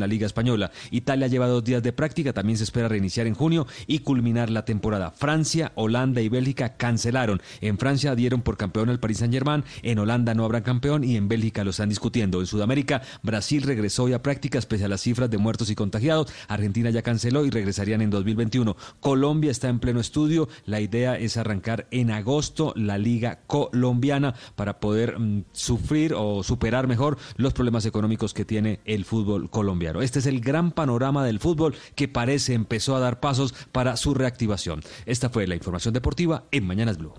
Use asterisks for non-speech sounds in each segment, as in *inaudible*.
la Liga Española. Italia lleva dos días de práctica, también se espera reiniciar en junio y culminar la temporada. Francia, Holanda y Bélgica cancelaron. En Francia dieron por campeón al Paris Saint-Germain, en Holanda no habrá campeón y en Bélgica lo están discutiendo. En Sudamérica, Brasil regresó hoy a prácticas pese a las cifras de muertos y contagiados. Argentina ya canceló y regresarían en 2021. Colombia está en pleno estudio. La idea es arrancar en agosto la Liga Colombiana para poder mm, sufrir o superar mejor los problemas económicos que tiene el fútbol colombiano. Este es el gran panorama del fútbol que parece empezó a dar pasos para su reactivación. Esta fue la información deportiva en Mañanas Blue.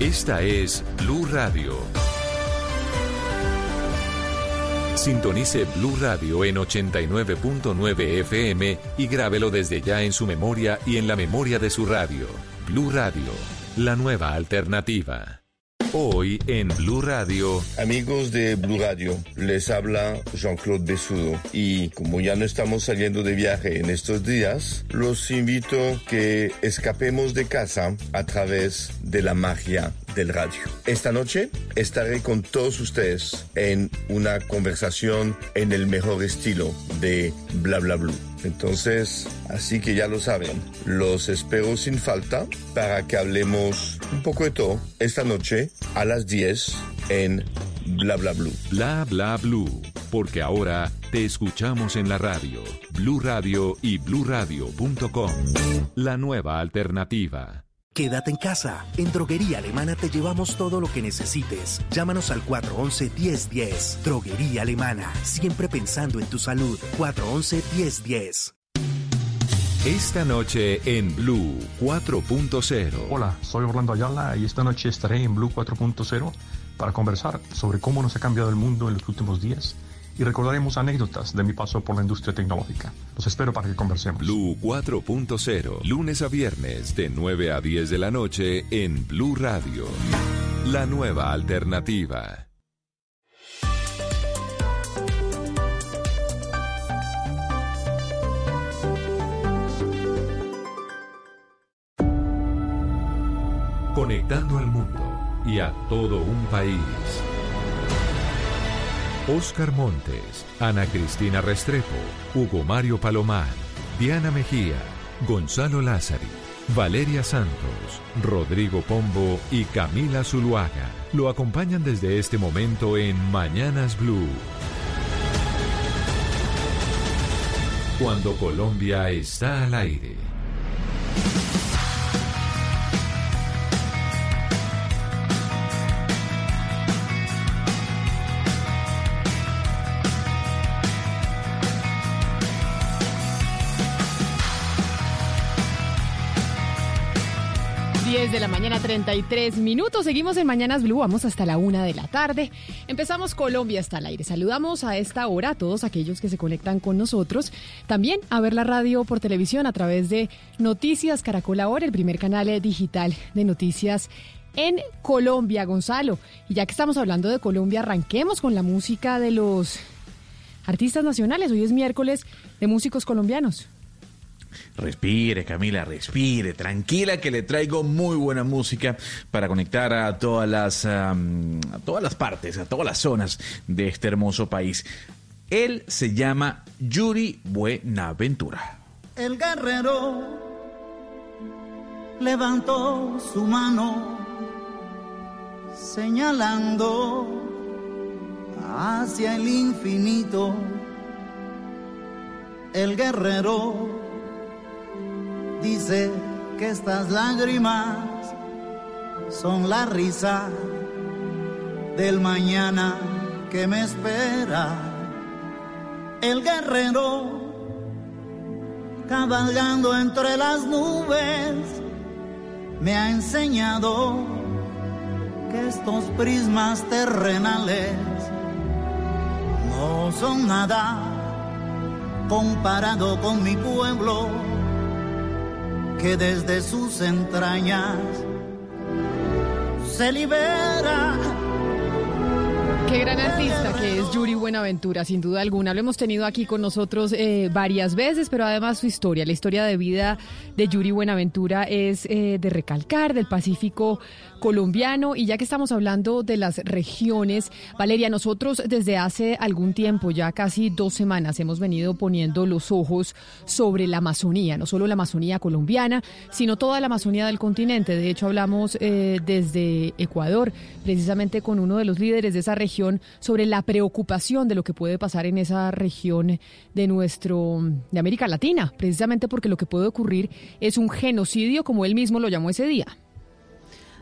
Esta es Blue Radio. Sintonice Blue Radio en 89.9 FM y grábelo desde ya en su memoria y en la memoria de su radio. Blue Radio, la nueva alternativa. Hoy en Blue Radio. Amigos de Blue Radio, les habla Jean-Claude Besudo y como ya no estamos saliendo de viaje en estos días, los invito que escapemos de casa a través de la magia del radio. Esta noche estaré con todos ustedes en una conversación en el mejor estilo de Bla Bla Blue. Entonces, así que ya lo saben, los espero sin falta para que hablemos un poco de todo esta noche a las 10 en Bla Bla Blue. Bla Bla Blue, porque ahora te escuchamos en la radio, Blue Radio y bluradio.com. La nueva alternativa. Quédate en casa. En Droguería Alemana te llevamos todo lo que necesites. Llámanos al 411-1010. Droguería Alemana. Siempre pensando en tu salud. 411-1010. Esta noche en Blue 4.0. Hola, soy Orlando Ayala y esta noche estaré en Blue 4.0 para conversar sobre cómo nos ha cambiado el mundo en los últimos días y recordaremos anécdotas de mi paso por la industria tecnológica. Los espero para que conversemos. Blue 4.0, lunes a viernes de 9 a 10 de la noche en Blue Radio. La nueva alternativa. Conectando al mundo y a todo un país. Oscar Montes, Ana Cristina Restrepo, Hugo Mario Palomar, Diana Mejía, Gonzalo Lázari, Valeria Santos, Rodrigo Pombo y Camila Zuluaga lo acompañan desde este momento en Mañanas Blue. Cuando Colombia está al aire. 33 minutos. Seguimos en Mañanas Blue, vamos hasta la una de la tarde. Empezamos Colombia hasta el aire. Saludamos a esta hora a todos aquellos que se conectan con nosotros. También a ver la radio por televisión a través de Noticias Caracol Ahora, el primer canal digital de noticias en Colombia, Gonzalo. Y ya que estamos hablando de Colombia, arranquemos con la música de los artistas nacionales. Hoy es miércoles de músicos colombianos. Respire, Camila, respire, tranquila que le traigo muy buena música para conectar a todas las todas las partes, a todas las zonas de este hermoso país. Él se llama Yuri Buenaventura. El guerrero levantó su mano señalando hacia el infinito. El guerrero dice que estas lágrimas son la risa del mañana que me espera. El guerrero cabalgando entre las nubes me ha enseñado que estos prismas terrenales no son nada comparado con mi pueblo que desde sus entrañas se libera. Qué gran artista que es Yuri Buenaventura, sin duda alguna. Lo hemos tenido aquí con nosotros eh, varias veces, pero además su historia, la historia de vida de Yuri Buenaventura es eh, de recalcar del Pacífico colombiano. Y ya que estamos hablando de las regiones, Valeria, nosotros desde hace algún tiempo, ya casi dos semanas, hemos venido poniendo los ojos sobre la Amazonía, no solo la Amazonía colombiana, sino toda la Amazonía del continente. De hecho, hablamos eh, desde Ecuador, precisamente con uno de los líderes de esa región, sobre la preocupación de lo que puede pasar en esa región de nuestro, de América Latina, precisamente porque lo que puede ocurrir es un genocidio, como él mismo lo llamó ese día.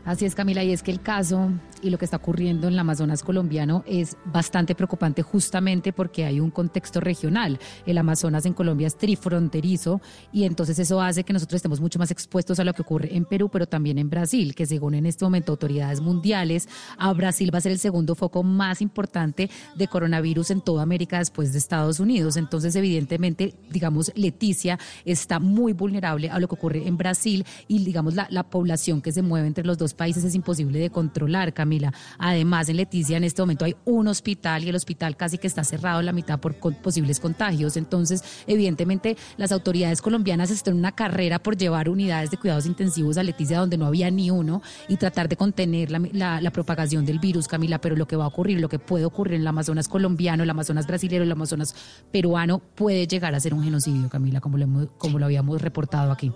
Así es, Camila, y es que el caso y lo que está ocurriendo en el Amazonas colombiano es bastante preocupante justamente porque hay un contexto regional. El Amazonas en Colombia es trifronterizo y entonces eso hace que nosotros estemos mucho más expuestos a lo que ocurre en Perú, pero también en Brasil, que según en este momento autoridades mundiales, a Brasil va a ser el segundo foco más importante de coronavirus en toda América después de Estados Unidos. Entonces, evidentemente, digamos, Leticia está muy vulnerable a lo que ocurre en Brasil y, digamos, la, la población que se mueve entre los dos países es imposible de controlar, Camila. Además, en Leticia en este momento hay un hospital y el hospital casi que está cerrado la mitad por posibles contagios. Entonces, evidentemente, las autoridades colombianas están en una carrera por llevar unidades de cuidados intensivos a Leticia donde no había ni uno y tratar de contener la, propagación del virus, Camila. Pero lo que va a ocurrir, lo que puede ocurrir en el Amazonas colombiano, el Amazonas brasileño, el Amazonas peruano, puede llegar a ser un genocidio, Camila, como lo, como lo habíamos reportado aquí.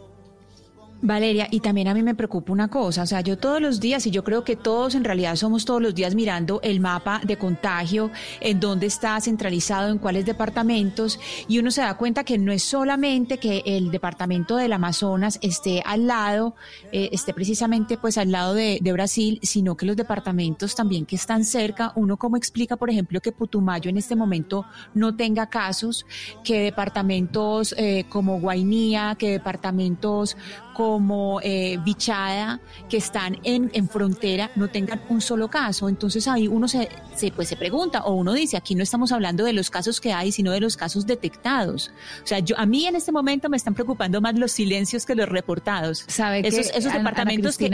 Valeria, y también a mí me preocupa una cosa, o sea, yo todos los días, y yo creo que todos en realidad somos todos los días mirando el mapa de contagio, en dónde está centralizado, en cuáles departamentos, y uno se da cuenta que no es solamente que el departamento del Amazonas esté al lado, eh, esté precisamente pues al lado de, Brasil, sino que los departamentos también que están cerca, uno como explica, por ejemplo, que Putumayo en este momento no tenga casos, que departamentos eh, como Guainía, que departamentos como eh, Bichada, que están en, en, frontera, no tengan un solo caso. Entonces ahí uno se, se, pues, se pregunta o uno dice, aquí no estamos hablando de los casos que hay, sino de los casos detectados. O sea, yo a mí en este momento me están preocupando más los silencios que los reportados. ¿Sabe esos, esos departamentos que,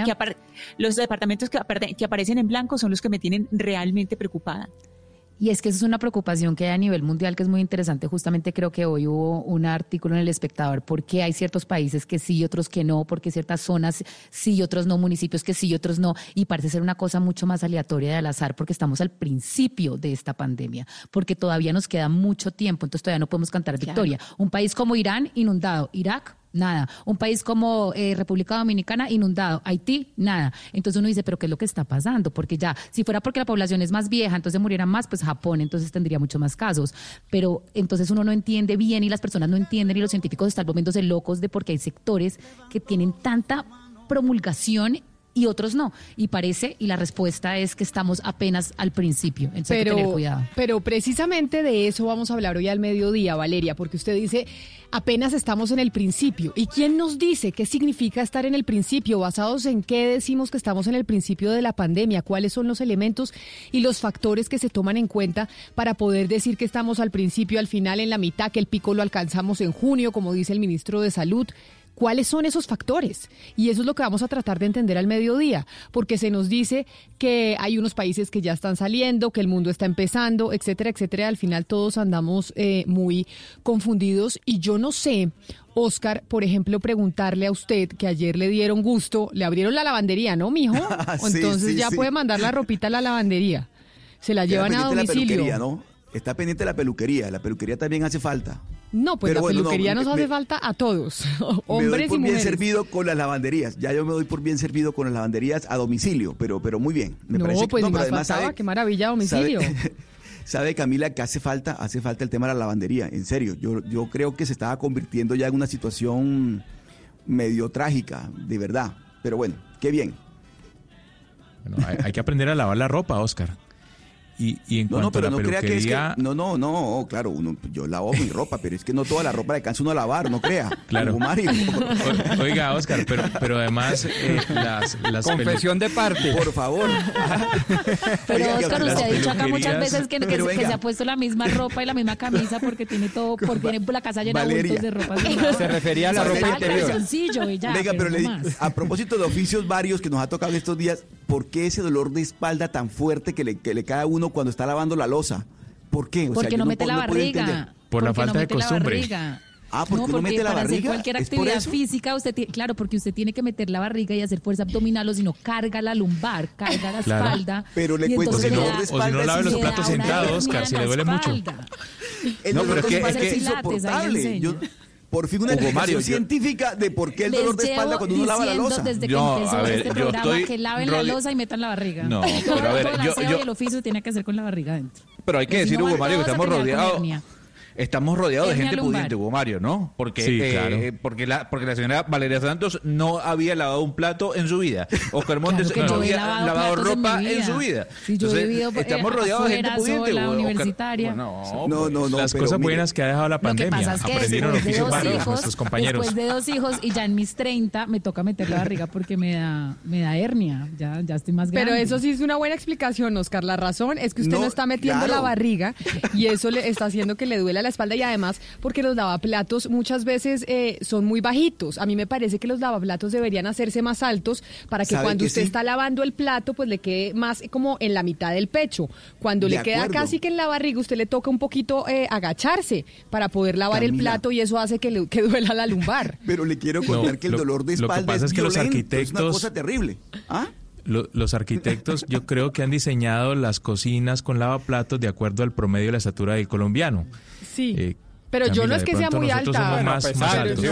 los departamentos que, que aparecen en blanco son los que me tienen realmente preocupada. Y es que eso es una preocupación que hay a nivel mundial que es muy interesante. Justamente creo que hoy hubo un artículo en El Espectador, por qué hay ciertos países que sí y otros que no, porque ciertas zonas sí y otros no, municipios que sí y otros no. Y parece ser una cosa mucho más aleatoria de al azar porque estamos al principio de esta pandemia, porque todavía nos queda mucho tiempo, entonces todavía no podemos cantar victoria. Un país como Irán inundado, Irak nada. Un país como eh, República Dominicana inundado, Haití, nada. Entonces uno dice, pero ¿qué es lo que está pasando? Porque ya, si fuera porque la población es más vieja, entonces murieran más, pues Japón entonces tendría muchos más casos. Pero entonces uno no entiende bien y las personas no entienden y los científicos están volviéndose locos de porque hay sectores que tienen tanta promulgación y otros no. Y parece, y la respuesta es que estamos apenas al principio. Entonces pero, hay que tener cuidado. Pero precisamente de eso vamos a hablar hoy al mediodía, Valeria, porque usted dice, apenas estamos en el principio. ¿Y quién nos dice qué significa estar en el principio? ¿Basados en qué decimos que estamos en el principio de la pandemia? ¿Cuáles son los elementos y los factores que se toman en cuenta para poder decir que estamos al principio, al final, en la mitad, que el pico lo alcanzamos en junio, como dice el ministro de Salud? ¿Cuáles son esos factores? Y eso es lo que vamos a tratar de entender al mediodía, porque se nos dice que hay unos países que ya están saliendo, que el mundo está empezando, etcétera, etcétera. Al final todos andamos eh, muy confundidos y yo no sé, Oscar, por ejemplo, preguntarle a usted que ayer le dieron gusto, le abrieron la lavandería, ¿no, mijo? *laughs* Entonces ya puede mandar la ropita a la lavandería. Se la llevan a domicilio. Está pendiente la peluquería, la peluquería también hace falta. No, pues la peluquería nos hace falta a todos, hombres *laughs* me doy por bien servido con las lavanderías. Ya yo me doy por bien servido con las lavanderías a domicilio, pero pero muy bien. Me no, parece pues no, además sabe, qué maravilla domicilio. *laughs* Sabe, Camila que hace falta, hace falta el tema de la lavandería, en serio. Yo, yo creo que se estaba convirtiendo ya en una situación medio trágica, de verdad. Pero bueno, qué bien. Bueno, hay, hay que aprender a lavar la ropa, Oscar. Y, y en cuanto no, pero a la no crea que es que, no, no, no, claro, uno, yo lavo mi ropa, pero es que no toda la ropa le cansa uno a lavar, no crea. *laughs* Claro. oiga, Oscar, pero, pero además eh, las, las Confesión de parte. Por favor. *laughs* pero Oscar, usted ha dicho acá muchas veces que, que, se ha puesto la misma ropa y la misma camisa porque tiene todo, porque tiene la casa llena de ropa. *laughs* Se refería a la ropa interior. Venga, pero, le, a propósito de oficios varios que nos ha tocado estos días, ¿por qué ese dolor de espalda tan fuerte que le, que le cae a uno cuando está lavando la losa. ¿Por qué? porque no mete la barriga. Por la falta de costumbre. Ah, ¿por no, porque mete la para hacer barriga? cualquier ¿Es por actividad física, usted tiene, claro, porque usted tiene que meter la barriga y hacer fuerza abdominal, o si no, carga la lumbar, carga la Claro. espalda. Pero le cuento, O si no, o si lave los platos sentados, Oscar, si le duele mucho. El No, dolor pero es que- es es que- insoportable. Yo. Por fin una explicación Mario, yo- científica de por qué el dolor de espalda cuando uno lava la losa. Desde que No, empezó a ver, este yo programa estoy que laven rode- la losa y metan la barriga. No, pero a ver, yo- yo- el oficio tiene que hacer con la barriga adentro. Pero hay que decir, no, Hugo Mario, que estamos rodeados. Estamos rodeados de gente lumbar. pudiente, Hugo Mario, ¿no? Porque, Sí, eh, claro. porque, la, porque la señora Valeria Santos no había lavado un plato en su vida. Oscar Montes Claro no había lavado lavado platos en ropa en, su vida. Sí, yo he vivido, eh, estamos rodeados de gente pudiente. Oscar- universitaria. No, No, pues. no, no. Las pero cosas mire, buenas que ha dejado la Lo que pandemia. pasa es que Aprendieron de varios hijos, nuestros compañeros. después de dos hijos y ya en mis 30 me toca meter la barriga porque me da, me da hernia. Ya, ya estoy más grande. Pero eso sí es una buena explicación, Oscar. La razón es que usted no, No, está metiendo claro. la barriga y eso le está haciendo que le duela la espalda y además porque los lavaplatos muchas veces eh, son muy bajitos. A mí me parece que los lavaplatos deberían hacerse más altos para que ¿Sabe cuando que usted sí? está lavando el plato pues le quede más como en la mitad del pecho. Cuando De le queda casi que en la barriga usted le toca un poquito eh, agacharse para poder lavar el plato y eso hace que, le, que duela la lumbar. *laughs* Pero le quiero contar No, que el lo- dolor de lo que espalda pasa es, es que los violento, es una arquitectos- cosa terrible. ¿Ah? Lo- los arquitectos yo creo que han diseñado las cocinas con lavaplatos de acuerdo al promedio de la estatura del colombiano. Sí. Eh, Pero yo no es que sea muy alta. más- pues, más altos.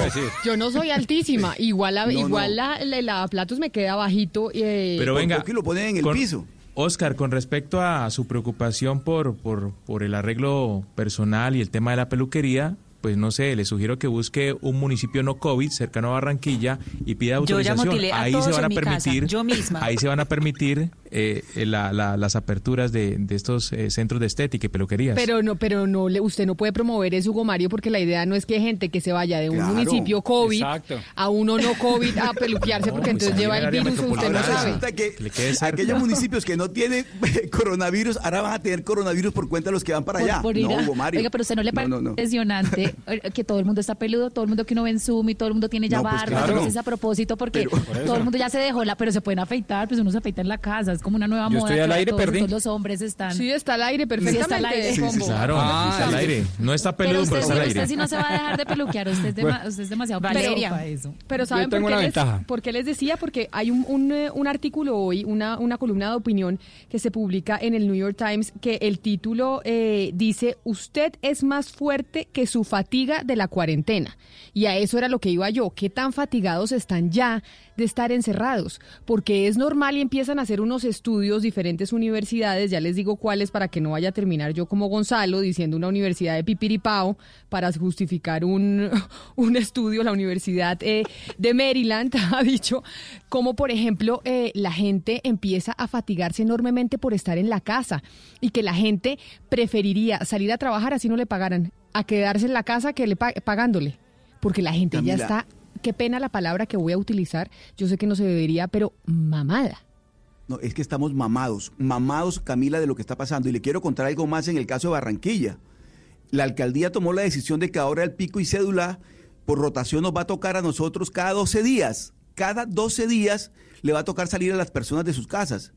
yo a no soy altísima. *laughs* Igual, la, No, igual no. La, el lavaplatos me queda bajito. eh, Pero venga, y lo ponen en el con- piso. Oscar, con respecto a su preocupación por, por, por el arreglo personal y el tema de la peluquería, pues no sé, le sugiero que busque un municipio no COVID cercano a Barranquilla y pida Yo ya autorización. ahí se van a permitir, yo misma. ahí se van a permitir eh, la- la- las aperturas de, de estos eh, centros de estética y peluquerías. Pero no, pero no, le, usted no puede promover eso, Hugo Mario, porque la idea no es que gente que se vaya de un Claro, municipio COVID exacto. a uno no COVID a *laughs* peluquearse, No, porque pues entonces lleva el virus, usted no sabe. que aquellos municipios que no tienen *laughs* coronavirus ahora van a tener coronavirus por cuenta de los que van para Por- allá. por no, a- Hugo Mario. Oiga, pero usted no le parece no, no. impresionante *laughs* que todo el mundo está peludo, todo el mundo que uno ve en Zoom y todo el mundo tiene ya No, pues barba, claro. entonces a propósito porque Pero- todo el mundo ya se dejó la, pero se pueden afeitar, pues uno se afeita en la casa, es como una nueva Yo moda. estoy al aire, todos, perdí. todos los hombres están. Sí, está al aire Sí, está al perfectamente. aire. Sí, sí. Claro, Ah, está al aire. No está pero peludo, usted, pero está al sí- aire. usted sí no se va a dejar de peluquear, usted es, usted es demasiado Valeria. para eso. Pero ¿saben Yo por tengo qué, una les, ventaja. por qué les decía? Porque hay un, un, eh, un artículo hoy, una, una columna de opinión que se publica en el New York Times que el título eh, dice, usted es más fuerte que su fatiga de la cuarentena. Y a eso era lo que iba yo, qué tan fatigados están ya de estar encerrados, porque es normal y empiezan a hacer unos estudios, diferentes universidades, ya les digo cuáles para que no vaya a terminar yo como Gonzalo diciendo una universidad de Pipiripao para justificar un, *laughs* un estudio, la Universidad eh, de Maryland *laughs* ha dicho como por ejemplo eh, la gente empieza a fatigarse enormemente por estar en la casa y que la gente preferiría salir a trabajar así no le pagaran, a quedarse en la casa que le pa- pagándole, porque la gente ya está, qué pena la palabra que voy a utilizar, yo sé que no se debería, pero mamada. No, es que estamos mamados, mamados, Camila, de lo que está pasando. Y le quiero contar algo más en el caso de Barranquilla. La alcaldía tomó la decisión de que ahora el pico y cédula por rotación nos va a tocar a nosotros cada 12 días. Cada 12 días le va a tocar salir a las personas de sus casas.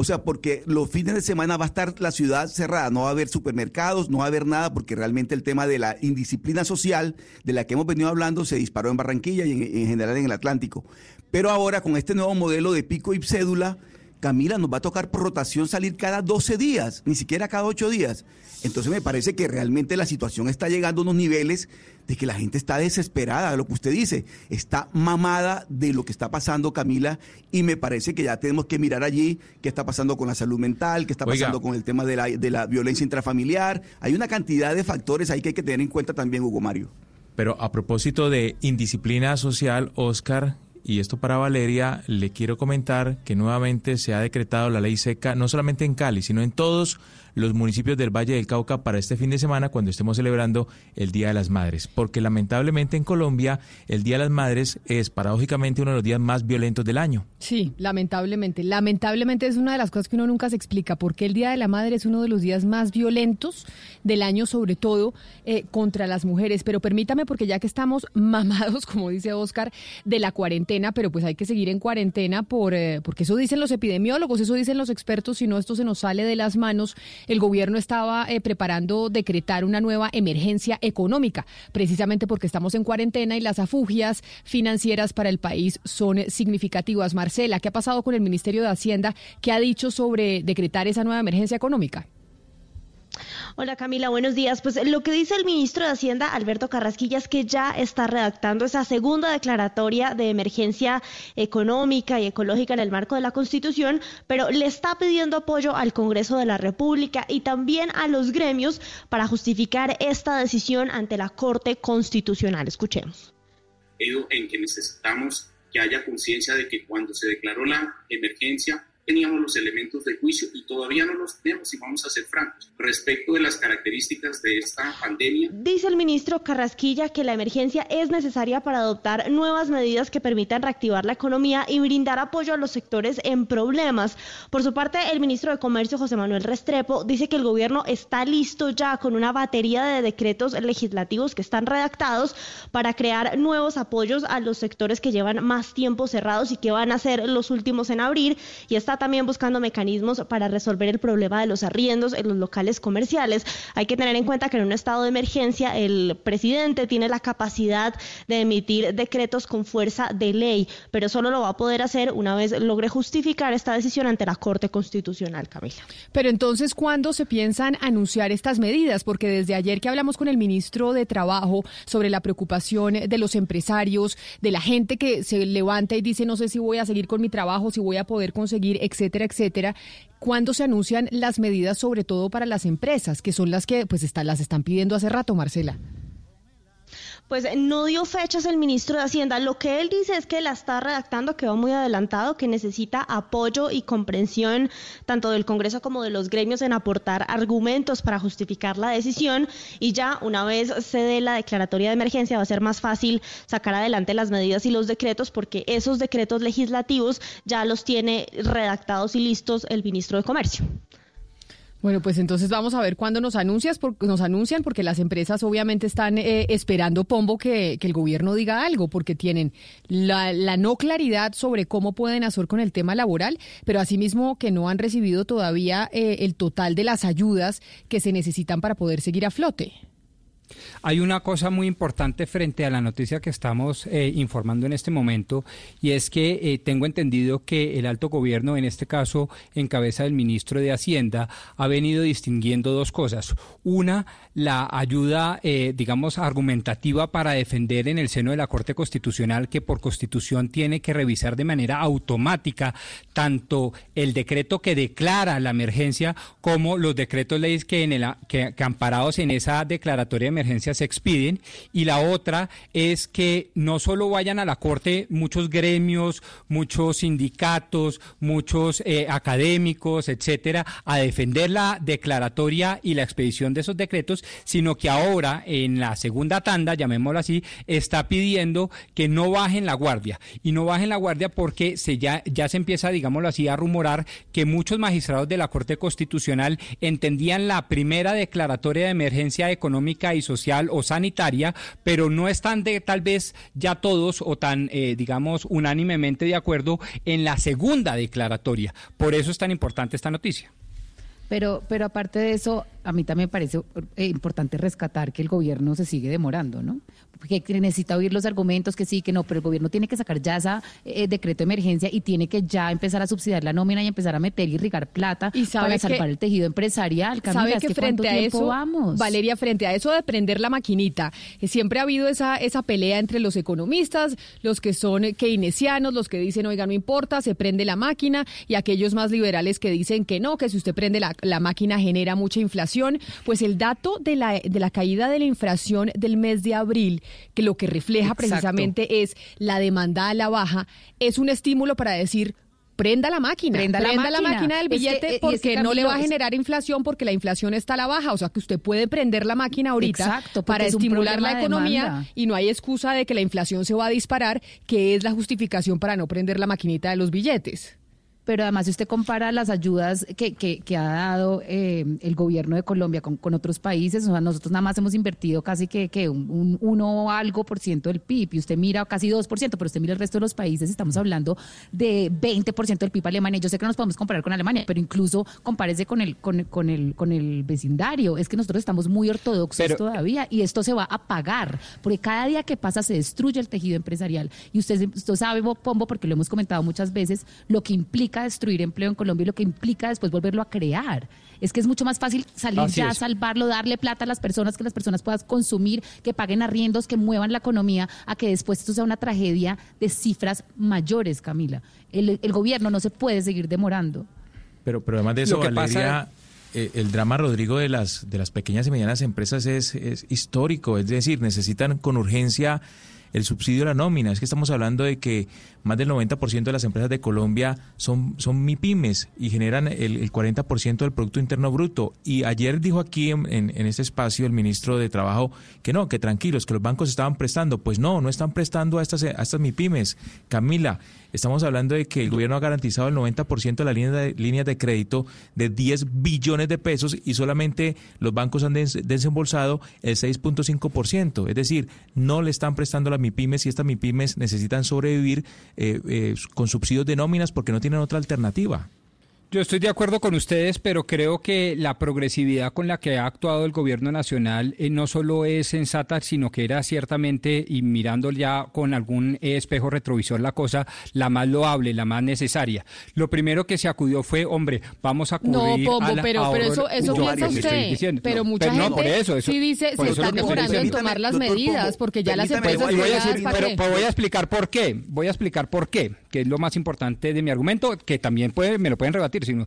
O sea, porque los fines de semana va a estar la ciudad cerrada, no va a haber supermercados, no va a haber nada, porque realmente el tema de la indisciplina social de la que hemos venido hablando se disparó en Barranquilla y en, en general en el Atlántico. Pero ahora con este nuevo modelo de pico y cédula, Camila, nos va a tocar por rotación salir cada 12 días, ni siquiera cada 8 días. Entonces me parece que realmente la situación está llegando a unos niveles de que la gente está desesperada, lo que usted dice, está mamada de lo que está pasando, Camila, y me parece que ya tenemos que mirar allí qué está pasando con la salud mental, qué está Oiga. pasando con el tema de la, de la violencia intrafamiliar. Hay una cantidad de factores ahí que hay que tener en cuenta también, Hugo Mario. Pero a propósito de indisciplina social, Oscar, y esto para Valeria, le quiero comentar que nuevamente se ha decretado la ley seca, no solamente en Cali, sino en todos los municipios del Valle del Cauca para este fin de semana cuando estemos celebrando el Día de las Madres. Porque lamentablemente en Colombia el Día de las Madres es paradójicamente uno de los días más violentos del año. Sí, lamentablemente. Lamentablemente es una de las cosas que uno nunca se explica, porque el Día de la Madre es uno de los días más violentos del año, sobre todo eh, contra las mujeres. Pero permítame, porque ya que estamos *laughs* mamados, como dice Oscar, de la cuarentena, pero pues hay que seguir en cuarentena por, eh, porque eso dicen los epidemiólogos, eso dicen los expertos, si no esto se nos sale de las manos. El gobierno estaba eh, preparando decretar una nueva emergencia económica, precisamente porque estamos en cuarentena y las afugias financieras para el país son significativas. Marcela, ¿qué ha pasado con el Ministerio de Hacienda? ¿Qué ha dicho sobre decretar esa nueva emergencia económica? Hola Camila, buenos días. Pues lo que dice el ministro de Hacienda, Alberto Carrasquilla, es que ya está redactando esa segunda declaratoria de emergencia económica y ecológica en el marco de la Constitución, pero le está pidiendo apoyo al Congreso de la República y también a los gremios para justificar esta decisión ante la Corte Constitucional. Escuchemos. En que necesitamos que haya conciencia de que cuando se declaró la emergencia teníamos los elementos de juicio y todavía no los tenemos, y vamos a ser francos, respecto de las características de esta pandemia. Dice el ministro Carrasquilla que la emergencia es necesaria para adoptar nuevas medidas que permitan reactivar la economía y brindar apoyo a los sectores en problemas. Por su parte, el ministro de Comercio, José Manuel Restrepo, dice que el gobierno está listo ya con una batería de decretos legislativos que están redactados para crear nuevos apoyos a los sectores que llevan más tiempo cerrados y que van a ser los últimos en abrir y está también buscando mecanismos para resolver el problema de los arriendos en los locales comerciales. Hay que tener en cuenta que en un estado de emergencia el presidente tiene la capacidad de emitir decretos con fuerza de ley, pero solo lo va a poder hacer una vez logre justificar esta decisión ante la Corte Constitucional, Camila. Pero entonces, ¿cuándo se piensan anunciar estas medidas? Porque desde ayer que hablamos con el ministro de Trabajo sobre la preocupación de los empresarios, de la gente que se levanta y dice, no sé si voy a seguir con mi trabajo, si voy a poder conseguir etcétera, etcétera. ¿Cuándo se anuncian las medidas, sobre todo para las empresas, que son las que pues está, las están pidiendo hace rato, Marcela? Pues no dio fechas el ministro de Hacienda. Lo que él dice es que la está redactando, que va muy adelantado, que necesita apoyo y comprensión tanto del Congreso como de los gremios en aportar argumentos para justificar la decisión y ya una vez se dé la declaratoria de emergencia va a ser más fácil sacar adelante las medidas y los decretos porque esos decretos legislativos ya los tiene redactados y listos el ministro de Comercio. Bueno, pues entonces vamos a ver cuándo nos anuncias, nos anuncian, porque las empresas obviamente están eh, esperando pombo que, el gobierno diga algo, porque tienen la, no claridad sobre cómo pueden hacer con el tema laboral, pero asimismo que no han recibido todavía eh, el total de las ayudas que se necesitan para poder seguir a flote. Hay una cosa muy importante frente a la noticia que estamos eh, informando en este momento y es que eh, tengo entendido que el alto gobierno, en este caso en cabeza del ministro de Hacienda, ha venido distinguiendo dos cosas. Una, la ayuda, eh, digamos, argumentativa para defender en el seno de la Corte Constitucional que por constitución tiene que revisar de manera automática tanto el decreto que declara la emergencia como los decretos leyes que, en el, que, que amparados en esa declaratoria de emergencia se expiden y la otra es que no solo vayan a la Corte muchos gremios, muchos sindicatos, muchos eh, académicos, etcétera, a defender la declaratoria y la expedición de esos decretos, sino que ahora en la segunda tanda, llamémoslo así, está pidiendo que no bajen la guardia. Y no bajen la guardia porque se ya ya se empieza, digámoslo así, a rumorar que muchos magistrados de la Corte Constitucional entendían la primera declaratoria de emergencia económica y social o sanitaria, pero no están de tal vez ya todos o tan, eh, digamos, unánimemente de acuerdo en la segunda declaratoria. Por eso es tan importante esta noticia. Pero, pero aparte de eso, a mí también me parece eh, importante rescatar que el gobierno se sigue demorando, ¿no? que necesita oír los argumentos, que sí, que no, pero el gobierno tiene que sacar ya ese eh, decreto de emergencia y tiene que ya empezar a subsidiar la nómina y empezar a meter y irrigar plata para salvar el tejido empresarial. ¿Sabe que, frente a eso, vamos? Valeria, frente a eso de prender la maquinita, eh, siempre ha habido esa, esa pelea entre los economistas, los que son keynesianos, los que dicen, oiga, no importa, se prende la máquina, y aquellos más liberales que dicen que no, que si usted prende la, la máquina genera mucha inflación. Pues el dato de la, de la caída de la inflación del mes de abril que lo que refleja precisamente es la demanda a la baja, es un estímulo para decir prenda la máquina, prenda, la, máquina. del billete porque no le va a generar inflación porque la inflación está a la baja, o sea que usted puede prender la máquina ahorita para estimular la economía y no hay excusa de que la inflación se va a disparar, que es la justificación para no prender la maquinita de los billetes. Pero además si usted compara las ayudas que, que, ha dado eh, el gobierno de Colombia con, con, otros países, o sea, nosotros nada más hemos invertido casi que, que un, uno algo por ciento del PIB, y usted mira casi dos por ciento, pero usted mira el resto de los países, estamos hablando de 20 por ciento del PIB Alemania. Yo sé que no nos podemos comparar con Alemania, pero incluso compárese con el, con, con, el, con el vecindario. Es que nosotros estamos muy ortodoxos todavía y esto se va a pagar, porque cada día que pasa se destruye el tejido empresarial. Y usted, usted sabe, Pombo, porque lo hemos comentado muchas veces, lo que implica destruir empleo en Colombia y lo que implica después volverlo a crear. Es que es mucho más fácil salir ya, salvarlo, darle plata a las personas, que las personas puedan consumir, que paguen arriendos, que muevan la economía, a que después esto sea una tragedia de cifras mayores, Camila. El, gobierno no se puede seguir demorando. Pero, pero además de eso, Valeria, eh, el drama, Rodrigo, de las, de las pequeñas y medianas empresas es, es histórico. Es decir, necesitan con urgencia el subsidio a la nómina. Es que estamos hablando de que más del 90% de las empresas de Colombia son, son MIPIMES y generan el, el 40% del Producto Interno Bruto. Y ayer dijo aquí en, en, este espacio el ministro de Trabajo que no, que tranquilos, que los bancos estaban prestando. Pues no, no están prestando a estas, a estas MIPIMES. Camila, estamos hablando de que el gobierno ha garantizado el 90% de las líneas de, líneas de crédito de 10 billones de pesos y solamente los bancos han desembolsado el 6.5%. Es decir, no le están prestando a las MIPIMES y estas MIPIMES necesitan sobrevivir eh, eh, con subsidios de nóminas porque no tienen otra alternativa. Yo estoy de acuerdo con ustedes, pero creo que la progresividad con la que ha actuado el gobierno nacional eh, no solo es sensata, sino que era ciertamente, y mirando ya con algún espejo retrovisor la cosa, la más loable, la más necesaria. Lo primero que se acudió fue, hombre, vamos a cubrir... No, Pombo, pero, pero eso, eso piensa usted. Pero mucha gente sí dice, se están demorando en tomar las medidas, porque ya las empresas... Voy a pero, voy a explicar por qué, voy a explicar por qué, que es lo más importante de mi argumento, que también puede, me lo pueden rebatir sino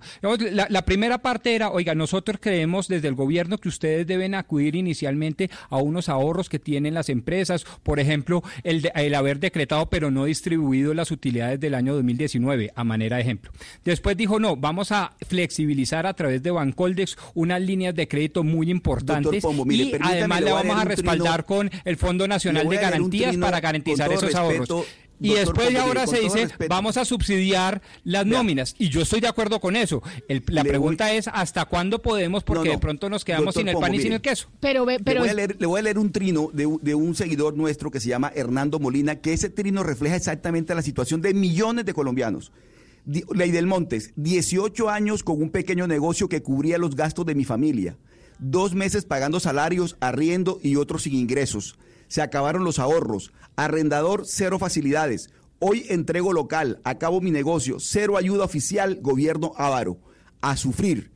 la, primera parte era, oiga, nosotros creemos desde el gobierno que ustedes deben acudir inicialmente a unos ahorros que tienen las empresas, por ejemplo, el, de, el haber decretado pero no distribuido las utilidades del año 2019, a manera de ejemplo. Después dijo, no, vamos a flexibilizar a través de Bancoldex unas líneas de crédito muy importantes y además le vamos a, respaldar con el Fondo Nacional de Garantías para garantizar esos ahorros. Y después de ahora se dice, vamos a subsidiar las nóminas. Y yo estoy de acuerdo con eso. la pregunta es, ¿hasta cuándo podemos? Porque de pronto nos quedamos sin el pan y sin el queso. Pero, pero le, voy a leer, un trino de, de un seguidor nuestro que se llama Hernando Molina, que ese trino refleja exactamente la situación de millones de colombianos. Ley del Montes, 18 años con un pequeño negocio que cubría los gastos de mi familia. Dos meses pagando salarios, arriendo y otros sin ingresos se acabaron los ahorros. Arrendador, cero facilidades. Hoy entrego local, acabo mi negocio, cero ayuda oficial, gobierno avaro. A sufrir.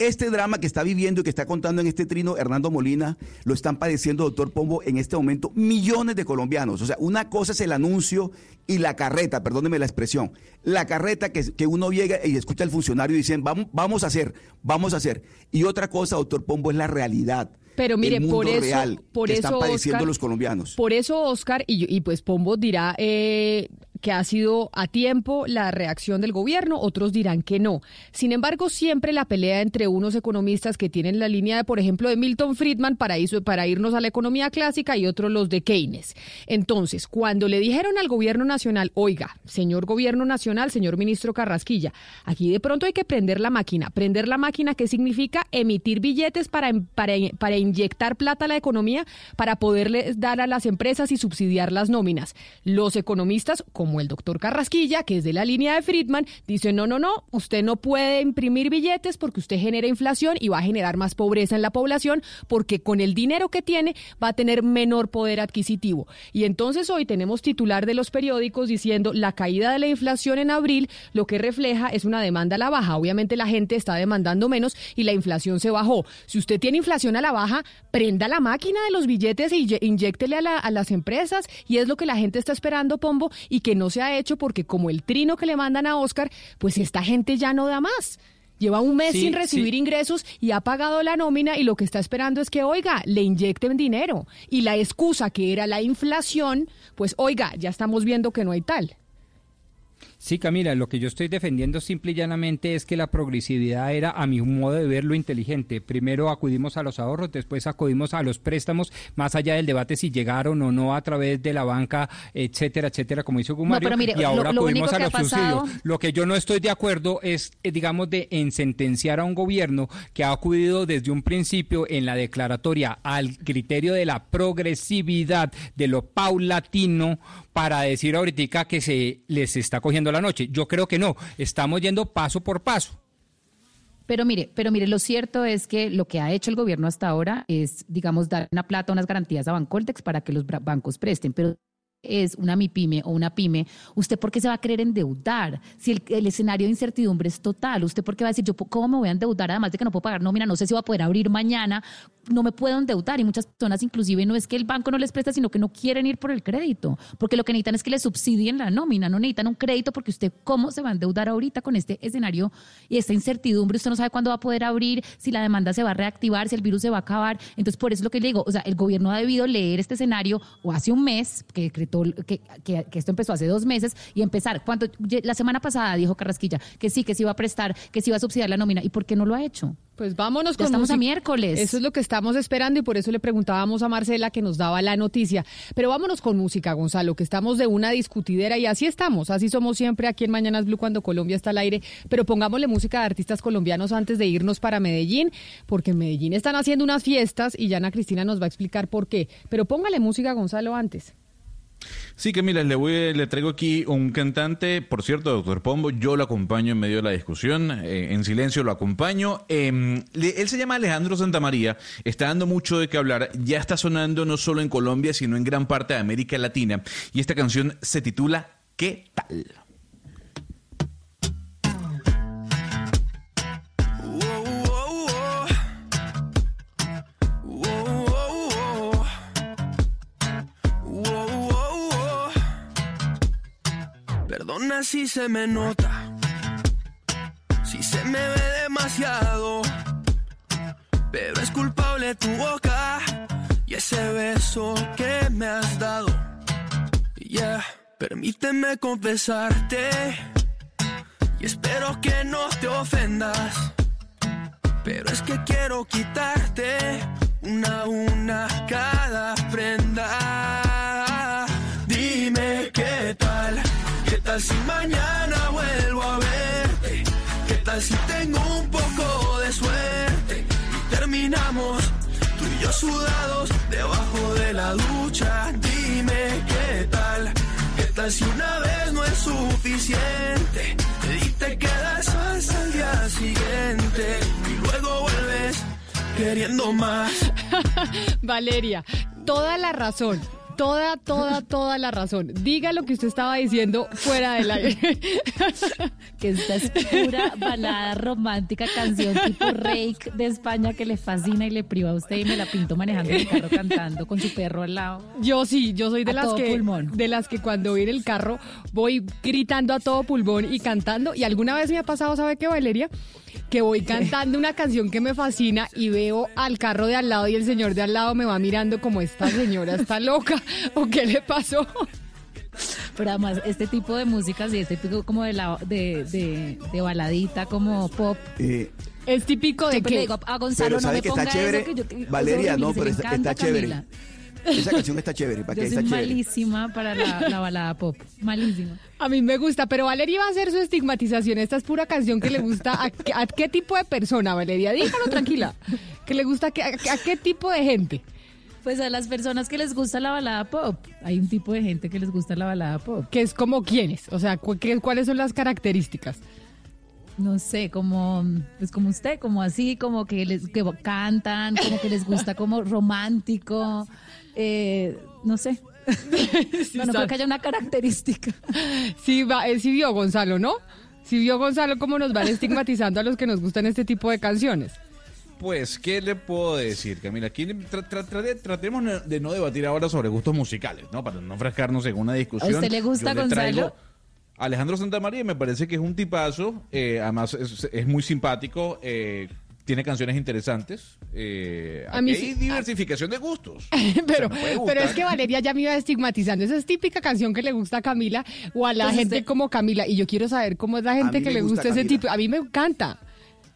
Este drama que está viviendo y que está contando en este trino Hernando Molina, lo están padeciendo, doctor Pombo, en este momento millones de colombianos. O sea, una cosa es el anuncio y la carreta, perdóneme la expresión, la carreta que, que uno llega y escucha al funcionario y dicen, vamos, vamos a hacer, vamos a hacer. Y otra cosa, doctor Pombo, es la realidad. Pero mire, por eso, por eso, están padeciendo los colombianos. Por eso, Oscar, y, y pues Pombo dirá, eh, que ha sido a tiempo la reacción del gobierno, otros dirán que no. Sin embargo, siempre la pelea entre unos economistas que tienen la línea de, por ejemplo, de Milton Friedman para, para irnos a la economía clásica y otros los de Keynes. Entonces, cuando le dijeron al gobierno nacional, oiga, señor gobierno nacional, señor ministro Carrasquilla, aquí de pronto hay que prender la máquina. Prender la máquina, ¿qué significa? Emitir billetes para, para, para inyectar plata a la economía, para poderles dar a las empresas y subsidiar las nóminas. Los economistas, como como el doctor Carrasquilla, que es de la línea de Friedman, dice, no, no, no, usted no puede imprimir billetes porque usted genera inflación y va a generar más pobreza en la población porque con el dinero que tiene va a tener menor poder adquisitivo. Y entonces hoy tenemos titular de los periódicos diciendo la caída de la inflación en abril lo que refleja es una demanda a la baja. Obviamente la gente está demandando menos y la inflación se bajó. Si usted tiene inflación a la baja, prenda la máquina de los billetes y inyéctele a, a las empresas y es lo que la gente está esperando, Pombo, y que no se ha hecho porque como el trino que le mandan a Oscar, pues esta gente ya no da más. Lleva un mes sin recibir ingresos y ha pagado la nómina y lo que está esperando es que, oiga, le inyecten dinero. Y la excusa que era la inflación, pues, oiga, ya estamos viendo que no hay tal. Sí, Camila, lo que yo estoy defendiendo simple y llanamente es que la progresividad era, a mi modo de verlo, inteligente. Primero acudimos a los ahorros, después acudimos a los préstamos, más allá del debate si llegaron o no a través de la banca, etcétera, etcétera, como hizo Gumario, y ahora acudimos a los subsidios. Lo que yo no estoy de acuerdo es, eh, digamos, de en sentenciar a un gobierno que ha acudido desde un principio en la declaratoria al criterio de la progresividad, de lo paulatino, para decir ahorita que se les está cogiendo la noche. Yo creo que no, estamos yendo paso por paso. Pero mire, pero mire, lo cierto es que lo que ha hecho el gobierno hasta ahora es, digamos, dar una plata, unas garantías a Bancoltex para que los bancos presten, pero es una MIPYME o una PYME, ¿usted por qué se va a querer endeudar? Si el, escenario de incertidumbre es total, ¿usted por qué va a decir, yo cómo me voy a endeudar además de que no puedo pagar nómina, no sé si va a poder abrir mañana, no me puedo endeudar? Y muchas personas inclusive no es que el banco no les presta, sino que no quieren ir por el crédito, porque lo que necesitan es que les subsidien la nómina, no necesitan un crédito porque usted cómo se va a endeudar ahorita con este escenario y esta incertidumbre, usted no sabe cuándo va a poder abrir, si la demanda se va a reactivar, si el virus se va a acabar. Entonces, por eso es lo que le digo, o sea, el gobierno ha debido leer este escenario o hace un mes que decretó que, que, esto empezó hace dos meses y empezar. Cuando la semana pasada dijo Carrasquilla que sí, que se iba a prestar, que se iba a subsidiar la nómina. ¿Y por qué no lo ha hecho? Pues vámonos con estamos a miércoles. Eso es lo que estamos esperando y por eso le preguntábamos a Marcela que nos daba la noticia. Pero vámonos con música, Gonzalo, que estamos de una discutidera y así estamos, así somos siempre aquí en Mañanas Blue cuando Colombia está al aire. Pero pongámosle música de artistas colombianos antes de irnos para Medellín, porque en Medellín están haciendo unas fiestas y ya Ana Cristina nos va a explicar por qué. Pero póngale música, Gonzalo, antes. Sí, que mira, le, voy, le traigo aquí un cantante, por cierto, doctor Pombo, yo lo acompaño en medio de la discusión, eh, en silencio lo acompaño. Em, él se llama Alejandro Santamaría, está dando mucho de qué hablar, ya está sonando no solo en Colombia, sino en gran parte de América Latina, y esta canción se titula ¿Qué tal? Perdona si se me nota, si se me ve demasiado, pero es culpable tu boca y ese beso que me has dado. Yeah, permíteme confesarte y espero que no te ofendas, pero es que quiero quitarte una a una cada prenda. Tal si mañana vuelvo a verte? ¿Qué tal si tengo un poco de suerte? Y terminamos tú y yo sudados debajo de la ducha. Dime qué tal, qué tal si una vez no es suficiente y te quedas hasta el día siguiente y luego vuelves queriendo más. *laughs* Valeria, toda la razón toda, toda, toda la razón. Diga lo que usted estaba diciendo fuera del aire. *laughs* que esta es pura balada romántica, canción tipo Rake de España que le fascina y le priva a usted y me la pinto manejando el carro cantando con su perro al lado. Yo sí, yo soy de las que de las que cuando voy en el carro voy gritando a todo pulmón y cantando y alguna vez me ha pasado, ¿sabe qué, Valeria? Que voy cantando una canción que me fascina y veo al carro de al lado y el señor de al lado me va mirando como esta señora está loca *laughs* o qué le pasó. Pero además, este tipo de músicas y este tipo como de, la, de, de, baladita, como pop. Eh, es típico de que... a Gonzalo no me que ponga está chévere, eso Valeria, no, pero está, chévere. Esa canción está chévere. ¿para Yo soy malísima para la, la, balada pop. Malísima. A mí me gusta, pero Valeria va a hacer su estigmatización. Esta es pura canción que le gusta a, qué tipo de persona, Valeria. Dígalo tranquila. Que le gusta a, a qué tipo de gente. Pues a las personas que les gusta la balada pop. Hay un tipo de gente que les gusta la balada pop. Que es como quiénes. O sea, ¿cuáles son las características? no sé, como, pues como usted, como así, como que les que cantan, como que les gusta como romántico, eh, no sé. *laughs* bueno, creo que haya una característica. Sí, va, eh, sí vio Gonzalo, ¿no? Sí vio Gonzalo cómo nos van estigmatizando a los que nos gustan este tipo de canciones. Pues, ¿qué le puedo decir, Camila? Aquí tratemos de no debatir ahora sobre gustos musicales, ¿no? Para no frescarnos en una discusión. ¿A usted le gusta Gonzalo? Alejandro Santamaría me parece que es un tipazo, eh, además es, muy simpático, eh, tiene canciones interesantes. Eh, A mí sí- hay diversificación de gustos. *laughs* pero, pero es que Valeria ya me iba estigmatizando. Esa es típica canción que le gusta a Camila o a la gente como Camila. Y yo quiero saber cómo es la gente que le gusta gusta ese Camila. tipo. A mí me encanta.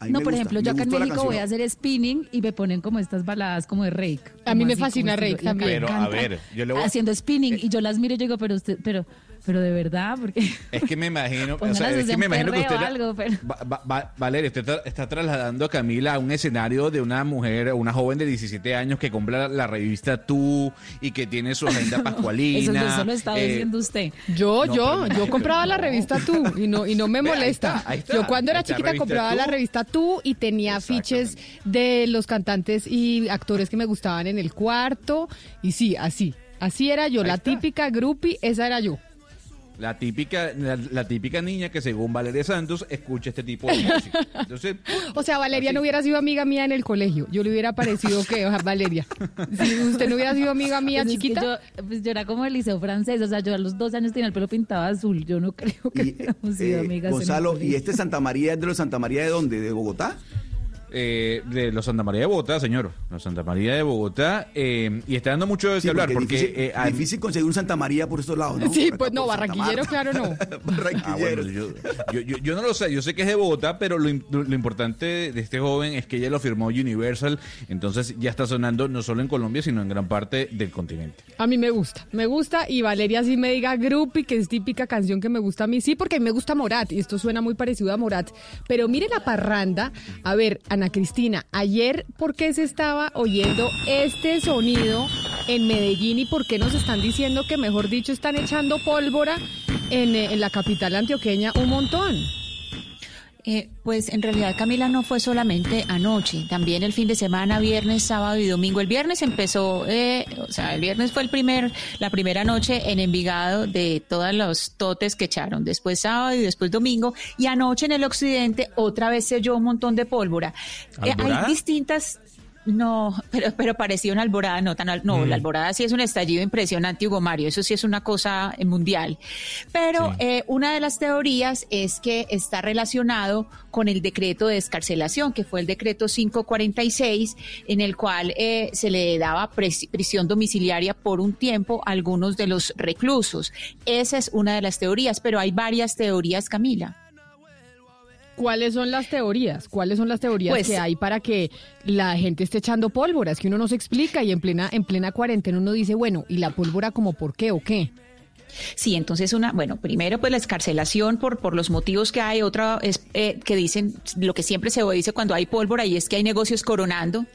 No, por ejemplo, yo acá en México voy a hacer spinning y me ponen como estas baladas como de Rake. A mí me así, fascina Rake también. Pero, a ver, yo le voy a- Haciendo spinning y yo las miro y yo digo, pero usted, pero, pero de verdad, porque Es que me imagino, *laughs* o sea, es que me imagino que usted, algo, pero- Va- va- va- Valeria, usted está, está trasladando a Camila a un escenario de una mujer, una joven de 17 años que compra la, la revista Tú y que tiene su agenda *laughs* eso, pascualina. eso lo está eh, diciendo usted. Yo, No, yo, yo *laughs* compraba la revista Tú y no, y no me ahí molesta. está, ahí está. yo cuando era chiquita compraba Tú. la revista Tú y tenía afiches de los cantantes y actores que me gustaban en el cuarto. Y sí, así. Así era yo, Ahí la está. típica groupie, esa era yo. La típica, la, la típica niña que según Valeria Santos escucha este tipo de música. Entonces, *laughs* O sea, Valeria no hubiera sido amiga mía en el colegio. Yo le hubiera parecido que, o sea, Valeria, si usted no hubiera sido amiga mía Pues es que chiquita. yo, pues yo era como el liceo francés, o sea, yo a los 12 años tenía el pelo pintado azul. Yo no creo que hubiéramos sido Eh, amigas. en el Gonzalo, ¿y este Santa María es de los Santa María de dónde? ¿De Bogotá? Eh, de los Santa María de Bogotá, señor. Los Santa María de Bogotá. eh, y está dando mucho de Sí, hablar porque porque... difícil, eh, hay- difícil conseguir un Santa María por estos lados, ¿no? Sí, Por pues acá, no, barranquillero, claro, no. *laughs* Ah, bueno, yo, yo- yo- yo no lo sé, yo sé que es de Bogotá, pero lo, im- lo importante de este joven es que ella lo firmó Universal, entonces ya está sonando no solo en Colombia, sino en gran parte del continente. A mí me gusta, me gusta y Valeria sí me diga groupie, que es típica canción que me gusta a mí, sí, porque a mí me gusta Morat y esto suena muy parecido a Morat, pero mire la parranda, a ver, Ana Cristina, ayer, ¿por qué se estaba oyendo este sonido en Medellín y por qué nos están diciendo que, mejor dicho, están echando pólvora en, eh, la capital antioqueña un montón? Eh, pues en realidad Camila no fue solamente anoche, también el fin de semana, viernes, sábado y domingo. El viernes empezó, eh, o sea, el viernes fue el primer, la primera noche en Envigado de todos los totes que echaron. Después sábado y después domingo y anoche en el occidente otra vez se oyó un montón de pólvora. Eh, hay distintas no, pero, pero parecía una alborada, no tan al- no, Mm. la alborada sí es un estallido impresionante, Hugo Mario, eso sí es una cosa eh, mundial. Pero Sí. eh, una de las teorías es que está relacionado con el decreto de descarcelación, que fue el decreto 546, en el cual eh, se le daba prisión domiciliaria por un tiempo a algunos de los reclusos. Esa es una de las teorías, pero hay varias teorías, Camila. ¿Cuáles son las teorías? ¿Cuáles son las teorías Pues- que hay para que la gente esté echando pólvora? Es que uno no se explica y en plena, en plena cuarentena uno dice, bueno, ¿y la pólvora como por qué o qué? Sí, entonces una, bueno, primero pues la escarcelación por, por los motivos que hay, otra es eh, que dicen lo que siempre se dice cuando hay pólvora y es que hay negocios coronando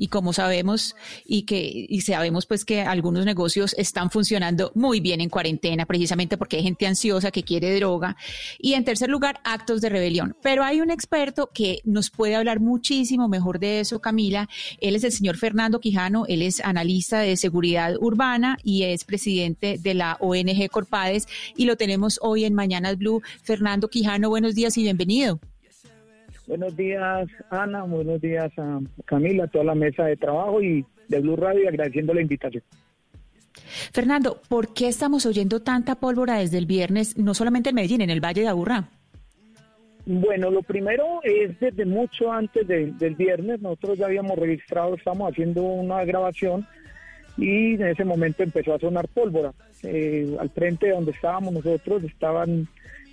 y como sabemos y que y sabemos pues que algunos negocios están funcionando muy bien en cuarentena precisamente porque hay gente ansiosa que quiere droga. Y en tercer lugar actos de rebelión. Pero hay un experto que nos puede hablar muchísimo mejor de eso Camila. Él es el señor Fernando Quijano. Él es analista de seguridad urbana y es presidente de la ONG Corpades. Y lo tenemos hoy en Mañanas Blue. Fernando Quijano buenos días y bienvenido Buenos días, Ana. Buenos días a Camila, a toda la mesa de trabajo y de Blue Radio, agradeciendo la invitación. Fernando, ¿por qué estamos oyendo tanta pólvora desde el viernes, no solamente en Medellín, en el Valle de Aburrá? Bueno, lo primero es desde mucho antes de- del viernes, nosotros ya habíamos registrado, estamos haciendo una grabación y en ese momento empezó a sonar pólvora. Eh, al frente de donde estábamos nosotros estaban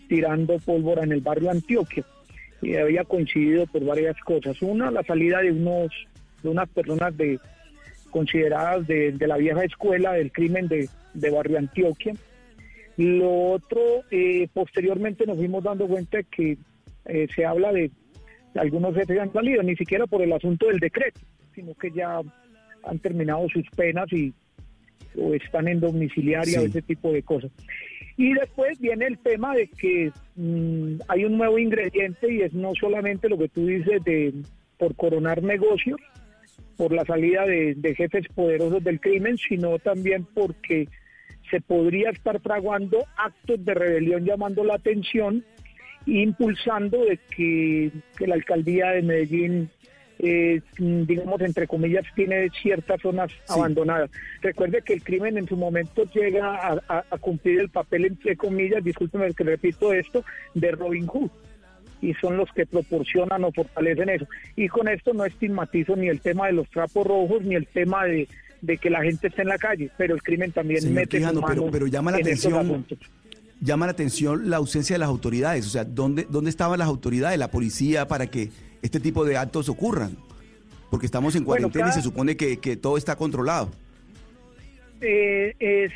tirando pólvora en el barrio Antioquia y había coincidido por varias cosas. Una, la salida de unos de unas personas de consideradas de, de la vieja escuela del crimen de, de barrio Antioquia. Lo otro, eh, posteriormente nos fuimos dando cuenta que eh, se habla de algunos jefes han salido, ni siquiera por el asunto del decreto, sino que ya han terminado sus penas y o están en domiciliaria o ese tipo de cosas. Y después viene el tema de que mm, hay un nuevo ingrediente y es no solamente lo que tú dices de por coronar negocios, por la salida de, jefes poderosos del crimen, sino también porque se podría estar fraguando actos de rebelión llamando la atención impulsando de que, que la alcaldía de Medellín, eh, digamos, entre comillas, tiene ciertas zonas abandonadas. Recuerde que el crimen en su momento llega a, a- a cumplir el papel, entre comillas, discúlpeme que repito esto, de Robin Hood. y son los que proporcionan o fortalecen eso. Y con esto no estigmatizo ni el tema de los trapos rojos ni el tema de, que la gente esté en la calle, pero el crimen también mete su pero, pero llama la atención llama la atención la ausencia de las autoridades, o sea, ¿dónde dónde estaban las autoridades, la policía para que este tipo de actos ocurran? Porque estamos en cuarentena y se supone que, que todo está controlado. Eh, eh,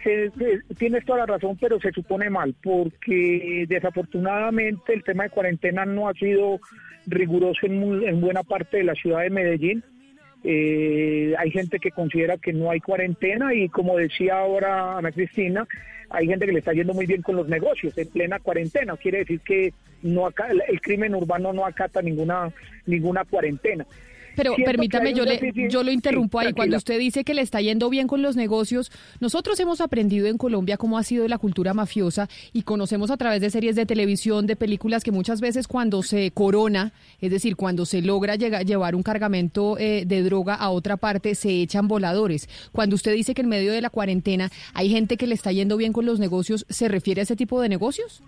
tienes toda la razón, pero se supone mal, porque desafortunadamente el tema de cuarentena no ha sido riguroso en, buena parte de la ciudad de Medellín. Eh, hay gente que considera que no hay cuarentena y como decía ahora Ana Cristina, hay gente que le está yendo muy bien con los negocios en plena cuarentena. Quiere decir que no el crimen urbano no acata ninguna ninguna cuarentena. Pero permítame, yo, le, yo lo interrumpo ahí. Cuando usted dice que le está yendo bien con los negocios, nosotros hemos aprendido en Colombia cómo ha sido la cultura mafiosa y conocemos a través de series de televisión, de películas, que muchas veces cuando se corona, es decir, cuando se logra llegar, llevar un cargamento eh, de droga a otra parte, se echan voladores. Cuando usted dice que en medio de la cuarentena hay gente que le está yendo bien con los negocios, ¿se refiere a ese tipo de negocios?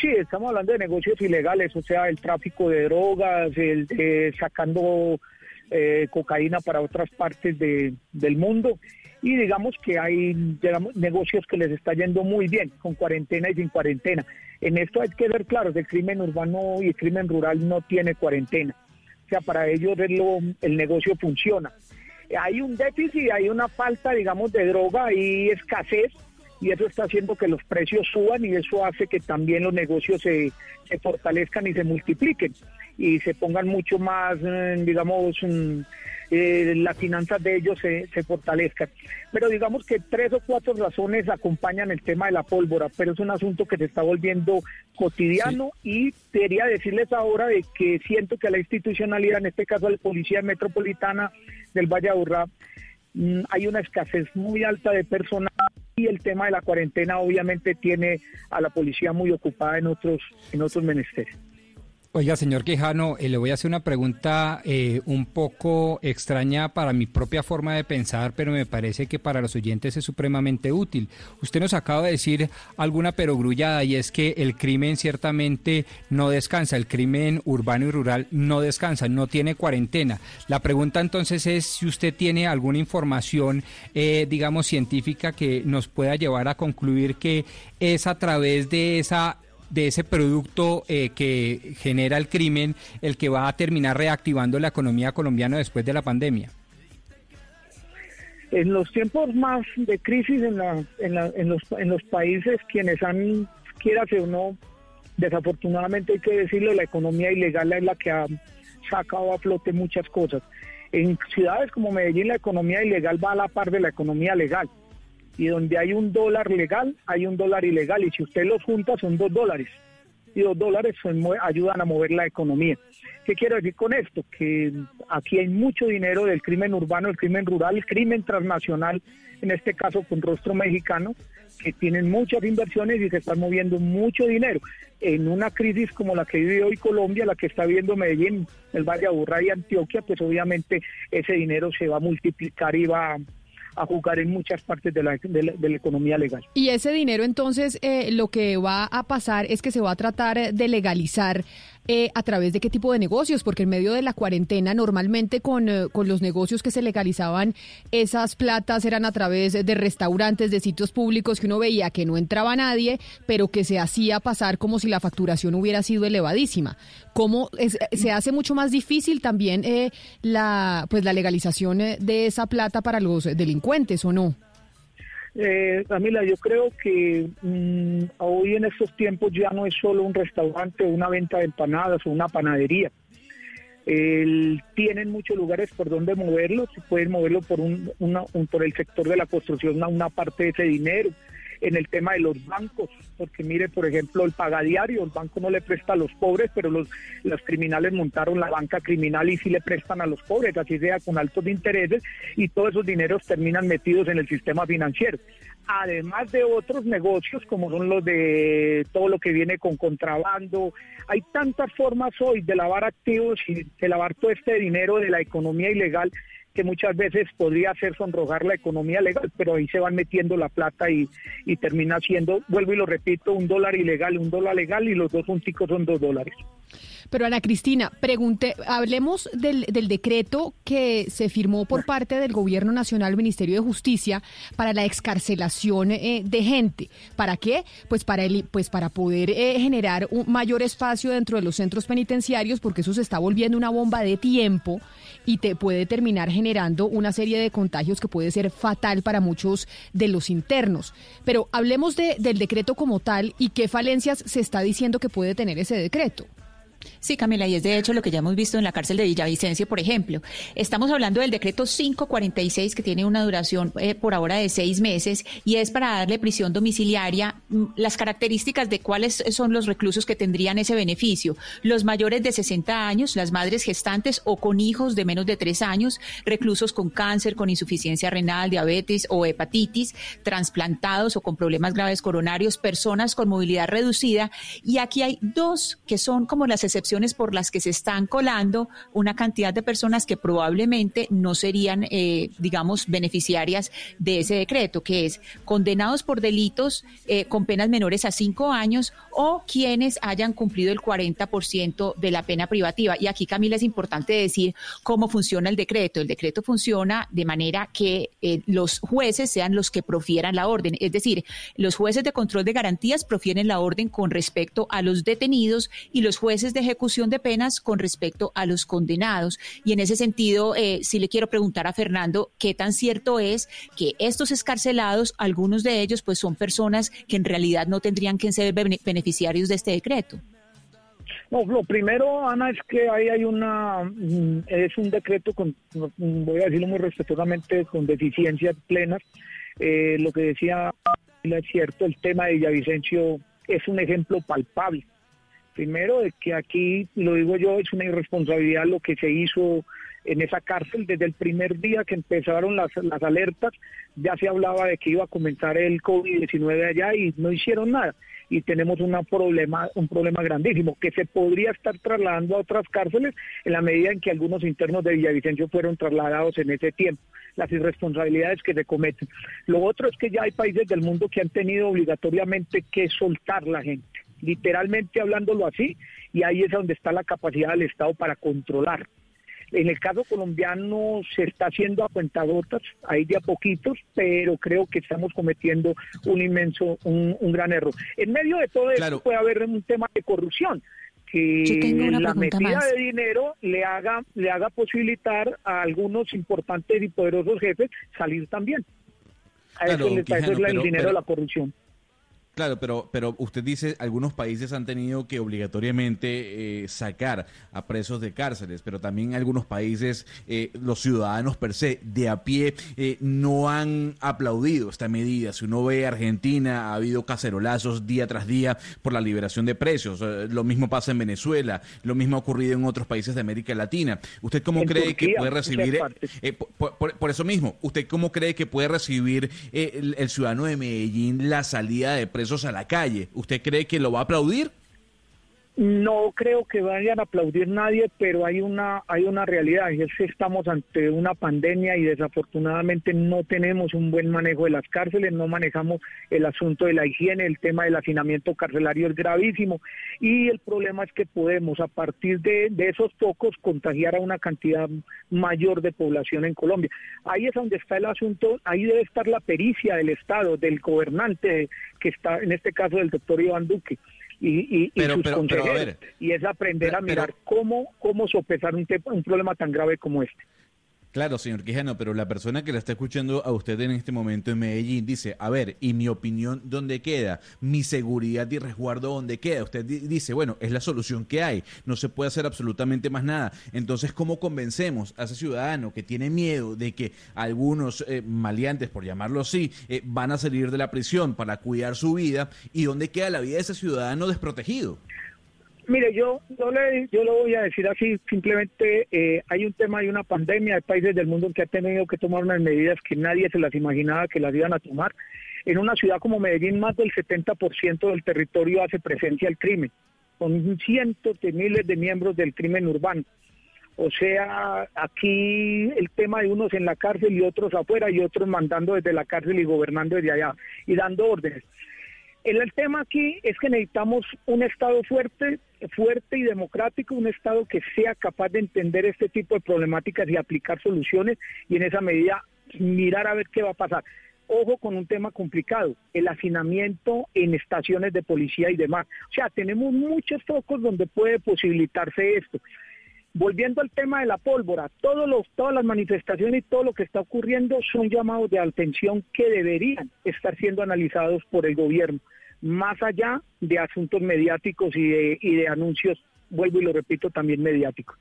Sí, estamos hablando de negocios ilegales, o sea, el tráfico de drogas, el eh, sacando eh, cocaína para otras partes de, del mundo. Y digamos que hay negocios que les está yendo muy bien, con cuarentena y sin cuarentena. En esto hay que ver claro, el crimen urbano y el crimen rural no tiene cuarentena. O sea, para ellos el negocio funciona. Hay un déficit, hay una falta, digamos, de droga y escasez, y eso está haciendo que los precios suban y eso hace que también los negocios se, se fortalezcan y se multipliquen y se pongan mucho más, eh, digamos, mm, eh, las finanzas de ellos se, se, fortalezcan. Pero digamos que tres o cuatro razones acompañan el tema de la pólvora, pero es un asunto que se está volviendo cotidiano y quería decirles ahora de que siento que la institucionalidad, en este caso la Policía Metropolitana del Valle Aburrá, mm, hay una escasez muy alta de personal y el tema de la cuarentena obviamente tiene a la policía muy ocupada en otros en otros menesteres. Oiga, señor Quijano, eh, le voy a hacer una pregunta eh, un poco extraña para mi propia forma de pensar, pero me parece que para los oyentes es supremamente útil. Usted nos acaba de decir alguna perogrullada y es que el crimen ciertamente no descansa, el crimen urbano y rural no descansa, no tiene cuarentena. La pregunta entonces es si usted tiene alguna información, eh, digamos, científica que nos pueda llevar a concluir que es a través de esa de ese producto eh, que genera el crimen el que va a terminar reactivando la economía colombiana después de la pandemia? En los tiempos más de crisis en, la, en, los, en los países quienes han, quiera o no, desafortunadamente hay que decirlo, la economía ilegal es la que ha sacado a flote muchas cosas. En ciudades como Medellín la economía ilegal va a la par de la economía legal y donde hay un dólar legal, hay un dólar ilegal, y si usted los junta son dos dólares, y dos dólares ayudan a mover la economía. ¿Qué quiero decir con esto? Que aquí hay mucho dinero del crimen urbano, el crimen rural, el crimen transnacional, en este caso con rostro mexicano, que tienen muchas inversiones y se están moviendo mucho dinero. En una crisis como la que vive hoy Colombia, la que está viviendo Medellín, el Valle Aburrá y Antioquia, pues obviamente ese dinero se va a multiplicar y va a jugar en muchas partes de la, de la, economía legal. Y ese dinero entonces eh, lo que va a pasar es que se va a tratar de legalizar eh, a través de qué tipo de negocios, porque en medio de la cuarentena normalmente con, eh, con, los negocios que se legalizaban, esas platas eran a través de restaurantes, de sitios públicos que uno veía que no entraba nadie, pero que se hacía pasar como si la facturación hubiera sido elevadísima. ¿Cómo se hace mucho más difícil también eh, la, pues, la legalización de esa plata para los delincuentes o no? Eh, Camila, yo creo que mm, hoy en estos tiempos ya no es solo un restaurante una venta de empanadas o una panadería. tienen muchos lugares por donde moverlo, se pueden moverlo por, un, por el sector de la construcción a una parte de ese dinero en el tema de los bancos, porque mire, por ejemplo, el pagadiario, el banco no le presta a los pobres, pero los, los criminales montaron la banca criminal y sí le prestan a los pobres, así sea con altos intereses, y todos esos dineros terminan metidos en el sistema financiero. Además de otros negocios como son los de todo lo que viene con contrabando, hay tantas formas hoy de lavar activos y de lavar todo este dinero de la economía ilegal que muchas veces podría hacer sonrojar la economía legal, pero ahí se van metiendo la plata y, y termina siendo, vuelvo y lo repito, un dólar ilegal, un dólar legal y los dos junticos son dos dólares. Pero Ana Cristina, pregunte, hablemos del, del, decreto que se firmó por parte del Gobierno Nacional, Ministerio de Justicia, para la excarcelación eh, de gente. ¿Para qué? Pues para, el, pues para poder eh, generar un mayor espacio dentro de los centros penitenciarios, porque eso se está volviendo una bomba de tiempo y te puede terminar generando una serie de contagios que puede ser fatal para muchos de los internos. Pero hablemos de, del decreto como tal y qué falencias se está diciendo que puede tener ese decreto. Sí, Camila, y es de hecho lo que ya hemos visto en la cárcel de Villavicencio, por ejemplo. Estamos hablando del decreto 546, que tiene una duración eh, por ahora de seis meses, y es para darle prisión domiciliaria. Mm, las características de cuáles son los reclusos que tendrían ese beneficio. Los mayores de 60 años, las madres gestantes o con hijos de menos de tres años, reclusos con cáncer, con insuficiencia renal, diabetes o hepatitis, trasplantados o con problemas graves coronarios, personas con movilidad reducida. Y aquí hay dos que son como las excepciones por las que se están colando una cantidad de personas que probablemente no serían, eh, digamos, beneficiarias de ese decreto, que es condenados por delitos eh, con penas menores a cinco años o quienes hayan cumplido el 40% de la pena privativa. Y aquí, Camila, es importante decir cómo funciona el decreto. El decreto funciona de manera que eh, los jueces sean los que profieran la orden. Es decir, los jueces de control de garantías profieren la orden con respecto a los detenidos y los jueces de ejecución de penas con respecto a los condenados. Y en ese sentido, eh, sí le quiero preguntar a Fernando qué tan cierto es que estos escarcelados, algunos de ellos, pues son personas que en realidad no tendrían que ser beneficiarios de este decreto. No, lo primero, Ana, es que ahí hay una, mm, es un decreto con, voy a decirlo muy respetuosamente, con deficiencias plenas. Eh, lo que decía es cierto, el tema de Villavicencio es un ejemplo palpable. Primero, de que aquí, lo digo yo, es una irresponsabilidad lo que se hizo en esa cárcel desde el primer día que empezaron las, las alertas, ya se hablaba de que iba a comenzar el COVID-19 allá y no hicieron nada. Y tenemos una problema, un problema grandísimo que se podría estar trasladando a otras cárceles en la medida en que algunos internos de Villavicencio fueron trasladados en ese tiempo, las irresponsabilidades que se cometen. Lo otro es que ya hay países del mundo que han tenido obligatoriamente que soltar la gente literalmente hablándolo así, y ahí es donde está la capacidad del Estado para controlar. En el caso colombiano se está haciendo a cuentagotas, ahí de a poquitos, pero creo que estamos cometiendo un inmenso, un, gran error. En medio de todo esto puede haber un tema de corrupción que la metida de dinero le haga le haga posibilitar a algunos importantes y poderosos jefes salir también. A eso, es el dinero de la corrupción. Claro, pero, pero usted dice, algunos países han tenido que obligatoriamente eh, sacar a presos de cárceles, pero también algunos países, eh, los ciudadanos per se, de a pie, eh, no han aplaudido esta medida. Si uno ve Argentina, ha habido cacerolazos día tras día por la liberación de presos. lo mismo pasa en Venezuela, lo mismo ha ocurrido en otros países de América Latina. ¿Usted cómo cree que puede recibir, por, eso mismo, ¿usted cómo cree que puede recibir el, el ciudadano de Medellín la salida de presos? A la calle. ¿Usted cree que lo va a aplaudir? No creo que vayan a aplaudir nadie, pero hay una hay una realidad y es que estamos ante una pandemia y desafortunadamente no tenemos un buen manejo de las cárceles, no manejamos el asunto de la higiene, el tema del hacinamiento carcelario es gravísimo y el problema es que podemos a partir de, esos pocos contagiar a una cantidad mayor de población en Colombia. Ahí es donde está el asunto, ahí debe estar la pericia del Estado, del gobernante que está en este caso del doctor Iván Duque y, y, sus consejeros. y es aprender a mirar cómo, cómo sopesar un, un problema tan grave como este. Claro, señor Quijano, pero la persona que la está escuchando a usted en este momento en Medellín dice, a ver, ¿y mi opinión dónde queda? ¿Mi seguridad y resguardo dónde queda? Usted dice, bueno, es la solución que hay, no se puede hacer absolutamente más nada. Entonces, ¿cómo convencemos a ese ciudadano que tiene miedo de que algunos eh, maleantes, por llamarlo así, eh, van a salir de la prisión para cuidar su vida? ¿Y dónde queda la vida de ese ciudadano desprotegido? Mire, yo, yo, le, yo lo voy a decir así, simplemente eh, hay un tema, hay una pandemia, hay países del mundo que han tenido que tomar unas medidas que nadie se las imaginaba que las iban a tomar. En una ciudad como Medellín, más del 70% del territorio hace presencia el crimen, con cientos de miles de miembros del crimen urbano. O sea, aquí el tema de unos en la cárcel y otros afuera y otros mandando desde la cárcel y gobernando desde allá y dando órdenes El, tema aquí es que necesitamos un Estado fuerte, fuerte y democrático, un Estado que sea capaz de entender este tipo de problemáticas y aplicar soluciones y en esa medida mirar a ver qué va a pasar. Ojo con un tema complicado, el hacinamiento en estaciones de policía y demás. O sea, tenemos muchos focos donde puede posibilitarse esto. Volviendo al tema de la pólvora, todos los, todas las manifestaciones y todo lo que está ocurriendo son llamados de atención que deberían estar siendo analizados por el gobierno, más allá de asuntos mediáticos y de, y de anuncios, vuelvo y lo repito, también mediáticos.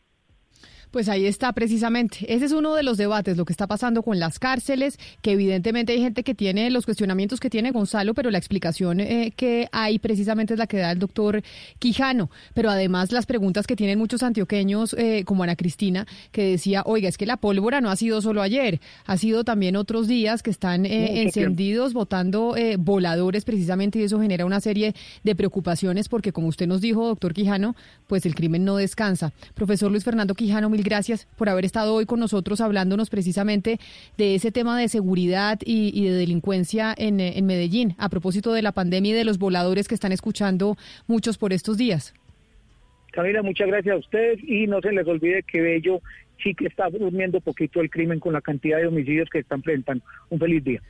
Pues ahí está precisamente. Ese es uno de los debates, lo que está pasando con las cárceles, que evidentemente hay gente que tiene los cuestionamientos que tiene Gonzalo, pero la explicación eh, que hay precisamente es la que da el doctor Quijano. Pero además las preguntas que tienen muchos antioqueños, eh, como Ana Cristina, que decía, oiga, es que la pólvora no ha sido solo ayer, ha sido también otros días que están eh, encendidos, votando voladores precisamente, y eso genera una serie de preocupaciones porque, como usted nos dijo, doctor Quijano, pues el crimen no descansa. Profesor Luis Fernando Quijano, gracias por haber estado hoy con nosotros hablándonos precisamente de ese tema de seguridad y, de delincuencia en, en Medellín, a propósito de la pandemia y de los voladores que están escuchando muchos por estos días. Camila, muchas gracias a ustedes y no se les olvide que Bello sí que está durmiendo poquito el crimen con la cantidad de homicidios que están presentando. Un feliz día.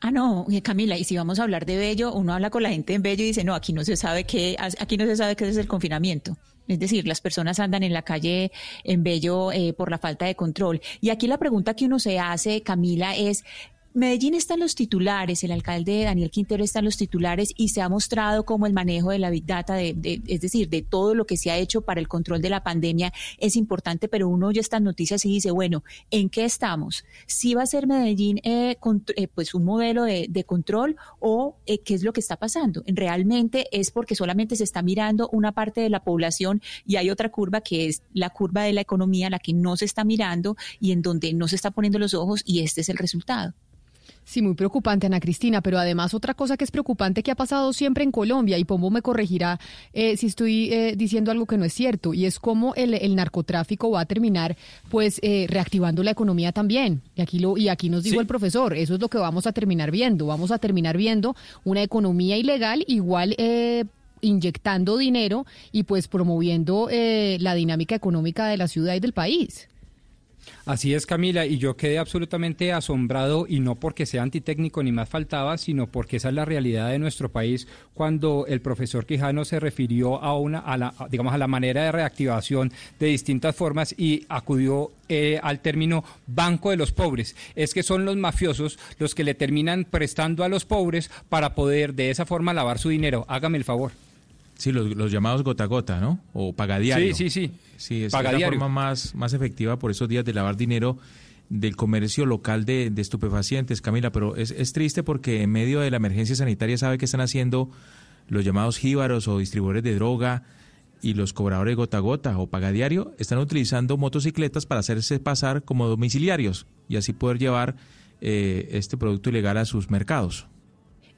Ah, no, eh, Camila, y si vamos a hablar de Bello, uno habla con la gente en Bello y dice, no, aquí no se sabe qué, aquí no se sabe qué es el confinamiento. Es decir, las personas andan en la calle en Bello eh, por la falta de control. Y aquí la pregunta que uno se hace, Camila, es Medellín está en los titulares, el alcalde Daniel Quintero está en los titulares y se ha mostrado como el manejo de la Big Data, de, es decir, de todo lo que se ha hecho para el control de la pandemia es importante, pero uno oye estas noticias y dice, bueno, ¿en qué estamos? ¿Sí va a ser Medellín eh, eh, pues un modelo de, control o eh, qué es lo que está pasando? ¿Realmente es porque solamente se está mirando una parte de la población y hay otra curva que es la curva de la economía, la que no se está mirando y en donde no se está poniendo los ojos y este es el resultado? Sí, muy preocupante, Ana Cristina, pero además otra cosa que es preocupante que ha pasado siempre en Colombia, y Pombo me corregirá eh, si estoy eh, diciendo algo que no es cierto, y es cómo el, narcotráfico va a terminar pues eh, reactivando la economía también. Y aquí, lo, y aquí nos dijo el profesor, eso es lo que vamos a terminar viendo, vamos a terminar viendo una economía ilegal igual inyectando dinero y pues promoviendo la dinámica económica de la ciudad y del país. Así es, Camila, y yo quedé absolutamente asombrado, y no porque sea antitécnico ni más faltaba, sino porque esa es la realidad de nuestro país cuando el profesor Quijano se refirió a una, a la, digamos, a la manera de reactivación de distintas formas y acudió eh, al término banco de los pobres. Es que son los mafiosos los que le terminan prestando a los pobres para poder de esa forma lavar su dinero. Hágame el favor. Sí, los, llamados gota a gota, ¿no? O pagadiario. Sí, sí, sí. Sí, es, la forma más, más efectiva por esos días de lavar dinero del comercio local de, estupefacientes, Camila, pero es, es, triste porque en medio de la emergencia sanitaria sabe que están haciendo los llamados jíbaros o distribuidores de droga y los cobradores gota a gota o pagadiario están utilizando motocicletas para hacerse pasar como domiciliarios y así poder llevar eh, este producto ilegal a sus mercados.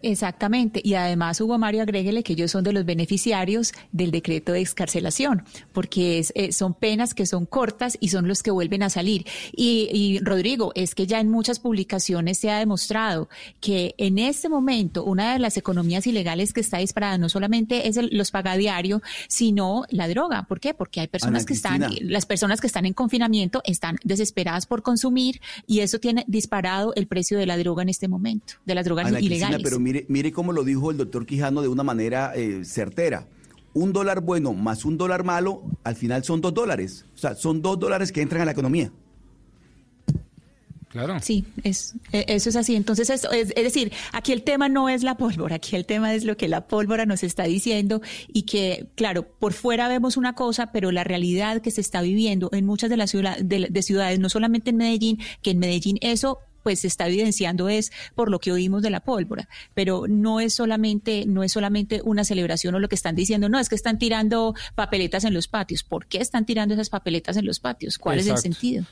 Exactamente. Y además, Hugo Mario, agréguele que ellos son de los beneficiarios del decreto de excarcelación, porque es, eh, son penas que son cortas y son los que vuelven a salir. Y, Rodrigo, es que ya en muchas publicaciones se ha demostrado que en este momento una de las economías ilegales que está disparada no solamente es el, los pagadiario, sino la droga. ¿Por qué? Porque hay personas que están, las personas que están en confinamiento están desesperadas por consumir y eso tiene disparado el precio de la droga en este momento, de las drogas ilegales mire, cómo lo dijo el doctor Quijano de una manera eh, certera. Un dólar bueno más un dólar malo, al final son dos dólares. O sea, son dos dólares que entran a la economía. Claro. Sí, es, e, eso es así. Entonces, es, es, decir, aquí el tema no es la pólvora, aquí el tema es lo que la pólvora nos está diciendo y que, claro, por fuera vemos una cosa, pero la realidad que se está viviendo en muchas de las de ciudades, no solamente en Medellín, que en Medellín eso pues se está evidenciando es por lo que oímos de la pólvora, pero no es solamente no es solamente una celebración o lo que están diciendo, no, es que están tirando papeletas en los patios. ¿Por qué están tirando esas papeletas en los patios? ¿Cuál es el sentido?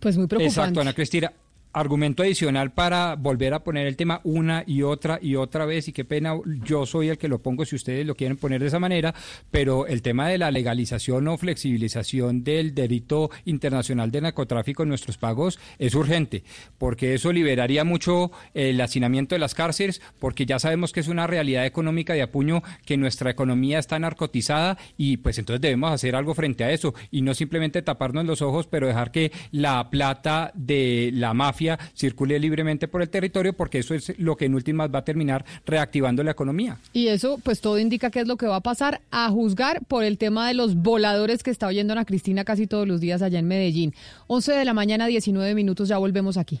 Pues muy preocupante. Exacto, Ana Cristina. Argumento adicional para volver a poner el tema una y otra y otra vez y qué pena yo soy el que lo pongo si ustedes lo quieren poner de esa manera, pero el tema de la legalización o flexibilización del delito internacional de narcotráfico en nuestros pagos es urgente, porque eso liberaría mucho el hacinamiento de las cárceles, porque ya sabemos que es una realidad económica de apuño que nuestra economía está narcotizada y pues entonces debemos hacer algo frente a eso y no simplemente taparnos los ojos, pero dejar que la plata de la mafia circule libremente por el territorio, porque eso es lo que en últimas va a terminar reactivando la economía. Y eso, pues todo indica que es lo que va a pasar a juzgar por el tema de los voladores que está oyendo Ana Cristina casi todos los días allá en Medellín. 11 de la mañana, 19 minutos, ya volvemos aquí.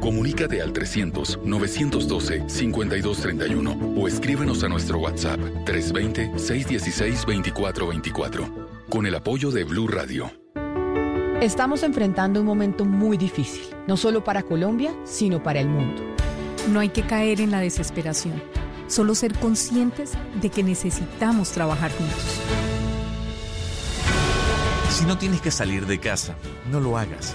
Comunícate al 300-912-5231 o escríbenos a nuestro WhatsApp 320-616-2424 con el apoyo de Blue Radio. Estamos enfrentando un momento muy difícil, no solo para Colombia, sino para el mundo. No hay que caer en la desesperación, solo ser conscientes de que necesitamos trabajar juntos. Si no tienes que salir de casa, no lo hagas.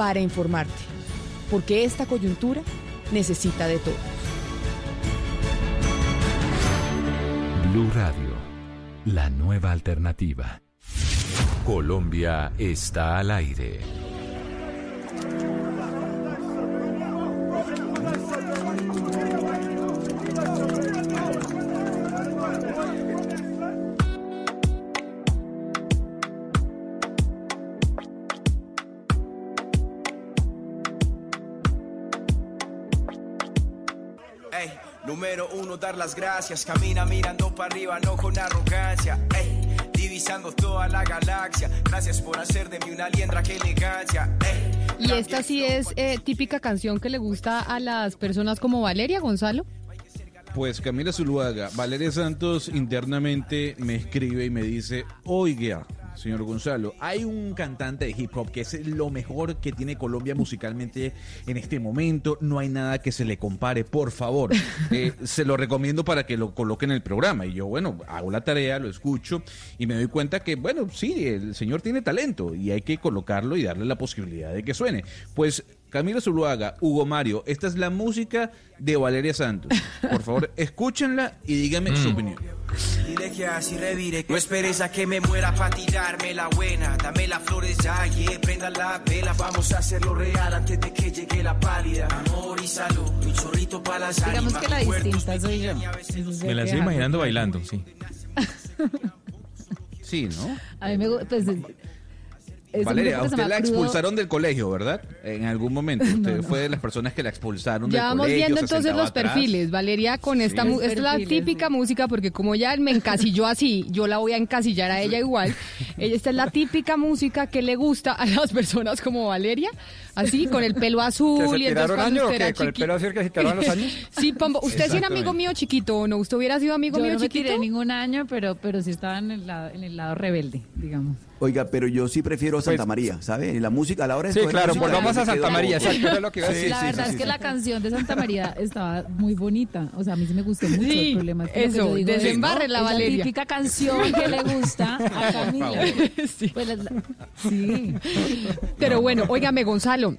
para informarte, porque esta coyuntura necesita de todos. Blue Radio, la nueva alternativa. Colombia está al aire. Uno, dar las gracias. Camina mirando para arriba, no con arrogancia. Ey, divisando toda la galaxia. Gracias por hacer de mí una liendra, que elegancia. Ey, Y esta sí es eh, típica canción que le gusta a las personas como Valeria Gonzalo. Pues Camila Zuluaga, Valeria Santos internamente me escribe y me dice, oiga, señor Gonzalo, hay un cantante de hip hop que es lo mejor que tiene Colombia musicalmente en este momento, no hay nada que se le compare, por favor, *laughs* Eh, se lo recomiendo para que lo coloque en el programa. Y yo, bueno, hago la tarea, lo escucho y me doy cuenta que, bueno, sí, el señor tiene talento y hay que colocarlo y darle la posibilidad de que suene. Pues Camila Zuluaga, Hugo Mario, esta es la música de Valeria Santos. Por favor, *laughs* escúchenla y díganme su opinión. Dile que así revire. No esperes a que me muera para tirarme la buena. Dame las flores ya, yeah, prenda la vela. Vamos a hacerlo real antes de que llegue la pálida. Amor y salud, un chorrito para las Digamos ánimas. que la distinta soy yo. Me la estoy imaginando bailando, sí. *laughs* Sí, ¿no? A mí me gusta, pues, es Valeria, a usted la Crudo. expulsaron del colegio, ¿verdad? En algún momento. *laughs* Usted fue de las personas que la expulsaron Ya del vamos colegio. viendo se entonces sentaba los atrás. perfiles. Valeria con esta Sí. es la típica música porque como ya me encasilló así, yo la voy a encasillar a ella igual. Ella esta es la típica música que le gusta a las personas como Valeria, así con el pelo azul ¿Que se y entonces años usted era ¿Con el pelo azul que se tiraron los años? *laughs* Sí, Pombo, usted sí era amigo mío chiquito o no, usted hubiera sido amigo Yo mío no me chiquito. tiré ningún año, pero, pero sí estaba en el lado, en el lado rebelde, digamos. Oiga, pero yo sí prefiero a Santa María, ¿sabe? La música, a la hora de Sí, claro, música, volvamos a Santa María, exacto, lo que iba a decir. la verdad es que la canción de Santa María estaba muy bonita. O sea, a mí sí me gustó mucho. Sí, el problema es que eso, yo digo desembárrela, es Valeria. La típica canción que le gusta a *laughs* Camila. *laughs* Sí. Pues la- sí. Pero bueno, óigame, Gonzalo.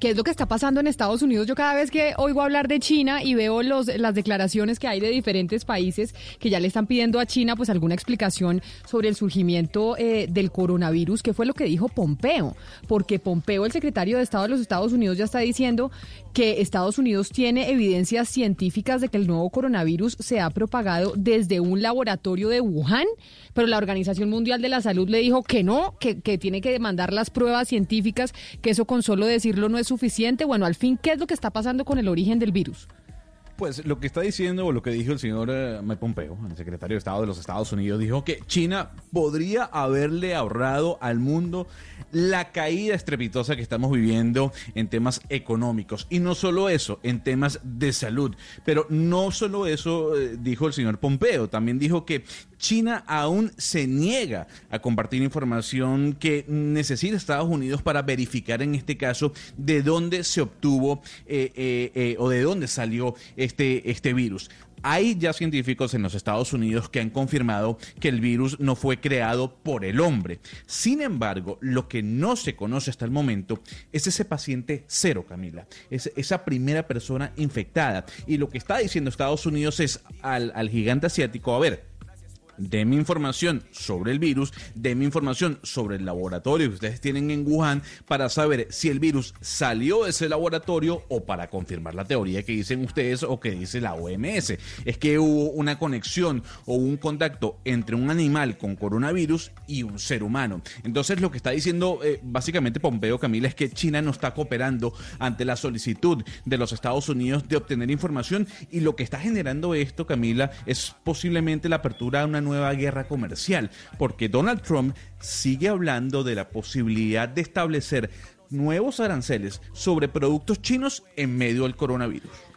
¿Qué es lo que está pasando en Estados Unidos? Yo cada vez que oigo hablar de China y veo los, las declaraciones que hay de diferentes países que ya le están pidiendo a China pues alguna explicación sobre el surgimiento eh, del coronavirus, ¿qué fue lo que dijo Pompeo? Porque Pompeo, el secretario de Estado de los Estados Unidos, ya está diciendo que Estados Unidos tiene evidencias científicas de que el nuevo coronavirus se ha propagado desde un laboratorio de Wuhan, pero la Organización Mundial de la Salud le dijo que no, que, que tiene que demandar las pruebas científicas, que eso con solo decirlo no es suficiente. Bueno, al fin, ¿qué es lo que está pasando con el origen del virus? Pues lo que está diciendo o lo que dijo el señor eh, Mike Pompeo, el secretario de Estado de los Estados Unidos, dijo que China podría haberle ahorrado al mundo la caída estrepitosa que estamos viviendo en temas económicos. Y no solo eso, en temas de salud. Pero no solo eso eh, dijo el señor Pompeo, también dijo que China aún se niega a compartir información que necesita Estados Unidos para verificar en este caso de dónde se obtuvo eh, o de dónde salió este, este virus. Hay ya científicos en los Estados Unidos que han confirmado que el virus no fue creado por el hombre. Sin embargo, lo que no se conoce hasta el momento es ese paciente cero, Camila. Es esa primera persona infectada. Y lo que está diciendo Estados Unidos es al, al gigante asiático, a ver, Deme información sobre el virus, deme información sobre el laboratorio que ustedes tienen en Wuhan para saber si el virus salió de ese laboratorio o para confirmar la teoría que dicen ustedes o que dice la OMS. Es que hubo una conexión o un contacto entre un animal con coronavirus y un ser humano. Entonces lo que está diciendo eh, básicamente Pompeo Camila es que China no está cooperando ante la solicitud de los Estados Unidos de obtener información y lo que está generando esto Camila es posiblemente la apertura de una nueva guerra comercial, porque Donald Trump sigue hablando de la posibilidad de establecer nuevos aranceles sobre productos chinos en medio del coronavirus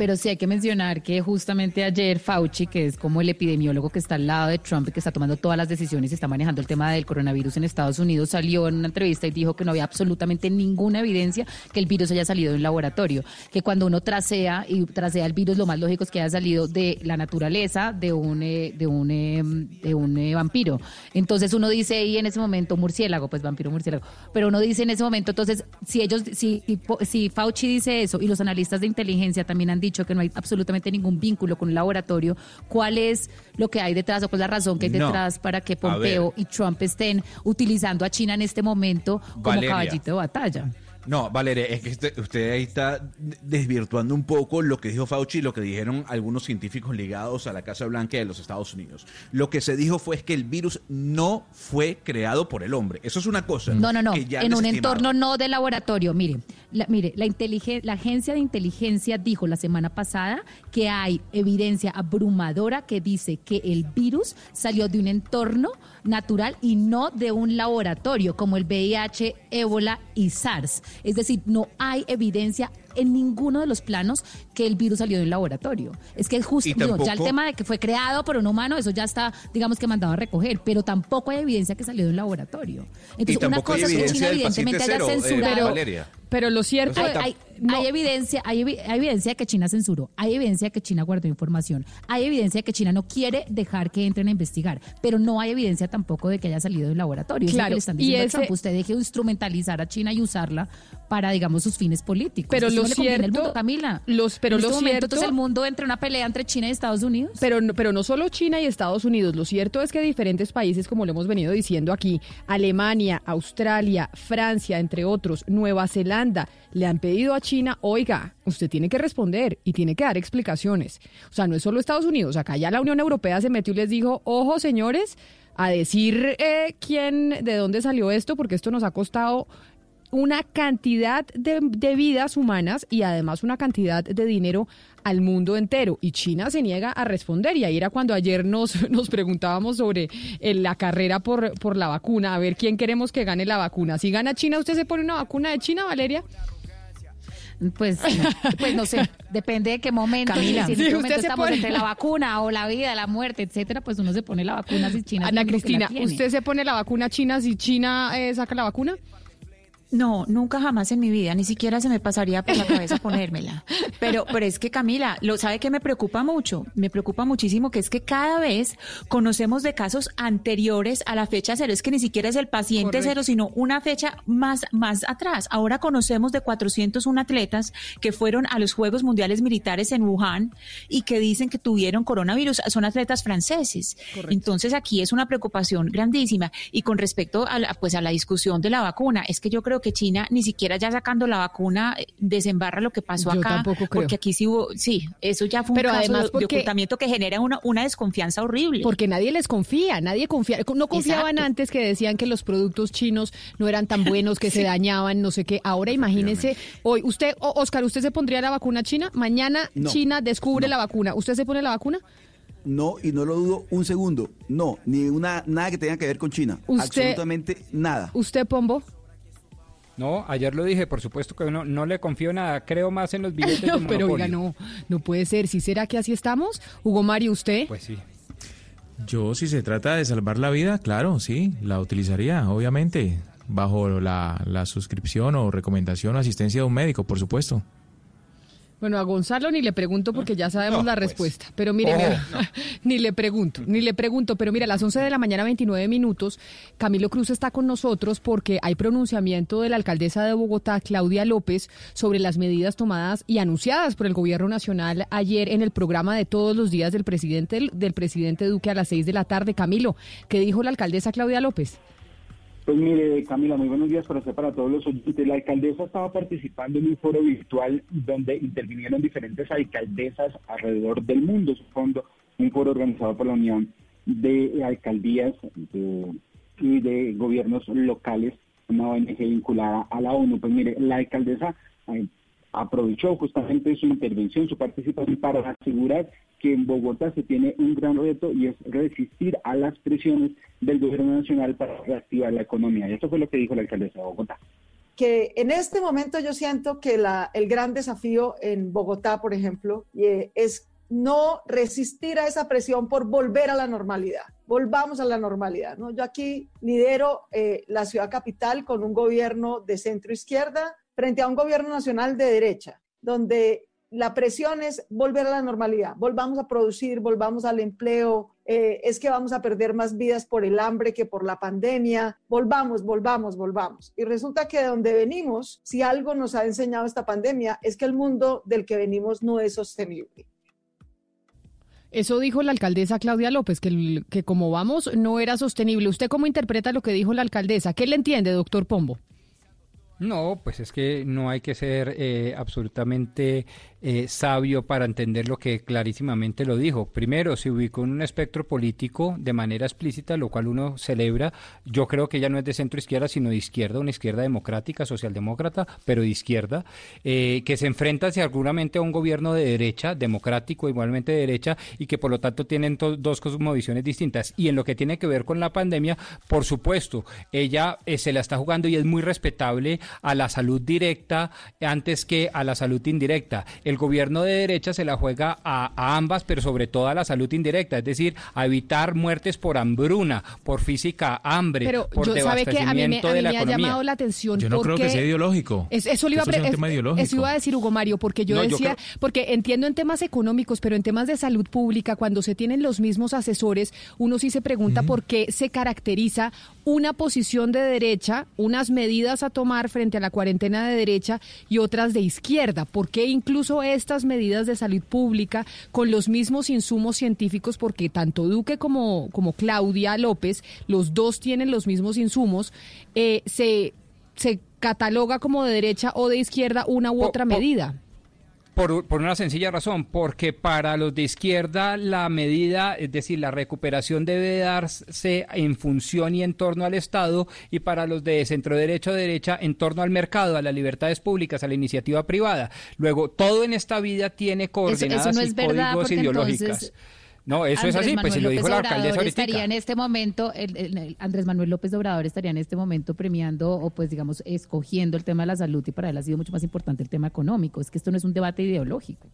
pero sí hay que mencionar que justamente ayer Fauci, que es como el epidemiólogo que está al lado de Trump y que está tomando todas las decisiones y está manejando el tema del coronavirus en Estados Unidos, salió en una entrevista y dijo que no había absolutamente ninguna evidencia que el virus haya salido de laboratorio, que cuando uno trasea y trasea el virus, lo más lógico es que haya salido de la naturaleza de un eh, de un eh, de un eh, vampiro. Entonces uno dice ahí en ese momento murciélago, pues vampiro murciélago, pero uno dice en ese momento, entonces si ellos si si Fauci dice eso y los analistas de inteligencia también han dicho dicho que no hay absolutamente ningún vínculo con un laboratorio, ¿cuál es lo que hay detrás o cuál es la razón que hay detrás para que Pompeo y Trump estén utilizando a China en este momento como caballito de batalla? No, Valeria, es que usted, ahí está desvirtuando un poco lo que dijo Fauci y lo que dijeron algunos científicos ligados a la Casa Blanca de los Estados Unidos. Lo que se dijo fue que el virus no fue creado por el hombre. Eso es una cosa. No, no, no. en un entorno no de laboratorio. Mire, la, mire, la, la agencia de inteligencia dijo la semana pasada que hay evidencia abrumadora que dice que el virus salió de un entorno natural y no de un laboratorio como el VIH, ébola y SARS. Es decir, no hay evidencia en ninguno de los planos que el virus salió de un laboratorio. Es que es justo, ya el tema de que fue creado por un humano, eso ya está, digamos que mandado a recoger, pero tampoco hay evidencia que salió de un laboratorio. Entonces, una cosa es que China evidentemente haya eh, censurado. pero lo cierto hay, hay, evidencia, hay, evidencia que China censuró, hay evidencia que China guardó información, hay evidencia que China no quiere dejar que entren a investigar, pero no hay evidencia tampoco de que haya salido de un laboratorio. Claro, es y ese... usted deje instrumentalizar a China y usarla para, digamos, sus fines políticos. Pero lo cierto, el mundo, Camila. Los, pero en lo este cierto, entonces el mundo entre una pelea entre China y Estados Unidos. Pero, pero no solo China y Estados Unidos. Lo cierto es que diferentes países, como lo hemos venido diciendo aquí, Alemania, Australia, Francia, entre otros, Nueva Zelanda, le han pedido a China, oiga, usted tiene que responder y tiene que dar explicaciones. O sea, no es solo Estados Unidos. Acá ya la Unión Europea se metió y les dijo, ojo, señores, a decir eh, quién, de dónde salió esto, porque esto nos ha costado una cantidad de, vidas humanas y además una cantidad de dinero al mundo entero. Y China se niega a responder. Y ahí era cuando ayer nos, *laughs* nos preguntábamos sobre eh, la carrera por, por la vacuna, a ver quién queremos que gane la vacuna. Si gana China, ¿usted se pone una vacuna de China, Valeria? Pues, pues no sé, depende de qué momento. Camila, si en este momento estamos entre la vacuna o la vida, la muerte, etcétera, pues uno se pone la vacuna si China. Ana Cristina, ¿usted se pone la vacuna china si China eh, saca la vacuna? No, nunca jamás en mi vida, ni siquiera se me pasaría por la cabeza *laughs* ponérmela. Pero, pero es que Camila, lo sabe que me preocupa mucho, me preocupa muchísimo que es que cada vez conocemos de casos anteriores a la fecha cero, es que ni siquiera es el paciente cero, sino una fecha más, más atrás. Ahora conocemos de 401 atletas que fueron a los Juegos Mundiales Militares en Wuhan y que dicen que tuvieron coronavirus, son atletas franceses. Entonces aquí es una preocupación grandísima. Y con respecto a la, pues a la discusión de la vacuna, es que yo creo que China ni siquiera ya sacando la vacuna eh, desembarra lo que pasó Yo acá, tampoco creo. porque aquí sí hubo, sí, eso ya fue un Pero caso además de- de, porque- ocultamiento que genera una, una desconfianza horrible. Porque nadie les confía, nadie confía. No confiaban Exacto. antes que decían que los productos chinos no eran tan buenos, que *laughs* se dañaban, no sé qué. Ahora imagínese, hoy usted, o- Oscar, ¿usted se pondría la vacuna china? Mañana No, China descubre la vacuna. ¿Usted se pone la vacuna? No, y no lo dudo un segundo. No, ni una nada que tenga que ver con China. Usted- Absolutamente nada. ¿Usted, Pombo? No, ayer lo dije, por supuesto que no, no le confío nada, creo más en los *laughs* billetes No, de pero oiga, no, no puede ser. ¿Sí será que así estamos? Hugo Mario, ¿usted? Pues sí. Yo, si se trata de salvar la vida, claro, sí, la utilizaría, obviamente, bajo la, la suscripción o recomendación o asistencia de un médico, por supuesto. Bueno, a Gonzalo ni le pregunto porque ya sabemos No, la pues. respuesta. Pero mire, Ojo. mira, *laughs* ni le pregunto, ni le pregunto. Pero mira, a las 11 de la mañana, 29 minutos, Camilo Cruz está con nosotros porque hay pronunciamiento de la alcaldesa de Bogotá, Claudia López, sobre las medidas tomadas y anunciadas por el gobierno nacional ayer en el programa de todos los días del presidente, del presidente Duque a las 6 de la tarde. Camilo, ¿qué dijo la alcaldesa Claudia López? Pues mire, Camila, muy buenos días para usted, para todos los oyentes. La alcaldesa estaba participando en un foro virtual donde intervinieron diferentes alcaldesas alrededor del mundo. Fondo, un foro organizado por la Unión de Alcaldías y de Gobiernos Locales, una ONG vinculada a la ONU. Pues mire, la alcaldesa eh, aprovechó justamente su intervención, su participación para asegurar que en Bogotá se tiene un gran reto y es resistir a las presiones del gobierno nacional para reactivar la economía. Y esto fue lo que dijo la alcaldesa de Bogotá. que en este momento yo siento que la, el gran desafío en Bogotá, por ejemplo, eh, es no resistir a esa presión por volver a la normalidad. Volvamos a la normalidad. ¿no? Yo aquí lidero eh, la ciudad capital con un gobierno de centro izquierda frente a un gobierno nacional de derecha, donde la presión es volver a la normalidad, volvamos a producir, volvamos al empleo, eh, es que vamos a perder más vidas por el hambre que por la pandemia, volvamos, volvamos, volvamos. Y resulta que de donde venimos, si algo nos ha enseñado esta pandemia, es que el mundo del que venimos no es sostenible. Eso dijo la alcaldesa Claudia López, que, el- que como vamos no era sostenible. ¿Usted cómo interpreta lo que dijo la alcaldesa? ¿Qué le entiende, doctor Pombo? No, pues es que no hay que ser eh, absolutamente eh, sabio para entender lo que clarísimamente lo dijo. Primero, se ubicó en un espectro político de manera explícita, lo cual uno celebra. Yo creo que ella no es de centro izquierda, sino de izquierda, una izquierda democrática, socialdemócrata, pero de izquierda, eh, que se enfrenta seguramente a un gobierno de derecha, democrático, igualmente de derecha, y que por lo tanto tienen dos cosmovisiones distintas. Y en lo que tiene que ver con la pandemia, por supuesto, ella eh, se la está jugando y es muy respetable a la salud directa antes que a la salud indirecta. El gobierno de derecha se la juega a, a ambas, pero sobre todo a la salud indirecta, es decir, a evitar muertes por hambruna, por física hambre, Pero por yo sabe que a mí me, a mí de la me ha llamado la atención. Yo no creo que porque- sea ideológico. Es- eso le iba a Esto sea pre- un tema es- ideológico. eso iba a decir Hugo Mario, porque yo No, yo decía, creo- porque entiendo en temas económicos, pero en temas de salud pública, cuando se tienen los mismos asesores, uno sí se pregunta por qué se caracteriza una posición de derecha, unas medidas a tomar frente a la cuarentena de derecha y otras de izquierda. ¿Por qué incluso estas medidas de salud pública con los mismos insumos científicos? Porque tanto Duque como, como Claudia López, los dos tienen los mismos insumos, eh, se, se cataloga como de derecha o de izquierda una u otra medida. Por, por una sencilla razón, porque para los de izquierda la medida, es decir, la recuperación debe darse en función y en torno al Estado, y para los de centro derecho derecha en torno al mercado, a las libertades públicas, a la iniciativa privada. Luego, todo en esta vida tiene coordenadas eso no y es verdad, códigos ideológicas. entonces No, eso es así, pues si Manuel lo dijo López la alcaldesa ahorita. estaría en este momento, el- el- el Andrés Manuel López Obrador estaría en este momento premiando o pues digamos escogiendo el tema de la salud y para él ha sido mucho más importante el tema económico. Es que esto no es un debate ideológico.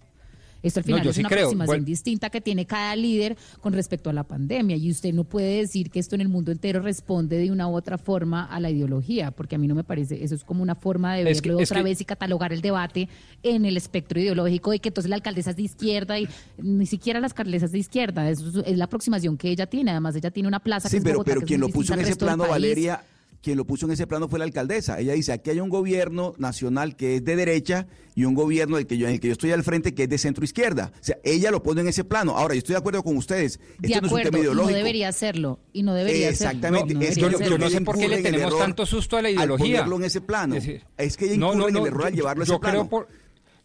Esto al final es sí una creo. aproximación Bueno. distinta que tiene cada líder con respecto a la pandemia. Y usted no puede decir que esto en el mundo entero responde de una u otra forma a la ideología, porque a mí no me parece, eso es como una forma de Es verlo es otra que- vez y catalogar el debate en el espectro ideológico y que entonces la alcaldesa es de izquierda y ni siquiera la alcaldesa es de izquierda. Eso es, es la aproximación que ella tiene. Además, ella tiene una plaza Sí, que es pero, Bogotá, pero que es quien lo puso en ese plano. Valeria, quien lo puso en ese plano fue la alcaldesa. Ella dice, aquí hay un gobierno nacional que es de derecha y un gobierno del que yo, en el que yo estoy al frente que es de centro izquierda. O sea, ella lo pone en ese plano. Ahora, yo estoy de acuerdo con ustedes. De Esto no es un acuerdo, tema y no ideológico. debería hacerlo. Y no debería Exactamente. hacerlo. No, debería yo, yo no sé por qué le tenemos tanto susto a la Al ideología. ponerlo en ese plano. Es decir, Es, que ella no, incurre no, en el error al yo- llevarlo a yo ese creo plano. por-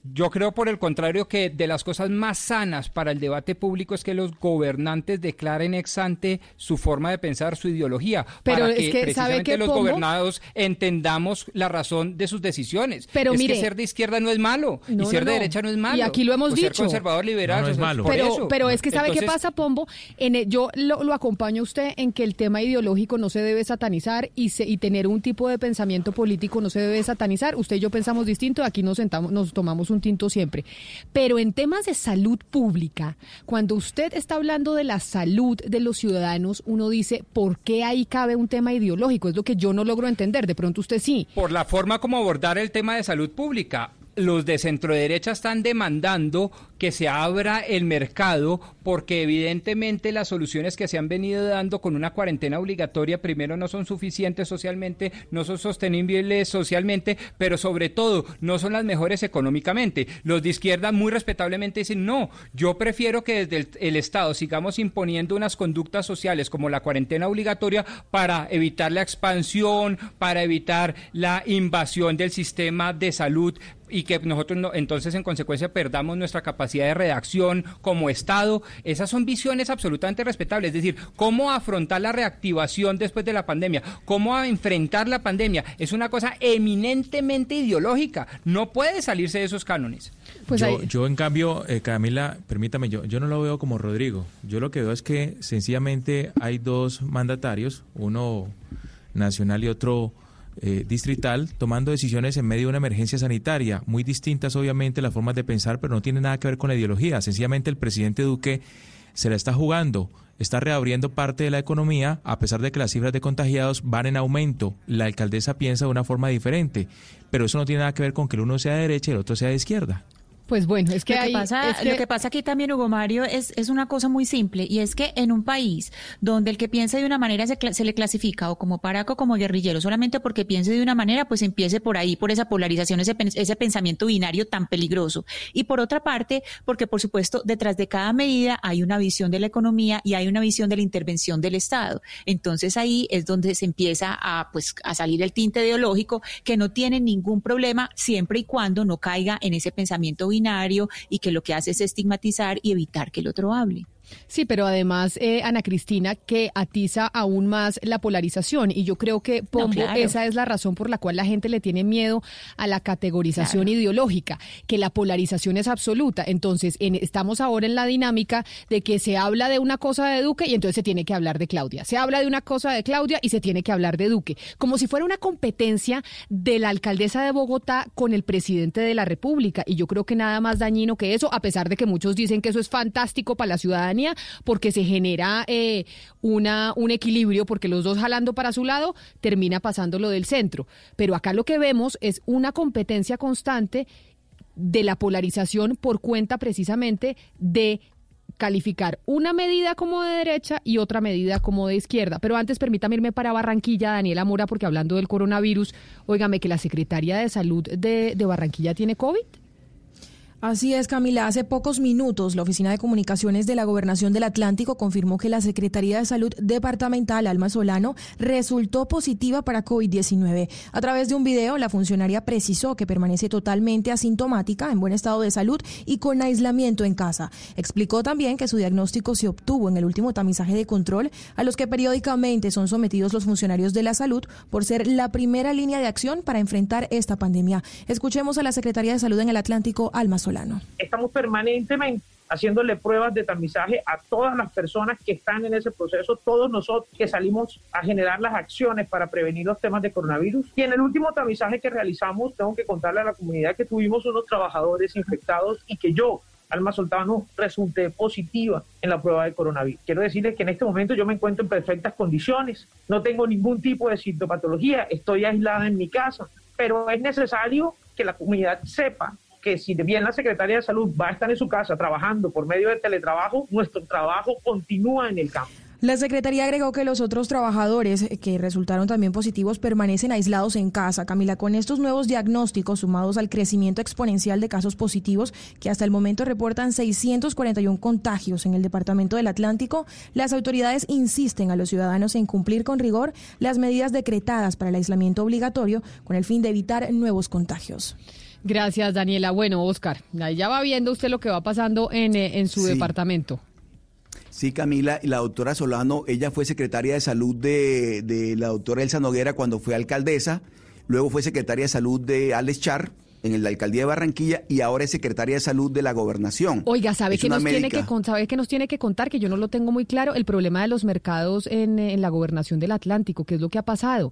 Yo creo por el contrario que de las cosas más sanas para el debate público es que los gobernantes declaren ex ante su forma de pensar, su ideología, Pero para es que, que, ¿sabe precisamente qué, los gobernados entendamos la razón de sus decisiones. Pero es mire- que ser de izquierda no es malo No, y ser no, de no. derecha no es malo. Y aquí lo hemos o dicho. Ser conservador liberal No, es malo. por Pero, eso. pero es que ¿sabe qué pasa, Pombo? En el- yo lo, lo acompaño a usted en que el tema ideológico no se debe satanizar y, se- y tener un tipo de pensamiento político no se debe satanizar. Usted y yo pensamos distinto, aquí nos sentamos, nos tomamos un tinto siempre. Pero en temas de salud pública, cuando usted está hablando de la salud de los ciudadanos, uno dice, ¿por qué ahí cabe un tema ideológico? Es lo que yo no logro entender. De pronto usted sí. por la forma como abordar el tema de salud pública. Los de centro derecha están demandando que se abra el mercado porque evidentemente las soluciones que se han venido dando con una cuarentena obligatoria primero no son suficientes socialmente, no son sostenibles socialmente, pero sobre todo no son las mejores económicamente. Los de izquierda muy respetablemente dicen, no, yo prefiero que desde el, el Estado sigamos imponiendo unas conductas sociales como la cuarentena obligatoria para evitar la expansión, para evitar la invasión del sistema de salud y que nosotros no- entonces en consecuencia perdamos nuestra capacidad de redacción como Estado. Esas son visiones absolutamente respetables. Es decir, cómo afrontar la reactivación después de la pandemia, cómo a enfrentar la pandemia, es una cosa eminentemente ideológica. No puede salirse de esos cánones. Pues yo, yo, en cambio, eh, Camila, permítame, yo, yo no lo veo como Rodrigo. Yo lo que veo es que sencillamente hay dos mandatarios, uno nacional y otro eh, distrital, tomando decisiones en medio de una emergencia sanitaria, muy distintas obviamente las formas de pensar, pero no tiene nada que ver con la ideología. Sencillamente el presidente Duque se la está jugando, está reabriendo parte de la economía, a pesar de que las cifras de contagiados van en aumento. La alcaldesa piensa de una forma diferente, pero eso no tiene nada que ver con que el uno sea de derecha y el otro sea de izquierda. Pues bueno, es que, lo, que hay- pasa, es que- lo que pasa aquí también, Hugo Mario, es, es una cosa muy simple y es que en un país donde el que piensa de una manera se, se le clasifica o como paraco o como guerrillero solamente porque piense de una manera, pues empiece por ahí, por esa polarización, ese, ese pensamiento binario tan peligroso. Y por otra parte, porque por supuesto detrás de cada medida hay una visión de la economía y hay una visión de la intervención del Estado. Entonces ahí es donde se empieza a, pues, a salir el tinte ideológico que no tiene ningún problema siempre y cuando no caiga en ese pensamiento binario y que lo que hace es estigmatizar y evitar que el otro hable. Sí, pero además, eh, Ana Cristina, que atiza aún más la polarización. Y yo creo que, Pombo, claro. esa es la razón por la cual la gente le tiene miedo a la categorización ideológica, que la polarización es absoluta. Entonces, en- estamos ahora en la dinámica de que se habla de una cosa de Duque y entonces se tiene que hablar de Claudia. Se habla de una cosa de Claudia y se tiene que hablar de Duque. Como si fuera una competencia de la alcaldesa de Bogotá con el presidente de la República. Y yo creo que nada más dañino que eso, a pesar de que muchos dicen que eso es fantástico para la ciudadanía, porque se genera eh, una, un equilibrio, porque los dos jalando para su lado termina pasando lo del centro. Pero acá lo que vemos es una competencia constante de la polarización por cuenta precisamente de calificar una medida como de derecha y otra medida como de izquierda. Pero antes permítame irme para Barranquilla, Daniela Mora, porque hablando del coronavirus, óigame que la Secretaría de Salud de, de Barranquilla tiene COVID. Así es, Camila. Hace pocos minutos, la Oficina de Comunicaciones de la Gobernación del Atlántico confirmó que la Secretaría de Salud Departamental, Alma Solano, resultó positiva para COVID-19. A través de un video, la funcionaria precisó que permanece totalmente asintomática, en buen estado de salud y con aislamiento en casa. Explicó también que su diagnóstico se obtuvo en el último tamizaje de control a los que periódicamente son sometidos los funcionarios de la salud por ser la primera línea de acción para enfrentar esta pandemia. Escuchemos a la Secretaría de Salud en el Atlántico, Alma Solano. Estamos permanentemente haciéndole pruebas de tamizaje a todas las personas que están en ese proceso, todos nosotros que salimos a generar las acciones para prevenir los temas de coronavirus. Y en el último tamizaje que realizamos, tengo que contarle a la comunidad que tuvimos unos trabajadores infectados y que yo Alma Soltano resulté positiva en la prueba de coronavirus. Quiero decirles que en este momento yo me encuentro en perfectas condiciones, no tengo ningún tipo de sintomatología, estoy aislada en mi casa, pero es necesario que la comunidad sepa que si bien la Secretaría de Salud va a estar en su casa trabajando por medio de teletrabajo, nuestro trabajo continúa en el campo. La Secretaría agregó que los otros trabajadores que resultaron también positivos permanecen aislados en casa. Camila, con estos nuevos diagnósticos sumados al crecimiento exponencial de casos positivos, que hasta el momento reportan 641 contagios en el Departamento del Atlántico, las autoridades insisten a los ciudadanos en cumplir con rigor las medidas decretadas para el aislamiento obligatorio con el fin de evitar nuevos contagios. Gracias, Daniela. Bueno, Oscar, ya va viendo usted lo que va pasando en, eh, en su departamento. Sí, Camila, y la doctora Solano, ella fue secretaria de salud de, de la doctora Elsa Noguera cuando fue alcaldesa, luego fue secretaria de salud de Alex Char, en la alcaldía de Barranquilla y ahora es secretaria de salud de la gobernación. Oiga, ¿sabe qué nos, tiene que, sabe que nos tiene que contar? Que yo no lo tengo muy claro, el problema de los mercados en, en la gobernación del Atlántico, ¿qué es lo que ha pasado?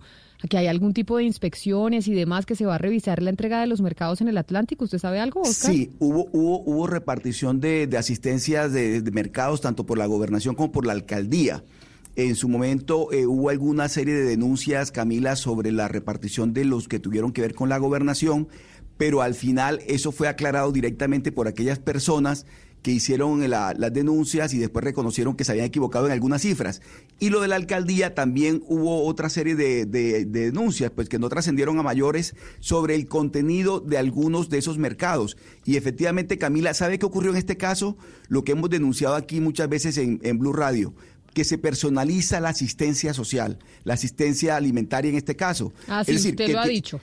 ¿Que hay algún tipo de inspecciones y demás que se va a revisar la entrega de los mercados en el Atlántico? ¿Usted sabe algo, Oscar? Sí, hubo, hubo, hubo repartición de, de asistencias de, de mercados tanto por la gobernación como por la alcaldía. En su momento eh, hubo alguna serie de denuncias, Camila, sobre la repartición de los que tuvieron que ver con la gobernación, pero al final eso fue aclarado directamente por aquellas personas que hicieron las denuncias y después reconocieron que se habían equivocado en algunas cifras. Y lo de la alcaldía también hubo otra serie de, de denuncias, pues que no trascendieron a mayores sobre el contenido de algunos de esos mercados. Y efectivamente, Camila, ¿sabe qué ocurrió en este caso? Lo que hemos denunciado aquí muchas veces en, en Blue Radio que se personaliza la asistencia social, la asistencia alimentaria en este caso. Ah, sí, usted lo ha dicho.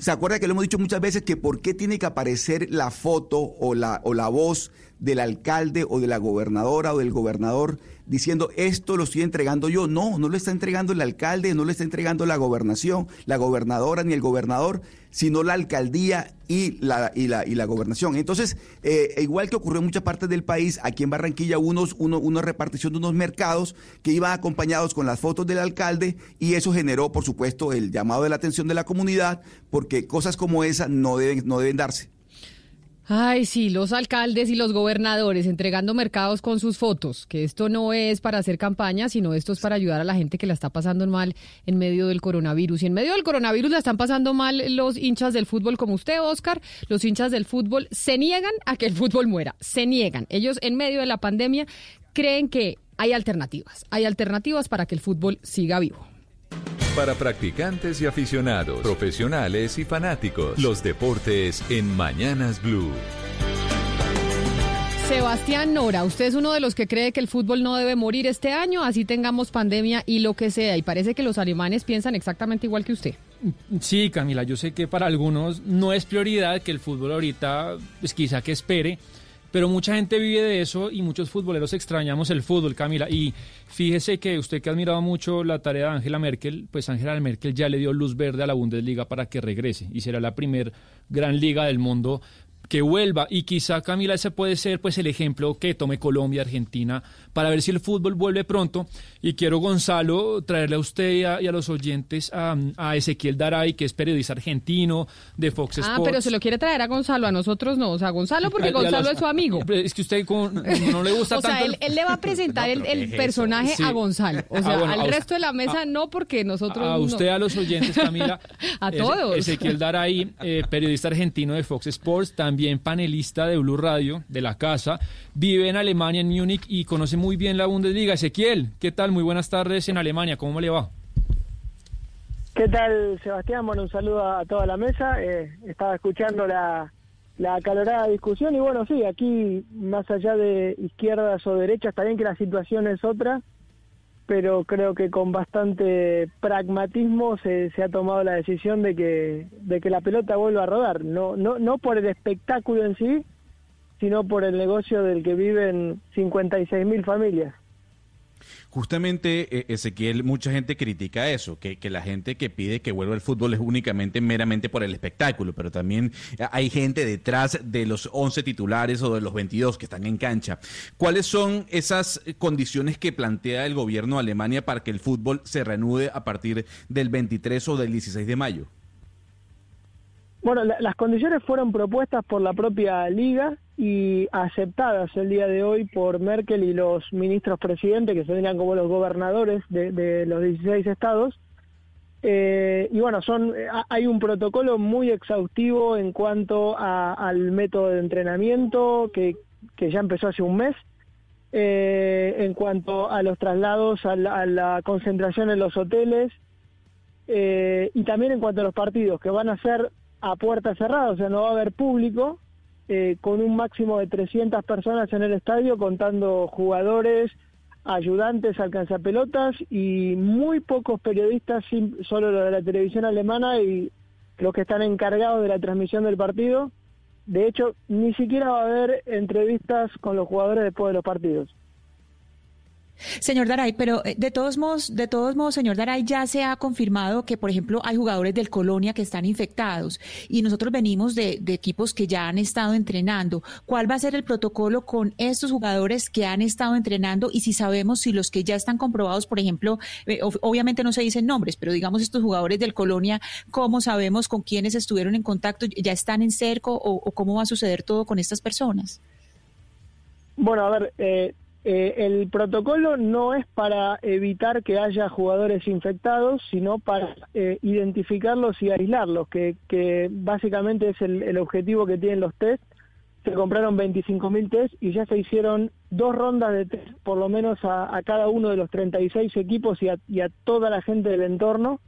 ¿Se acuerda que lo hemos dicho muchas veces que por qué tiene que aparecer la foto o la, o la voz del alcalde o de la gobernadora o del gobernador diciendo esto lo estoy entregando yo. No, no lo está entregando el alcalde, no lo está entregando la gobernación, la gobernadora ni el gobernador, sino la alcaldía y la, y la, y la gobernación. Entonces, eh, igual que ocurrió en muchas partes del país, aquí en Barranquilla unos, uno, una repartición de unos mercados que iban acompañados con las fotos del alcalde y eso generó, por supuesto, el llamado de la atención de la comunidad porque cosas como esa no deben, no deben darse. Ay, sí, los alcaldes y los gobernadores entregando mercados con sus fotos, que esto no es para hacer campaña, sino esto es para ayudar a la gente que la está pasando mal en medio del coronavirus. Y en medio del coronavirus la están pasando mal los hinchas del fútbol como usted, Oscar. Los hinchas del fútbol se niegan a que el fútbol muera, se niegan. Ellos en medio de la pandemia creen que hay alternativas, hay alternativas para que el fútbol siga vivo. Para practicantes y aficionados, profesionales y fanáticos, los deportes en Mañanas Blue. Sebastián Nora, usted es uno de los que cree que el fútbol no debe morir este año, así tengamos pandemia y lo que sea, y parece que los alemanes piensan exactamente igual que usted. Sí, Camila, yo sé que para algunos no es prioridad que el fútbol ahorita, pues quizá que espere, pero mucha gente vive de eso y muchos futboleros extrañamos el fútbol, Camila. Y fíjese que usted que ha admirado mucho la tarea de Angela Merkel, pues Angela Merkel ya le dio luz verde a la Bundesliga para que regrese y será la primer gran liga del mundo que vuelva y quizá Camila ese puede ser pues el ejemplo que tome Colombia, Argentina para ver si el fútbol vuelve pronto y quiero Gonzalo traerle a usted y a, los oyentes a, Ezequiel Daray que es periodista argentino de Fox Sports. Ah, pero se lo quiere traer a Gonzalo, a nosotros no, o sea, Gonzalo porque Gonzalo es su amigo. *laughs* Es que usted no le gusta o *laughs* tanto. O sea, él, le va a *laughs* presentar el, personaje a Gonzalo, o ah, sea, al resto de la mesa no porque nosotros A usted, a los oyentes, Camila. a todos. Ezequiel Daray, eh, periodista argentino de Fox Sports, también también panelista de Blue Radio, de la casa, vive en Alemania, en Múnich, y conoce muy bien la Bundesliga. Ezequiel, ¿qué tal? Muy buenas tardes en Alemania, ¿cómo le va? ¿Qué tal, Sebastián? Bueno, un saludo a toda la mesa. Eh, estaba escuchando la, la acalorada discusión y bueno, sí, aquí más allá de izquierdas o derechas, está bien que la situación es otra, pero creo que con bastante pragmatismo se, se, ha tomado la decisión de que, de que la pelota vuelva a rodar, no, no, no por el espectáculo en sí, sino por el negocio del que viven 56 mil familias. Justamente, eh, Ezequiel, mucha gente critica eso, que, la gente que pide que vuelva el fútbol es únicamente meramente por el espectáculo, pero también hay gente detrás de los 11 titulares o de los 22 que están en cancha. ¿Cuáles son esas condiciones que plantea el gobierno de Alemania para que el fútbol se reanude a partir del 23 o del 16 de mayo? Bueno, las condiciones fueron propuestas por la propia liga y aceptadas el día de hoy por Merkel y los ministros presidentes, que serían como los gobernadores de, los 16 estados. Eh, y bueno, son hay un protocolo muy exhaustivo en cuanto al método de entrenamiento que, que ya empezó hace un mes. Eh, en cuanto a los traslados, a la, concentración en los hoteles eh, y también en cuanto a los partidos que van a ser a puertas cerradas, o sea, no va a haber público, eh, con un máximo de 300 personas en el estadio, contando jugadores, ayudantes, alcanzapelotas y muy pocos periodistas, solo los de la televisión alemana y los que están encargados de la transmisión del partido. De hecho, ni siquiera va a haber entrevistas con los jugadores después de los partidos. Señor Daray, pero eh, de todos modos, de todos modos, señor Daray, ya se ha confirmado que, por ejemplo, hay jugadores del Colonia que están infectados y nosotros venimos de, equipos que ya han estado entrenando. ¿Cuál va a ser el protocolo con estos jugadores que han estado entrenando y si sabemos si los que ya están comprobados, por ejemplo, eh, obviamente no se dicen nombres, pero digamos estos jugadores del Colonia, ¿cómo sabemos con quiénes estuvieron en contacto? ¿Ya están en cerco o, cómo va a suceder todo con estas personas? Bueno, a ver, eh, eh, el protocolo no es para evitar que haya jugadores infectados, sino para eh, identificarlos y aislarlos, que, básicamente es el, objetivo que tienen los test. Se compraron 25.000 test y ya se hicieron dos rondas de test, por lo menos a, cada uno de los 36 equipos y a, y a toda la gente del entorno.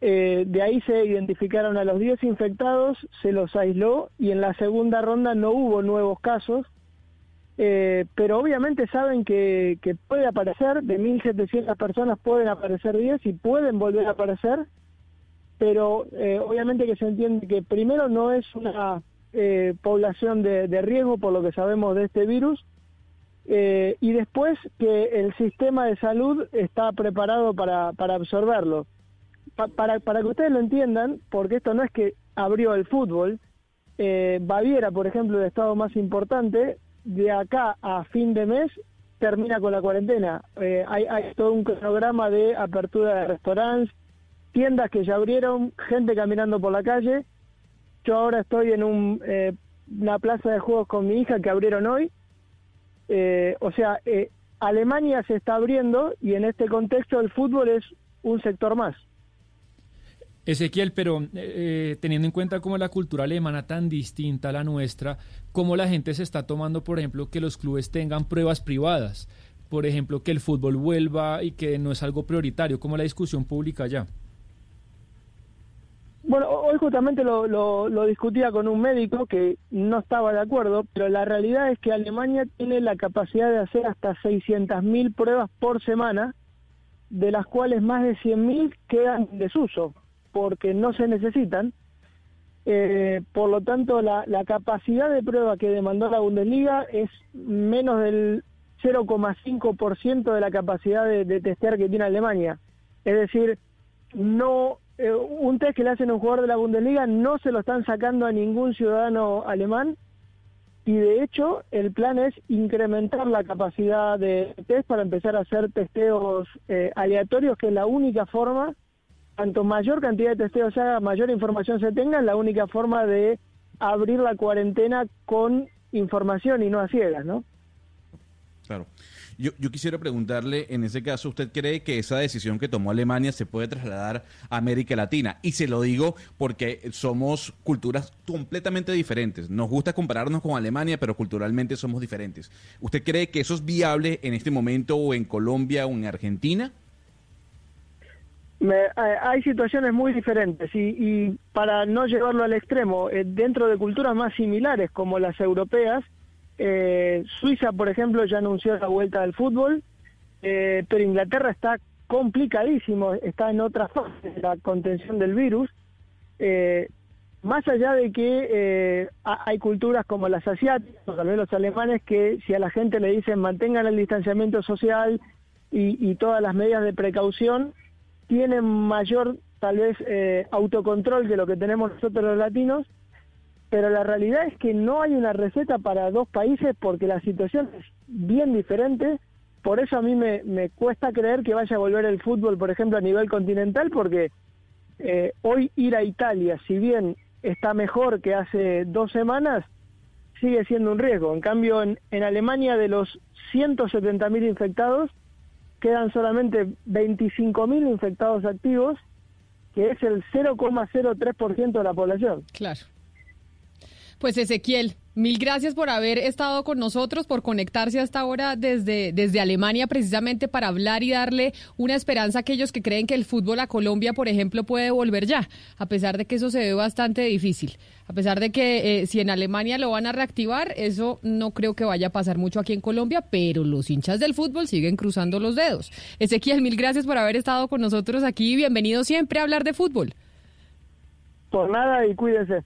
Eh, de ahí se identificaron a los 10 infectados, se los aisló y en la segunda ronda no hubo nuevos casos eh, pero obviamente saben que, puede aparecer, de 1.700 personas pueden aparecer 10 y pueden volver a aparecer, pero eh, obviamente que se entiende que primero no es una eh, población de, riesgo por lo que sabemos de este virus, y después que el sistema de salud está preparado para, para absorberlo. para, para que ustedes lo entiendan, porque esto no es que abrió el fútbol, Baviera, por ejemplo, el estado más importante, de acá a fin de mes termina con la cuarentena. Eh, hay, todo un cronograma de apertura de restaurantes, tiendas que ya abrieron, gente caminando por la calle. Yo ahora estoy en un, eh, una plaza de juegos con mi hija que abrieron hoy. Eh, o sea, Alemania se está abriendo y en este contexto el fútbol es un sector más. Ezequiel, pero eh, eh, teniendo en cuenta cómo la cultura alemana tan distinta a la nuestra, cómo la gente se está tomando, por ejemplo, que los clubes tengan pruebas privadas, por ejemplo, que el fútbol vuelva y que no es algo prioritario, como la discusión pública ya. Bueno, hoy justamente lo, lo, discutía con un médico que no estaba de acuerdo, pero la realidad es que Alemania tiene la capacidad de hacer hasta 600.000 pruebas por semana, de las cuales más de 100.000 quedan en desuso porque no se necesitan. Eh, por lo tanto, la, capacidad de prueba que demandó la Bundesliga es menos del 0,5% de la capacidad de, testear que tiene Alemania. Es decir, no eh, un test que le hacen a un jugador de la Bundesliga no se lo están sacando a ningún ciudadano alemán y de hecho el plan es incrementar la capacidad de test para empezar a hacer testeos eh, aleatorios, que es la única forma cuanto mayor cantidad de testeos se haga, mayor información se tenga, la única forma de abrir la cuarentena con información y no a ciegas, ¿no? Claro. Yo, yo, quisiera preguntarle, en ese caso, ¿usted cree que esa decisión que tomó Alemania se puede trasladar a América Latina? Y se lo digo porque somos culturas completamente diferentes. Nos gusta compararnos con Alemania, pero culturalmente somos diferentes. ¿Usted cree que eso es viable en este momento o en Colombia o en Argentina? Eh, hay situaciones muy diferentes y, para no llevarlo al extremo, eh, dentro de culturas más similares como las europeas, eh, Suiza, por ejemplo, ya anunció la vuelta del fútbol, pero Inglaterra está complicadísimo, está en otra fase de la contención del virus. más allá de que hay culturas como las asiáticas, o tal vez los alemanes, que si a la gente le dicen mantengan el distanciamiento social y todas las medidas de precaución, tienen mayor tal vez eh, autocontrol que lo que tenemos nosotros los latinos, pero la realidad es que no hay una receta para dos países porque la situación es bien diferente. Por eso a mí me, me cuesta creer que vaya a volver el fútbol, por ejemplo, a nivel continental, porque eh, hoy ir a Italia, si bien está mejor que hace dos semanas, sigue siendo un riesgo. En cambio, en, en Alemania de los 170.000 infectados, quedan solamente 25.000 infectados activos, que es el 0,03% de la población. Claro. Pues Ezequiel, mil gracias por haber estado con nosotros, por conectarse hasta ahora desde, desde Alemania precisamente para hablar y darle una esperanza a aquellos que creen que el fútbol a Colombia, por ejemplo, puede volver ya, a pesar de que eso se ve bastante difícil. A pesar de que eh, si en Alemania lo van a reactivar, eso no creo que vaya a pasar mucho aquí en Colombia, pero los hinchas del fútbol siguen cruzando los dedos. Ezequiel, mil gracias por haber estado con nosotros aquí. Bienvenido siempre a hablar de fútbol. Por nada y cuídense.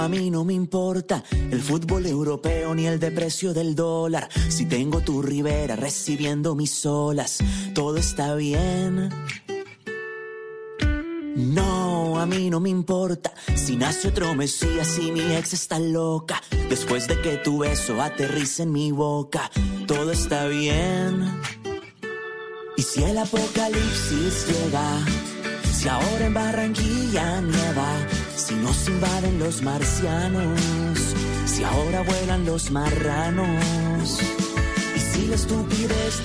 A mí no me importa el fútbol europeo ni el de precio del dólar. Si tengo tu ribera recibiendo mis olas, todo está bien. No, a mí no me importa si nace otro Mesías y mi ex está loca. Después de que tu beso aterrice en mi boca, todo está bien. Y si el apocalipsis llega, si ahora en Barranquilla nieva, si nos invaden los marcianos, si ahora vuelan los marranos.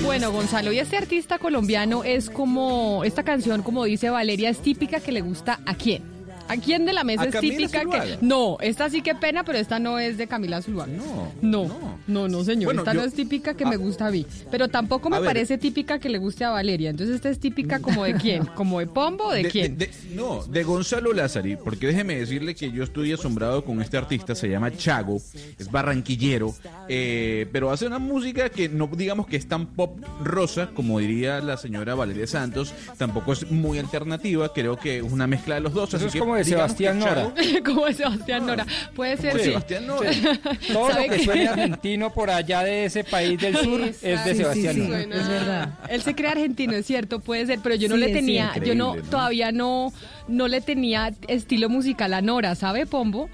Bueno, Gonzalo, y este artista colombiano es como, esta canción, como dice Valeria, es típica que le gusta a quién. ¿A quién de la mesa ¿A es típica Zuluaga? que.? No, esta sí que pena, pero esta no es de Camila Zuluaga. No, no, no, no, señor. Bueno, esta yo- no es típica que Ah. me gusta a mí. Pero tampoco me parece típica que le guste a Valeria. Entonces, esta es típica como de quién? *laughs* ¿Como de Pombo o de, quién? de- no, de Gonzalo Lázari, porque déjeme decirle que yo estoy asombrado con este artista, se llama Chago, es barranquillero, eh, pero hace una música que no digamos que es tan pop rosa, como diría la señora Valeria Santos, tampoco es muy alternativa, creo que es una mezcla de los dos. Así es que como de digamos Sebastián que Nora. Como *laughs* de Sebastián Nora. Puede ser, Como sí. Sebastián Nora. *laughs* Todo lo ¿Sabe que suene argentino por allá de ese país del sur es de Sebastián. Nora. Es verdad. Él se cree argentino, es cierto, puede ser, pero yo no Sí, le tenía, yo no, todavía no, no le tenía estilo musical a Nora, ¿sabe, Pombo?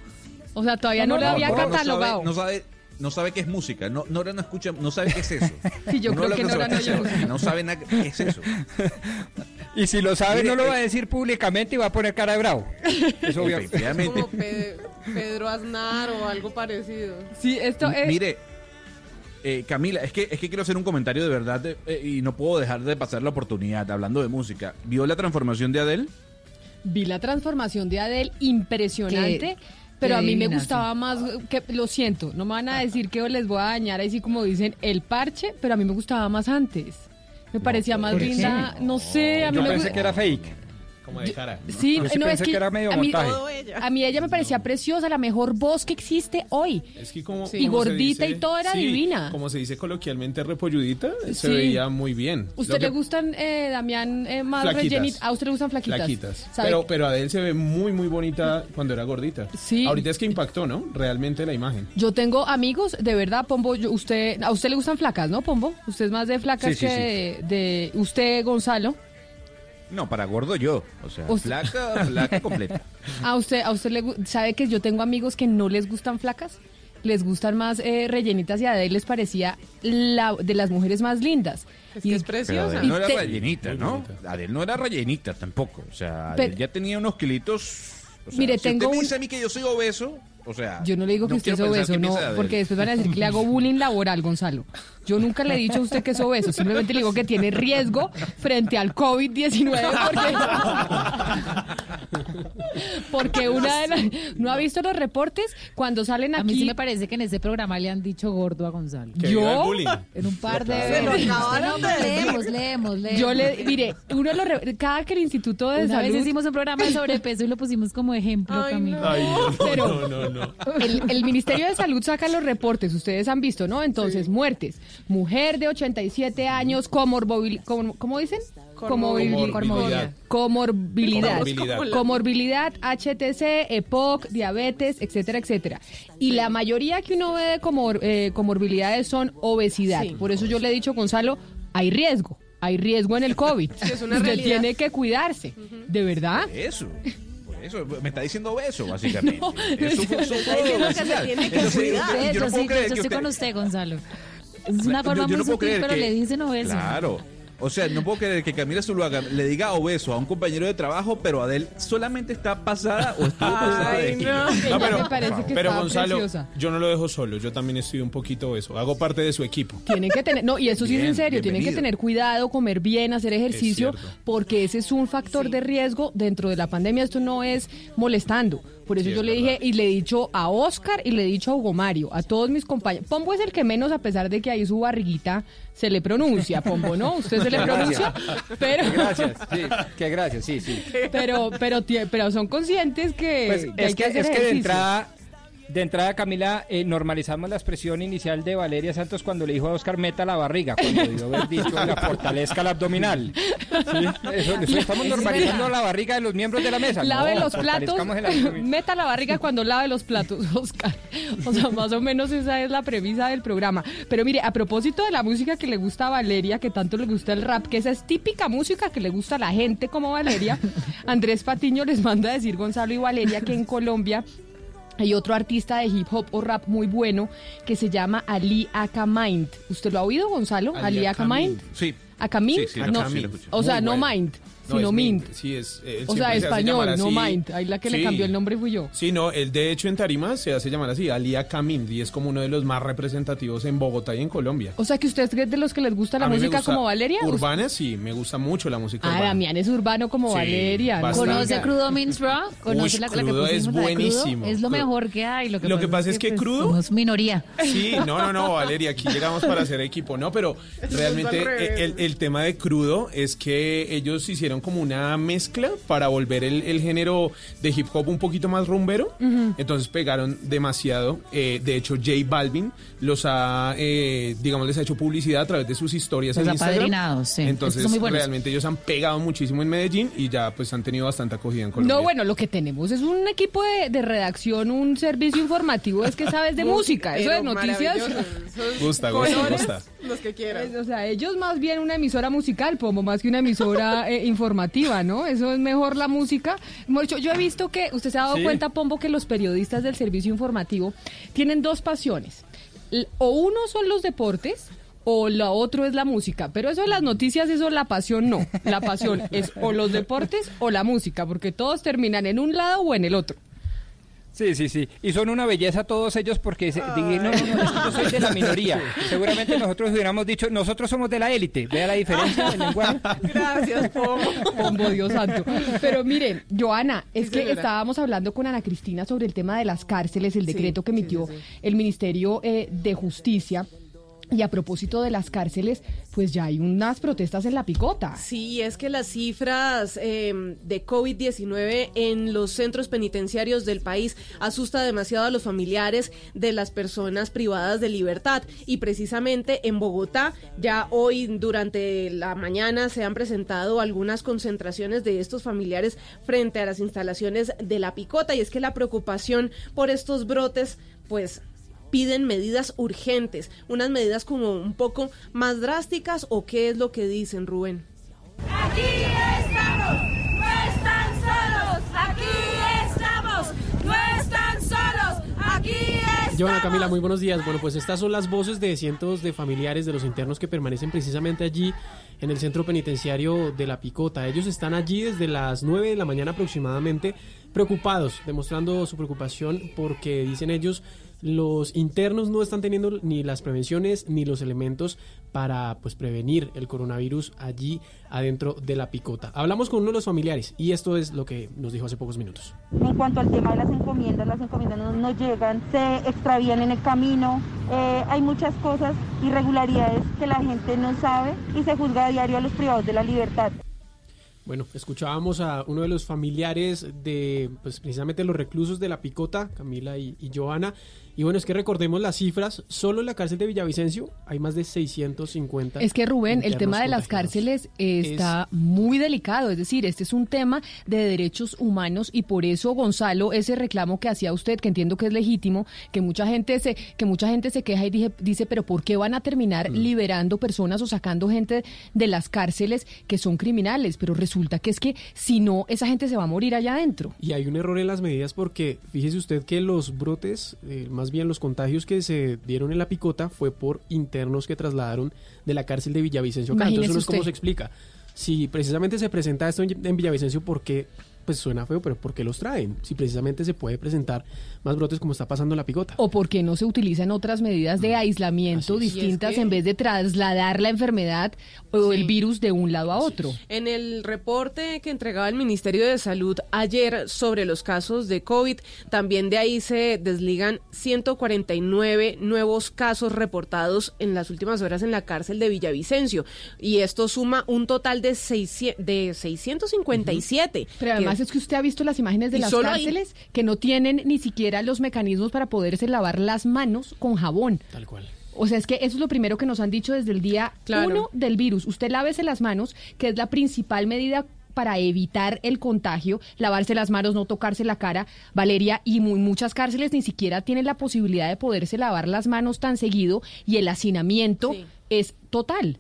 O sea, todavía no, le había no, no sabe- catalogado. No sabe, no sabe qué es música. No, Nora no escucha, no sabe qué es eso. *laughs* Sí, yo creo que Nora no Sebastián, no sabe nada qué es eso. Y si lo sabe, Mire, no lo va a eh, decir públicamente y va a poner cara de bravo. Es obvio. Efectivamente. Como Pe- Pedro Aznar o algo parecido. Sí, esto es... Mire, eh, Camila, es que, es que quiero hacer un comentario de verdad eh, y no puedo dejar de pasar la oportunidad hablando de música. ¿Vio la transformación de Adele? Vi la transformación de Adele impresionante. Qué- Pero a mí me gustaba más, que lo siento, no me van a decir que les voy a dañar así como dicen el parche, pero a mí me gustaba más antes. Me parecía más linda, no sé, a mí Yo me pensé gu- que era fake. Como de cara. Sí, no, pensé es que, que era medio a, mí, montaje. a mí ella me parecía preciosa, la mejor voz que existe hoy. Es que como, Y como gordita dice- y todo era sí, divina. Como se dice coloquialmente, repolludita, se Sí. veía muy bien. ¿Usted le gustan, eh, Damián, eh, más rellenitas? ¿A usted le gustan flaquitas? Flaquitas. ¿Sabe Pero, pero Adele se ve muy, muy bonita cuando era gordita. Sí. Ahorita es que impactó, ¿no? Realmente la imagen. Yo tengo amigos, de verdad, Pombo, yo- usted, a usted le gustan flacas, ¿no, Pombo? Usted es más de flacas Sí, sí, que de, de- usted, Gonzalo. No, para gordo yo. O sea, flaca, flaca *laughs* completa. A usted, a usted le sabe que yo tengo amigos que no les gustan flacas, les gustan más eh, rellenitas y a Adele les parecía la de las mujeres más lindas. Es Y- que es Pero preciosa. Adele no era te- rellenita, ¿no? Adele no era rellenita tampoco. O sea, Pero- ya tenía unos kilitos. O sea, Mire, si tengo usted me un- dice a mí que yo soy obeso, o sea... Yo no le digo que usted es obeso, no, porque después van a decir que le hago *laughs* bullying laboral, Gonzalo. Yo nunca le he dicho a usted que es obeso, simplemente le digo que tiene riesgo frente al COVID-19 porque, porque una de las, no ha visto los reportes cuando salen aquí. A mí sí me parece que en ese programa le han dicho gordo a Gonzalo. ¿Yo? En un par de Se lo veces. acabaron No, de decir. leemos, leemos, leemos. Yo le, mire, uno re- cada que el Instituto de Una Salud vez hicimos un programa de sobrepeso y lo pusimos como ejemplo, Camilo. Ay, no, Pero- no, no, no. El, el Ministerio de Salud saca los reportes, ustedes han visto, ¿no? Entonces, muertes. Mujer de 87 años, comorbil, com- ¿cómo dicen? Comorbil- Comorbilidad. Comorbilidad. Comorbilidad. HTC, EPOC, diabetes, etcétera, etcétera. Y la mayoría que uno ve de comor- eh, comorbilidades son obesidad. Sí. Por eso yo le he dicho, Gonzalo, hay riesgo. hay riesgo en el COVID. *laughs* Sí, es una Usted realidad. tiene que cuidarse. ¿De verdad? Eso. Por eso me está diciendo beso, básicamente. *laughs* No, eso eso fue diciendo que se tiene que cuidar. yo- Eso no puedo creer estoy con usted, Gonzalo. Es una forma yo muy no puedo sutil, creer pero que- le dicen obeso. Claro. O sea, no puedo creer que Camila Zuluaga le diga obeso a un compañero de trabajo, pero Adel solamente está pasada o estuvo pasada de Ay, kilo. no. No, pero, me parece que pero está Gonzalo, preciosa. yo no lo dejo solo. Yo también estoy un poquito eso. Hago parte de su equipo. Tienen que tener, no, y eso sí es en serio, tienen que bienvenido. tener cuidado, comer bien, hacer ejercicio, porque ese es un factor de riesgo dentro de la pandemia. Esto no es molestando. Por eso Sí, yo es le dije y le he dicho a Oscar y le he dicho a Hugo Mario, a todos mis compañeros. Pombo es el que menos, a pesar de que ahí su barriguita se le pronuncia, Pombo, ¿no? Usted se le pronuncia, pero, Gracias, sí, que gracias, sí, sí. *laughs* pero, pero, son conscientes que, Pues que hay es que, hacer es que de entrada, de entrada, Camila, eh, normalizamos la expresión inicial de Valeria Santos cuando le dijo a Oscar meta la barriga, cuando debió haber dicho la fortalezca la abdominal. Sí, eso- eso estamos Es normalizando la barriga de los miembros de la mesa. Lave No, los platos, *laughs* meta la barriga cuando lave los platos, *laughs* Oscar. O sea, más o menos esa es la premisa del programa. Pero mire, a propósito de la música que le gusta a Valeria, que tanto le gusta el rap, que esa es típica música que le gusta a la gente como Valeria, *laughs* Andrés Patiño les manda a decir, Gonzalo y Valeria, que en Colombia hay otro artista de hip hop o rap muy bueno que se llama Ali Akamind. ¿Usted lo ha oído, Gonzalo? Ali Ali Akamind. Sí. Akamind, Sí, sí, no, sí o sea, no mind, No, sino es mint. Mint. Sí, es, él O sea, se español, no mind. Ahí la que le cambió el nombre fui yo. Sí, no, él de hecho en Tarima se hace llamar así, Alía Camín, y es como uno de los más representativos en Bogotá y en Colombia. O sea, que usted es de los que les gusta la música gusta como Valeria. Urbana, sí, me gusta mucho la música Ah, urbana. Damián es urbano como Sí, Valeria. ¿no? ¿Conoce Crudo Means Raw? ¿Conoce Uy, la, la que Crudo es de Crudo? buenísimo. Es lo mejor que hay. Lo que, Lo que pasa es que pues, Crudo- Somos minoría. Sí, no, no, no, Valeria, aquí llegamos para hacer equipo, ¿no? Pero *laughs* realmente el tema de crudo es que ellos hicieron como una mezcla para volver el, el género de hip hop un poquito más rumbero. Entonces pegaron demasiado. Eh, de hecho, J Balvin los ha, eh, digamos, les ha hecho publicidad a través de sus historias Los en Instagram. sí. Entonces, muy realmente ellos han pegado muchísimo en Medellín y ya pues han tenido bastante acogida en Colombia. No, bueno, lo que tenemos es un equipo de, de redacción, un servicio informativo, es que sabes de *laughs* música, eso de noticias. *laughs* Gusta, gusta, gusta. Los que quieran. Es, O sea, ellos más bien una emisora musical, como más que una emisora eh, informativa, ¿no? Eso es mejor la música. Dicho, Yo he visto que, usted se ha dado Sí. cuenta, Pombo, que los periodistas del servicio informativo tienen dos pasiones. O uno son los deportes o lo otro es la música. Pero eso de las noticias, eso la pasión no. La pasión es o los deportes o la música, porque todos terminan en un lado o en el otro. Sí, sí, sí. Y son una belleza todos ellos porque se, di- no, no, no, es que yo soy de la minoría. *laughs* Seguramente nosotros hubiéramos dicho, nosotros somos de la élite. Vea la diferencia del lenguaje. *laughs* Gracias, Pombo. Pombo, Dios santo. Pero miren, Joana, es Sí, que señora. estábamos hablando con Ana Cristina sobre el tema de las cárceles, el Sí, decreto que emitió sí, sí. el Ministerio eh, de Justicia. Y a propósito de las cárceles, pues ya hay unas protestas en la picota. Sí, es que las cifras eh, de COVID-19 en los centros penitenciarios del país asusta demasiado a los familiares de las personas privadas de libertad. Y precisamente en Bogotá, ya hoy durante la mañana se han presentado algunas concentraciones de estos familiares frente a las instalaciones de la picota. Y es que la preocupación por estos brotes, pues piden medidas urgentes, unas medidas como un poco más drásticas o qué es lo que dicen, Rubén. Aquí estamos, no están solos, aquí estamos, no están solos, aquí estamos. Joana Camila, muy buenos días. Bueno, pues estas son las voces de cientos de familiares de los internos que permanecen precisamente allí en el centro penitenciario de La Picota. Ellos están allí desde las 9 de la mañana aproximadamente, preocupados, demostrando su preocupación porque, dicen ellos, los internos no están teniendo ni las prevenciones ni los elementos para pues prevenir el coronavirus allí adentro de la picota. Hablamos con uno de los familiares y esto es lo que nos dijo hace pocos minutos. En cuanto al tema de las encomiendas, las encomiendas no, no llegan, se extravían en el camino, eh, hay muchas cosas, irregularidades que la gente no sabe y se juzga a diario a los privados de la libertad. Bueno, escuchábamos a uno de los familiares de, pues precisamente los reclusos de la Picota, Camila y, y Joana, Y bueno, es que recordemos las cifras, solo en la cárcel de Villavicencio hay más de 650. Es que Rubén, el tema de las cárceles está muy delicado, es decir, este es un tema de derechos humanos y por eso Gonzalo, ese reclamo que hacía usted, que entiendo que es legítimo, que mucha gente se que mucha gente se queja y dije- dice, pero ¿por qué van a terminar Mm. liberando personas o sacando gente de las cárceles que son criminales? Pero resulta que es que si no esa gente se va a morir allá adentro. Y hay un error en las medidas porque fíjese usted que los brotes, eh, más bien los contagios que se dieron en la picota fue por internos que trasladaron de la cárcel de Villavicencio acá. Imagínese Entonces, uno es como usted. se explica. Si precisamente se presenta esto en, en Villavicencio, ¿por qué? Pues suena feo, pero ¿por qué los traen? Si precisamente se puede presentar más brotes como está pasando en la picota. O por qué no se utilizan otras medidas de aislamiento Así es. distintas Y es que- en vez de trasladar la enfermedad o el virus de un lado a otro. En el reporte que entregaba el Ministerio de Salud ayer sobre los casos de COVID, también de ahí se desligan 149 nuevos casos reportados en las últimas horas en la cárcel de Villavicencio. Y esto suma un total de, 600 de 657. Pero además es que usted ha visto las imágenes de las ahí- cárceles que no tienen ni siquiera los mecanismos para poderse lavar las manos con jabón. Tal cual. O sea, es que eso es lo primero que nos han dicho desde el día Claro. uno del virus. Usted lávese las manos, que es la principal medida para evitar el contagio, lavarse las manos, no tocarse la cara, Valeria, y mu- muchas cárceles ni siquiera tienen la posibilidad de poderse lavar las manos tan seguido y el hacinamiento es total.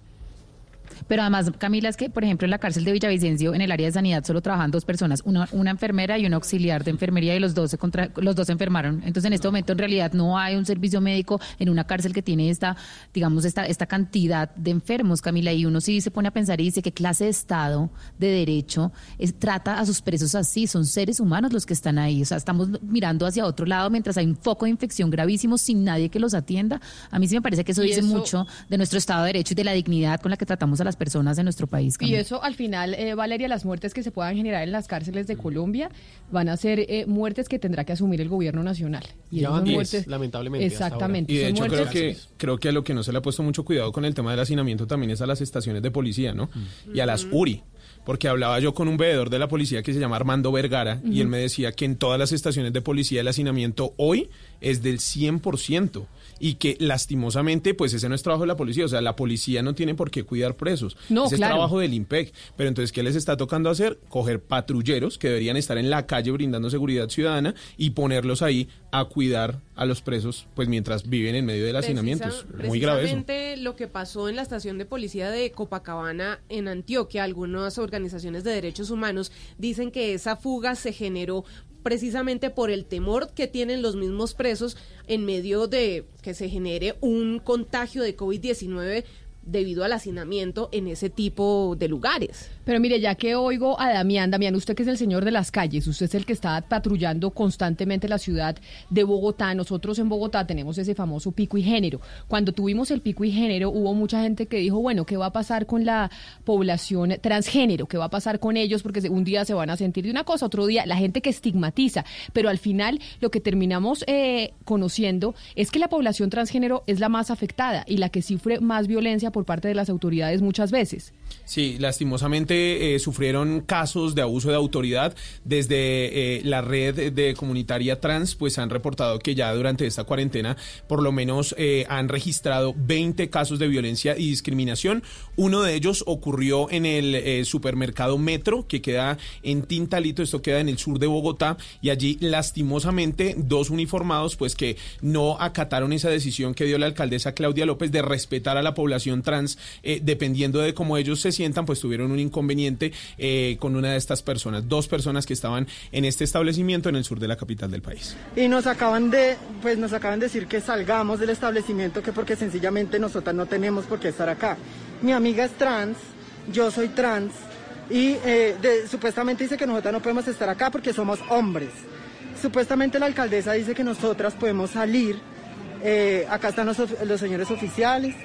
Pero además, Camila, es que, por ejemplo, en la cárcel de Villavicencio, en el área de sanidad, solo trabajan dos personas, una, una enfermera y un auxiliar de enfermería, y los dos, se contra- los dos se enfermaron. Entonces, en este momento, en realidad, no hay un servicio médico en una cárcel que tiene esta, digamos, esta, esta cantidad de enfermos, Camila, y uno sí se pone a pensar y dice, ¿qué clase de Estado de derecho es- trata a sus presos así? Son seres humanos los que están ahí. O sea, estamos mirando hacia otro lado mientras hay un foco de infección gravísimo sin nadie que los atienda. A mí sí me parece que eso dice eso- mucho de nuestro Estado de Derecho y de la dignidad con la que tratamos a las personas en nuestro país. Y eso al final, eh, Valeria, las muertes que se puedan generar en las cárceles de Colombia van a ser eh, muertes que tendrá que asumir el gobierno nacional. Y Ya van son 10, muertes- lamentablemente. Exactamente. Y de hecho creo que, creo que a lo que no se le ha puesto mucho cuidado con el tema del hacinamiento también es a las estaciones de policía, ¿no? Y a las URI. Porque hablaba yo con un veedor de la policía que se llama Armando Vergara y él me decía que en todas las estaciones de policía el hacinamiento hoy es del 100% y que lastimosamente pues ese no es trabajo de la policía, o sea, la policía no tiene por qué cuidar presos. No, ese claro. es trabajo del IMPEC. Pero entonces, ¿qué les está tocando hacer? Coger patrulleros que deberían estar en la calle brindando seguridad ciudadana y ponerlos ahí a cuidar a los presos pues mientras viven en medio del hacinamiento. Es Precisa- muy grave eso. Precisamente lo que pasó en la estación de policía de Copacabana en Antioquia, algunas organizaciones de derechos humanos dicen que esa fuga se generó precisamente por el temor que tienen los mismos presos en medio de que se genere un contagio de COVID-19 debido al hacinamiento en ese tipo de lugares. Pero mire, ya que oigo a Damián, Damián, usted que es el señor de las calles, usted es el que está patrullando constantemente la ciudad de Bogotá. Nosotros en Bogotá tenemos ese famoso pico y género. Cuando tuvimos el pico y género, hubo mucha gente que dijo, bueno, ¿qué va a pasar con la población transgénero? ¿Qué va a pasar con ellos? Porque un día se van a sentir de una cosa, otro día la gente que estigmatiza. Pero al final lo que terminamos eh, conociendo es que la población transgénero es la más afectada y la que sufre más violencia por parte de las autoridades muchas veces. Sí, lastimosamente eh, sufrieron casos de abuso de autoridad. Desde eh, la red de comunitaria trans, pues han reportado que ya durante esta cuarentena por lo menos eh, han registrado 20 casos de violencia y discriminación. Uno de ellos ocurrió en el eh, supermercado Metro, que queda en Tintalito, esto queda en el sur de Bogotá, y allí lastimosamente dos uniformados, pues que no acataron esa decisión que dio la alcaldesa Claudia López de respetar a la población trans, eh, dependiendo de cómo ellos se sientan, pues tuvieron un inconveniente eh, con una de estas personas, dos personas que estaban en este establecimiento en el sur de la capital del país. y nos acaban de pues nos acaban de decir que salgamos del establecimiento que porque sencillamente nosotras no tenemos por qué estar acá. Mi amiga es trans, yo soy trans y eh, supuestamente dice que nosotras no podemos estar acá porque somos hombres. Supuestamente la alcaldesa dice que nosotras podemos salir, eh, acá están los señores oficiales,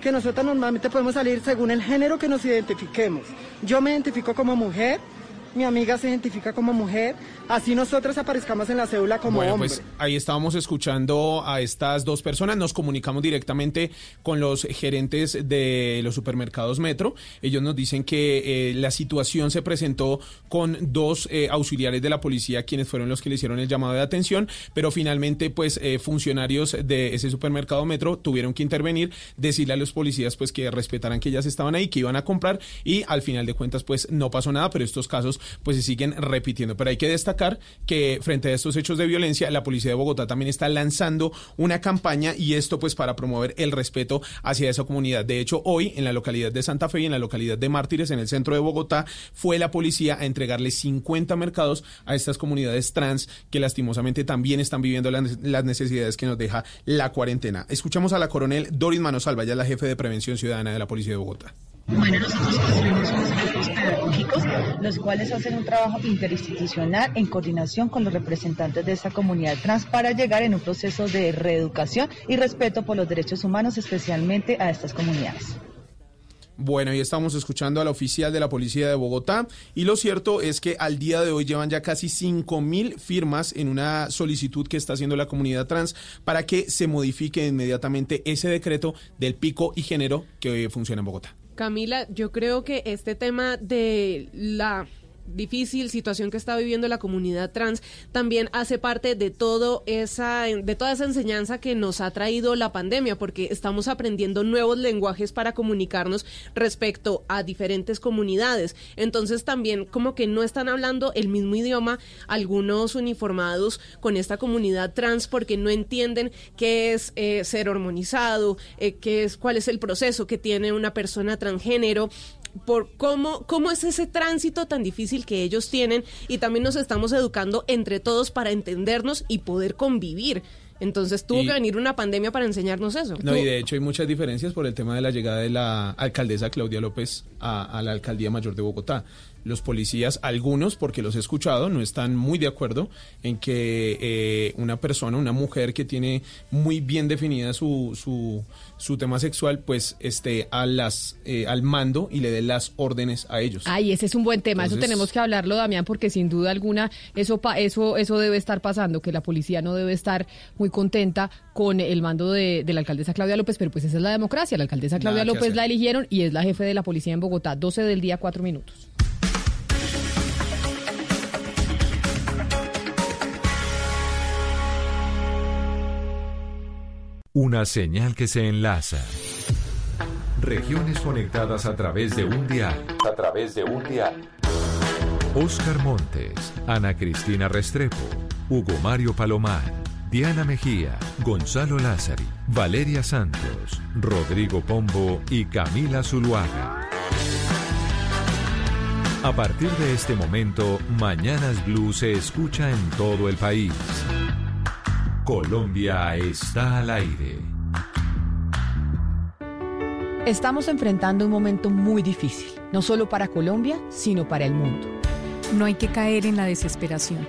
que nosotras normalmente podemos salir según el género que nos identifiquemos. Yo me identifico como mujer mi amiga se identifica como mujer, así nosotros aparezcamos en la cédula como bueno, hombre. pues ahí estábamos escuchando a estas dos personas. Nos comunicamos directamente con los gerentes de los supermercados Metro. Ellos nos dicen que eh, la situación se presentó con dos eh, auxiliares de la policía, quienes fueron los que le hicieron el llamado de atención, pero finalmente, pues, eh, funcionarios de ese supermercado Metro tuvieron que intervenir, decirle a los policías, pues, que respetaran que ellas estaban ahí, que iban a comprar y al final de cuentas, pues, no pasó nada, pero estos casos, pues, se siguen repitiendo. Pero hay que destacar que frente a estos hechos de violencia, la policía de Bogotá también está lanzando una campaña y esto, pues, para promover el respeto hacia esa comunidad. De hecho, hoy en la localidad de Santa Fe y en la localidad de Mártires, en el centro de Bogotá, fue la policía a entregarle 50 mercados a estas comunidades trans que lastimosamente también están viviendo las necesidades que nos deja la cuarentena. Escuchamos a la coronel Doris Manosalva, ya la jefe de prevención ciudadana de la policía de Bogotá. Bueno, nosotros construimos unos equipos pedagógicos, los cuales hacen un trabajo interinstitucional en coordinación con los representantes de esa comunidad trans para llegar en un proceso de reeducación y respeto por los derechos humanos, especialmente a estas comunidades. Bueno, y estamos escuchando al oficial de la Policía de Bogotá y lo cierto es que al día de hoy llevan ya casi 5 mil firmas en una solicitud que está haciendo la comunidad trans para que se modifique inmediatamente ese decreto del pico y género que funciona en Bogotá. Camila, yo creo que este tema de la difícil situación que está viviendo la comunidad trans también hace parte de todo esa de toda esa enseñanza que nos ha traído la pandemia porque estamos aprendiendo nuevos lenguajes para comunicarnos respecto a diferentes comunidades. Entonces también como que no están hablando el mismo idioma algunos uniformados con esta comunidad trans porque no entienden qué es eh, ser hormonizado eh, qué es cuál es el proceso que tiene una persona transgénero por cómo, cómo es ese tránsito tan difícil que ellos tienen y también nos estamos educando entre todos para entendernos y poder convivir. Entonces tuvo Y- que venir una pandemia para enseñarnos eso. No, y de hecho hay muchas diferencias por el tema de la llegada de la alcaldesa Claudia López a, a la alcaldía mayor de Bogotá. Los policías, algunos, porque los he escuchado, no están muy de acuerdo en que eh, una persona, una mujer que tiene muy bien definida su, su, su tema sexual, pues esté a las, eh, al mando y le dé las órdenes a ellos. Ay, ese es un buen tema. eso Entonces- tenemos que hablarlo, Damián, porque sin duda alguna eso eso eso debe estar pasando, que la policía no debe estar muy contenta con el mando de, de la alcaldesa Claudia López, pero pues esa es la democracia. La alcaldesa Claudia Nada López la eligieron y es la jefe de la policía en Bogotá. 12 del día, 4 minutos. Una señal que se enlaza. Regiones conectadas a través de un dial. A través de un dial. Oscar Montes, Ana Cristina Restrepo, Hugo Mario Palomar, Diana Mejía, Gonzalo Lázari, Valeria Santos, Rodrigo Pombo y Camila Zuluaga. A partir de este momento, Mañanas Blue se escucha en todo el país. Colombia está al aire. Estamos enfrentando un momento muy difícil, no solo para Colombia, sino para el mundo. No hay que caer en la desesperación,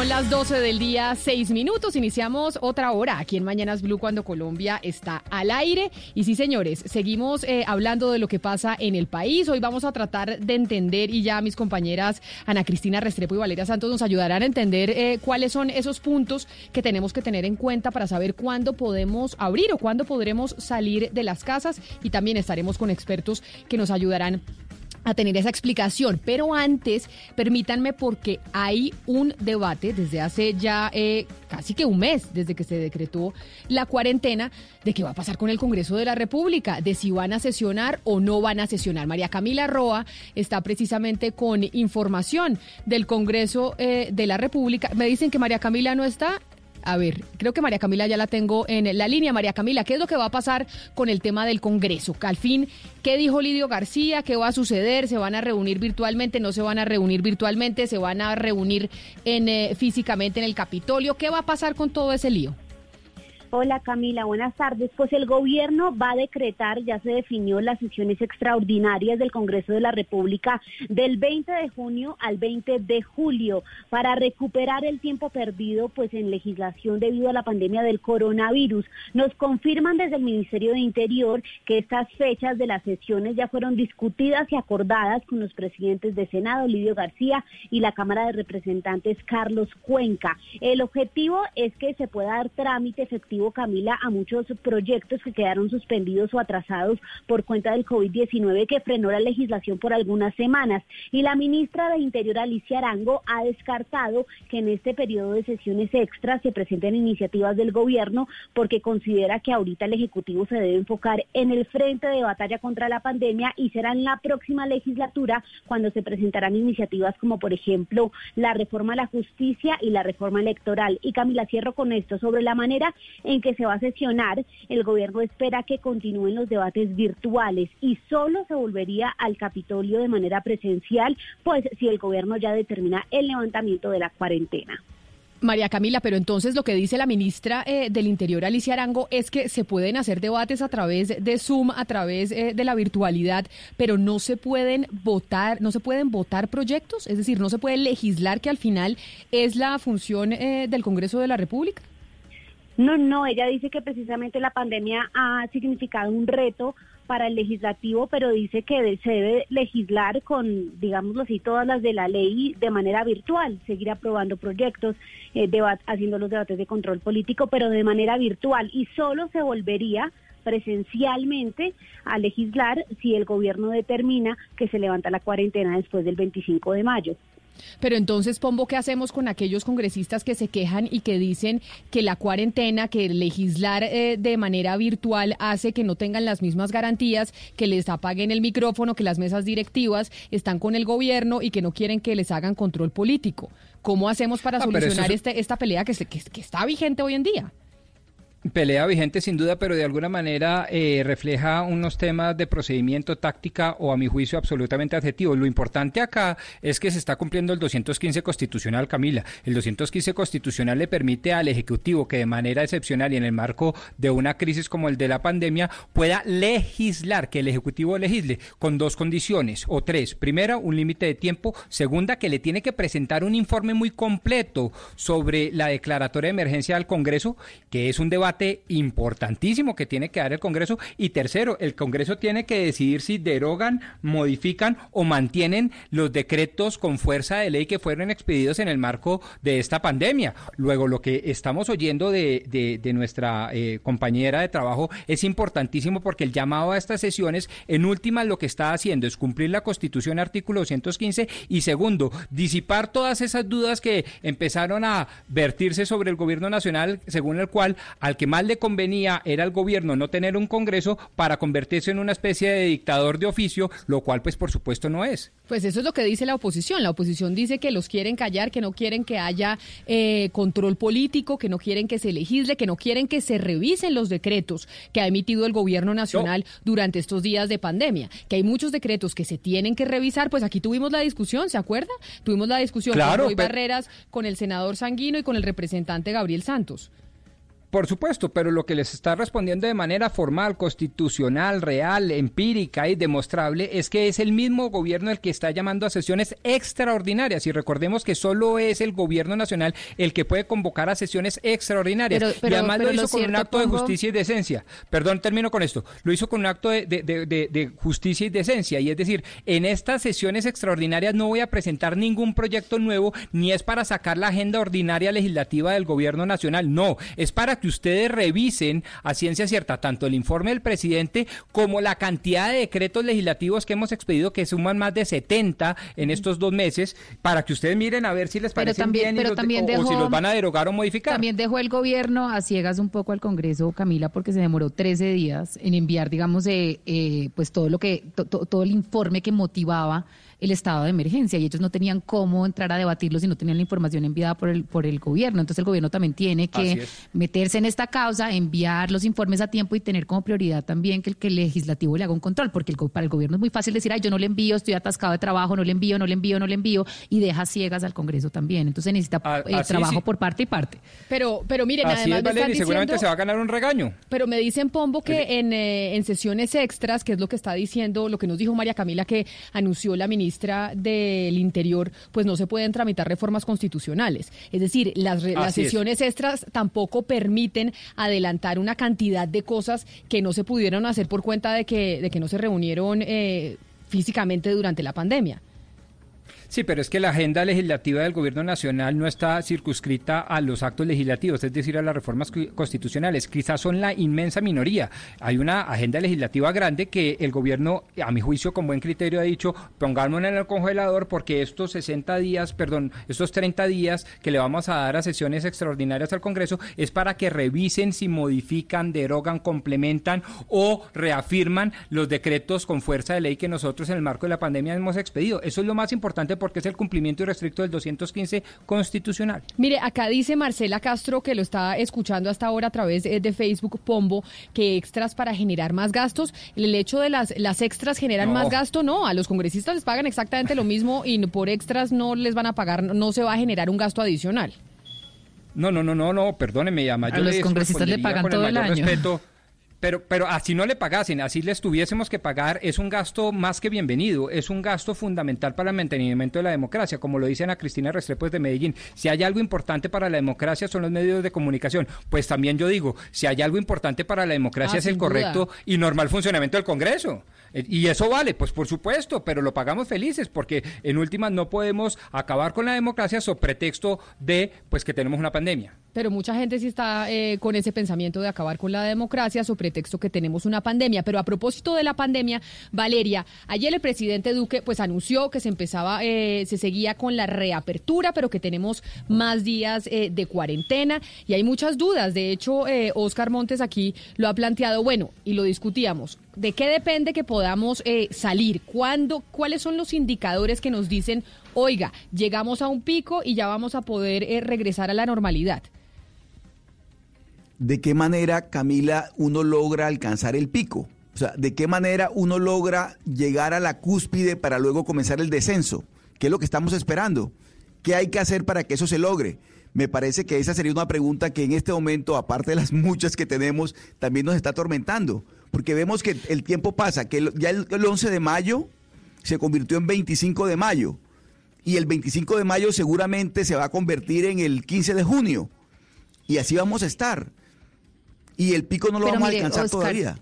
Son las 12 del día, 6 minutos. Iniciamos otra hora aquí en Mañanas Blue cuando Colombia está al aire. Y sí, señores, seguimos eh, hablando de lo que pasa en el país. Hoy vamos a tratar de entender y ya mis compañeras Ana Cristina Restrepo y Valeria Santos nos ayudarán a entender eh, cuáles son esos puntos que tenemos que tener en cuenta para saber cuándo podemos abrir o cuándo podremos salir de las casas. Y también estaremos con expertos que nos ayudarán a tener esa explicación. Pero antes, permítanme porque hay un debate desde hace ya eh, casi que un mes, desde que se decretó la cuarentena, de qué va a pasar con el Congreso de la República, de si van a sesionar o no van a sesionar. María Camila Roa está precisamente con información del Congreso eh, de la República. Me dicen que María Camila no está. A ver, creo que María Camila ya la tengo en la línea. María Camila, ¿qué es lo que va a pasar con el tema del Congreso? Al fin, ¿qué dijo Lidio García? ¿Qué va a suceder? ¿Se van a reunir virtualmente? ¿No se van a reunir virtualmente? ¿Se van a reunir en, eh, físicamente en el Capitolio? ¿Qué va a pasar con todo ese lío? Hola Camila, buenas tardes. Pues el gobierno va a decretar, ya se definió las sesiones extraordinarias del Congreso de la República del 20 de junio al 20 de julio para recuperar el tiempo perdido pues en legislación debido a la pandemia del coronavirus. Nos confirman desde el Ministerio de Interior que estas fechas de las sesiones ya fueron discutidas y acordadas con los presidentes de Senado, Lidio García, y la Cámara de Representantes, Carlos Cuenca. El objetivo es que se pueda dar trámite efectivo Camila, a muchos proyectos que quedaron suspendidos o atrasados por cuenta del COVID-19 que frenó la legislación por algunas semanas. Y la ministra de Interior, Alicia Arango, ha descartado que en este periodo de sesiones extras se presenten iniciativas del gobierno porque considera que ahorita el Ejecutivo se debe enfocar en el frente de batalla contra la pandemia y será en la próxima legislatura cuando se presentarán iniciativas como, por ejemplo, la reforma a la justicia y la reforma electoral. Y Camila, cierro con esto sobre la manera que se va a sesionar, el gobierno espera que continúen los debates virtuales y solo se volvería al Capitolio de manera presencial, pues si el gobierno ya determina el levantamiento de la cuarentena. María Camila, pero entonces lo que dice la ministra eh, del Interior, Alicia Arango, es que se pueden hacer debates a través de Zoom, a través eh, de la virtualidad, pero no se pueden votar, no se pueden votar proyectos, es decir, no se puede legislar que al final es la función eh, del Congreso de la República. No, no, ella dice que precisamente la pandemia ha significado un reto para el legislativo, pero dice que se debe legislar con, digámoslo así, todas las de la ley de manera virtual, seguir aprobando proyectos, eh, haciendo los debates de control político, pero de manera virtual y solo se volvería presencialmente a legislar si el gobierno determina que se levanta la cuarentena después del 25 de mayo. Pero entonces, Pombo, ¿qué hacemos con aquellos congresistas que se quejan y que dicen que la cuarentena, que legislar eh, de manera virtual hace que no tengan las mismas garantías, que les apaguen el micrófono, que las mesas directivas están con el gobierno y que no quieren que les hagan control político? ¿Cómo hacemos para solucionar este, esta pelea que, que está vigente hoy en día? Pelea vigente sin duda, pero de alguna manera eh, refleja unos temas de procedimiento, táctica o a mi juicio absolutamente adjetivo. Lo importante acá es que se está cumpliendo el 215 constitucional, Camila. El 215 constitucional le permite al Ejecutivo que de manera excepcional y en el marco de una crisis como el de la pandemia pueda legislar, que el Ejecutivo legisle con dos condiciones o tres. Primera, un límite de tiempo. Segunda, que le tiene que presentar un informe muy completo sobre la declaratoria de emergencia al Congreso, que es un debate importantísimo que tiene que dar el Congreso. Y tercero, el Congreso tiene que decidir si derogan, modifican o mantienen los decretos con fuerza de ley que fueron expedidos en el marco de esta pandemia. Luego, lo que estamos oyendo de, de, nuestra eh, compañera de trabajo es importantísimo porque el llamado a estas sesiones, en última, lo que está haciendo es cumplir la Constitución artículo 215 y segundo, disipar todas esas dudas que empezaron a vertirse sobre el gobierno nacional, según el cual al que más le convenía era al gobierno no tener un Congreso para convertirse en una especie de dictador de oficio, lo cual pues por supuesto no es. Pues eso es lo que dice la oposición. La oposición dice que los quieren callar, que no quieren que haya eh, control político, que no quieren que se legisle, que no quieren que se revisen los decretos que ha emitido el gobierno nacional durante estos días de pandemia. Que hay muchos decretos que se tienen que revisar. Pues aquí tuvimos la discusión, ¿se acuerda? Tuvimos la discusión con Roy Barreras, con el senador Sanguino y con el representante Gabriel Santos. Por supuesto, pero lo que les está respondiendo de manera formal, constitucional, real, empírica y demostrable es que es el mismo gobierno el que está llamando a sesiones extraordinarias. Y recordemos que solo es el gobierno nacional el que puede convocar a sesiones extraordinarias. Pero- y pero- además pero lo hizo lo con un acto de justicia y decencia. Perdón, termino con esto. Lo hizo con un acto de- de- de justicia y decencia. Y es decir, en estas sesiones extraordinarias no voy a presentar ningún proyecto nuevo, ni es para sacar la agenda ordinaria legislativa del gobierno nacional. No, es para que ustedes revisen a ciencia cierta tanto el informe del presidente como la cantidad de decretos legislativos que hemos expedido, que suman más de 70 en estos dos meses, para que ustedes miren a ver si les también- bien y pero los de- también o- o si dejó- los van a derogar o modificar. También dejó el gobierno a ciegas un poco al Congreso, Camila, porque se demoró 13 días en enviar, digamos, eh, eh, pues todo lo que, to- to- todo el informe que motivaba el estado de emergencia y ellos no tenían cómo entrar a debatirlo si no tenían la información enviada por el por el gobierno. Entonces el gobierno también tiene que meterse en esta causa, enviar los informes a tiempo y tener como prioridad también que el que el legislativo le haga un control, porque el, para el gobierno es muy fácil decir, ay, yo no le envío, estoy atascado de trabajo, no le envío, no le envío, no le envío, y deja ciegas al Congreso también. Entonces necesita eh, así trabajo sí. por parte y parte. Pero, pero miren, Así además es, me están Valeria, y seguramente se va a ganar un regaño. Pero me dicen, Pombo, que en, eh, en sesiones extras, que es lo que está diciendo, lo que nos dijo María Camila, que anunció la ministra del Interior, pues no se pueden tramitar reformas constitucionales. Es decir, las, re- las es. sesiones extras tampoco permiten adelantar una cantidad de cosas que no se pudieron hacer por cuenta de que, de que no se reunieron eh, físicamente durante la pandemia. Sí, pero es que la agenda legislativa del gobierno nacional no está circunscrita a los actos legislativos, es decir, a las reformas constitucionales. Quizás son la inmensa minoría. Hay una agenda legislativa grande que el gobierno, a mi juicio, con buen criterio, ha dicho, pongámosla en el congelador porque estos 60 días, perdón, estos 30 días que le vamos a dar a sesiones extraordinarias al Congreso es para que revisen si modifican, derogan, complementan o reafirman los decretos con fuerza de ley que nosotros en el marco de la pandemia hemos expedido. Eso es lo más importante porque es el cumplimiento irrestricto del 215 constitucional. Mire, acá dice Marcela Castro, que lo está escuchando hasta ahora a través eh, de Facebook Pombo, que extras para generar más gastos. El hecho de las, las extras generan No. más gasto, no. A los congresistas les pagan exactamente lo mismo y por extras no les van a pagar, no se va a generar un gasto adicional. No, no, no, no, no, perdóneme, además A los congresistas le pagan con todo el mayor año. respeto. Pero, pero así no le pagasen, así les tuviésemos que pagar, es un gasto más que bienvenido, es un gasto fundamental para el mantenimiento de la democracia, como lo dice Ana Cristina Restrepo de Medellín. Si hay algo importante para la democracia son los medios de comunicación. Pues también yo digo, si hay algo importante para la democracia Ah, es el duda. correcto y normal funcionamiento del Congreso. Eh, Y eso vale, pues por supuesto, pero lo pagamos felices porque en últimas no podemos acabar con la democracia sobre pretexto de pues que tenemos una pandemia. Pero mucha gente sí está eh, con ese pensamiento de acabar con la democracia sobre pretexto que tenemos una pandemia. Pero a propósito de la pandemia, Valeria, ayer el presidente Duque pues anunció que se empezaba, eh, se seguía con la reapertura, pero que tenemos más días eh, de cuarentena y hay muchas dudas. De hecho, eh, Oscar Montes aquí lo ha planteado, bueno, y lo discutíamos. ¿De qué depende que podamos eh, salir? ¿Cuándo? ¿Cuáles son los indicadores que nos dicen, oiga, llegamos a un pico y ya vamos a poder eh, regresar a la normalidad? ¿De qué manera, Camila, uno logra alcanzar el pico? O sea, ¿de qué manera uno logra llegar a la cúspide para luego comenzar el descenso? ¿Qué es lo que estamos esperando? ¿Qué hay que hacer para que eso se logre? Me parece que esa sería una pregunta que en este momento, aparte de las *laughs* muchas que tenemos, también nos está atormentando. Porque vemos que el tiempo pasa, que ya el, el 11 de mayo se convirtió en 25 de mayo. Y el 25 de mayo seguramente se va a convertir en el 15 de junio. Y así vamos a estar. Y el pico no lo Pero vamos mire, a alcanzar Oscar, todavía.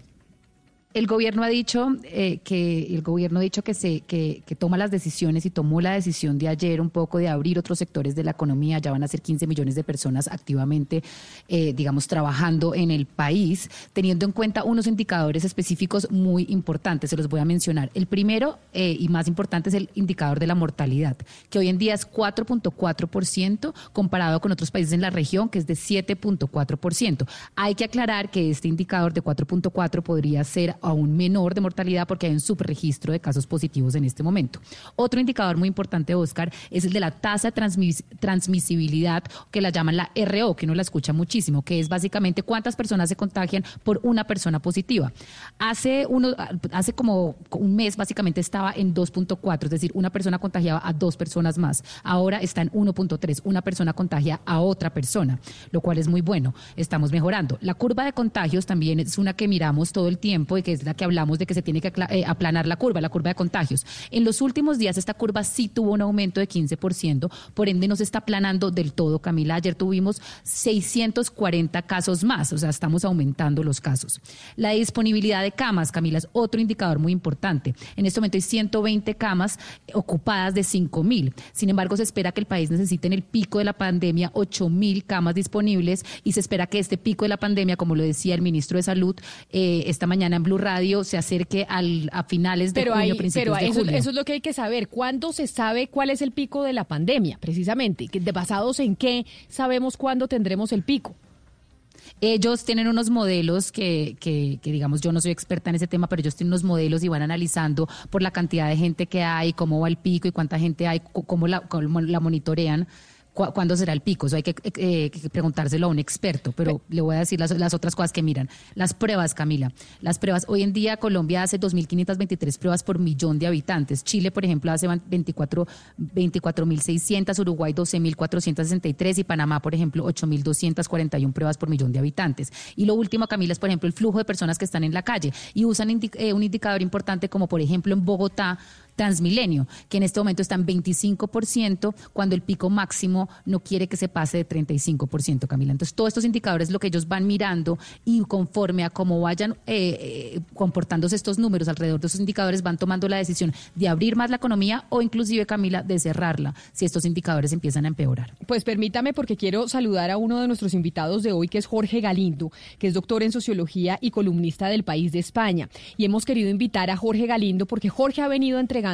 El gobierno ha dicho eh, que el gobierno ha dicho que se que, que toma las decisiones y tomó la decisión de ayer un poco de abrir otros sectores de la economía. Ya van a ser 15 millones de personas activamente, eh, digamos, trabajando en el país, teniendo en cuenta unos indicadores específicos muy importantes. Se los voy a mencionar. El primero eh, y más importante es el indicador de la mortalidad, que hoy en día es 4.4% comparado con otros países en la región, que es de 7.4%. Hay que aclarar que este indicador de 4.4 podría ser aún menor de mortalidad porque hay un subregistro de casos positivos en este momento. Otro indicador muy importante, Oscar, es el de la tasa de transmis- transmisibilidad, que la llaman la RO, que uno la escucha muchísimo, que es básicamente cuántas personas se contagian por una persona positiva. Hace, uno, hace como un mes básicamente estaba en 2.4, es decir, una persona contagiaba a dos personas más. Ahora está en 1.3, una persona contagia a otra persona, lo cual es muy bueno. Estamos mejorando. La curva de contagios también es una que miramos todo el tiempo y que es la que hablamos de que se tiene que eh, aplanar la curva, la curva de contagios. En los últimos días esta curva sí tuvo un aumento de 15%, por ende no se está aplanando del todo, Camila. Ayer tuvimos 640 casos más, o sea, estamos aumentando los casos. La disponibilidad de camas, Camila, es otro indicador muy importante. En este momento hay 120 camas ocupadas de 5 mil. Sin embargo, se espera que el país necesite en el pico de la pandemia 8 mil camas disponibles y se espera que este pico de la pandemia, como lo decía el ministro de Salud eh, esta mañana en Blue Radio, se acerque al, a finales de Pero, junio, hay, principios pero de eso, julio. eso es lo que hay que saber. ¿Cuándo se sabe cuál es el pico de la pandemia, precisamente? ¿Que- de ¿Basados en qué sabemos cuándo tendremos el pico? Ellos tienen unos modelos que, que, que, digamos, yo no soy experta en ese tema, pero ellos tienen unos modelos y van analizando por la cantidad de gente que hay, cómo va el pico y cuánta gente hay, cómo la, cómo la monitorean. Cu- ¿Cuándo será el pico? Eso hay que, eh, que preguntárselo a un experto, pero le voy a decir las, las otras cosas que miran. Las pruebas, Camila. Las pruebas. Hoy en día Colombia hace 2.523 pruebas por millón de habitantes. Chile, por ejemplo, hace 24 24.600, Uruguay 12.463 y Panamá, por ejemplo, 8.241 pruebas por millón de habitantes. Y lo último, Camila, es, por ejemplo, el flujo de personas que están en la calle y usan indi- eh, un indicador importante como, por ejemplo, en Bogotá, Transmilenio, que en este momento está en 25%, cuando el pico máximo no quiere que se pase de 35%, Camila. Entonces, todos estos indicadores, lo que ellos van mirando y conforme a cómo vayan eh, eh, comportándose estos números alrededor de esos indicadores, van tomando la decisión de abrir más la economía o inclusive, Camila, de cerrarla, si estos indicadores empiezan a empeorar. Pues permítame, porque quiero saludar a uno de nuestros invitados de hoy, que es Jorge Galindo, que es doctor en sociología y columnista del País de España. Y hemos querido invitar a Jorge Galindo porque Jorge ha venido entregando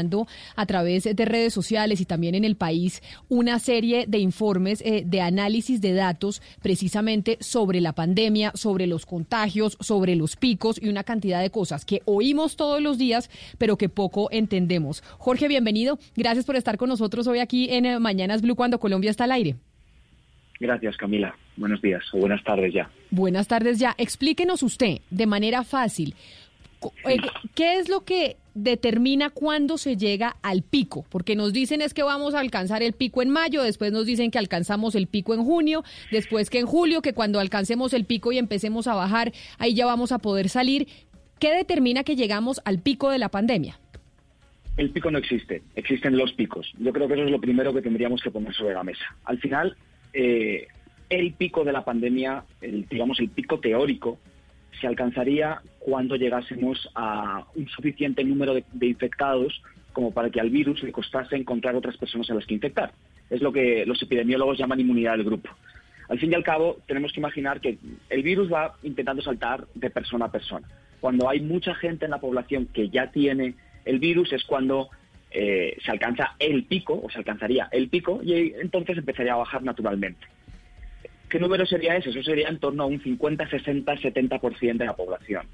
a través de redes sociales y también en el país una serie de informes eh, de análisis de datos precisamente sobre la pandemia, sobre los contagios, sobre los picos y una cantidad de cosas que oímos todos los días, pero que poco entendemos. Jorge, bienvenido. Gracias por estar con nosotros hoy aquí en eh, Mañanas Blue cuando Colombia está al aire. Gracias, Camila. Buenos días o buenas tardes ya. Buenas tardes ya. Explíquenos usted de manera fácil. eh, ¿Qué es lo que determina cuándo se llega al pico? Porque nos dicen es que vamos a alcanzar el pico en mayo, después nos dicen que alcanzamos el pico en junio, después que en julio, que cuando alcancemos el pico y empecemos a bajar, ahí ya vamos a poder salir. ¿Qué determina que llegamos al pico de la pandemia? El pico no existe, existen los picos. Yo creo que eso es lo primero que tendríamos que poner sobre la mesa. Al final, eh, el pico de la pandemia, el, digamos el pico teórico, se alcanzaría cuando llegásemos a un suficiente número de, infectados como para que al virus le costase encontrar otras personas a las que infectar. Es lo que los epidemiólogos llaman inmunidad del grupo. Al fin y al cabo, tenemos que imaginar que el virus va intentando saltar de persona a persona. Cuando hay mucha gente en la población que ya tiene el virus es cuando eh, se alcanza el pico, o se alcanzaría el pico, y entonces empezaría a bajar naturalmente. ¿Qué número sería ese? Eso sería en torno a un 50, 60, 70% de la población.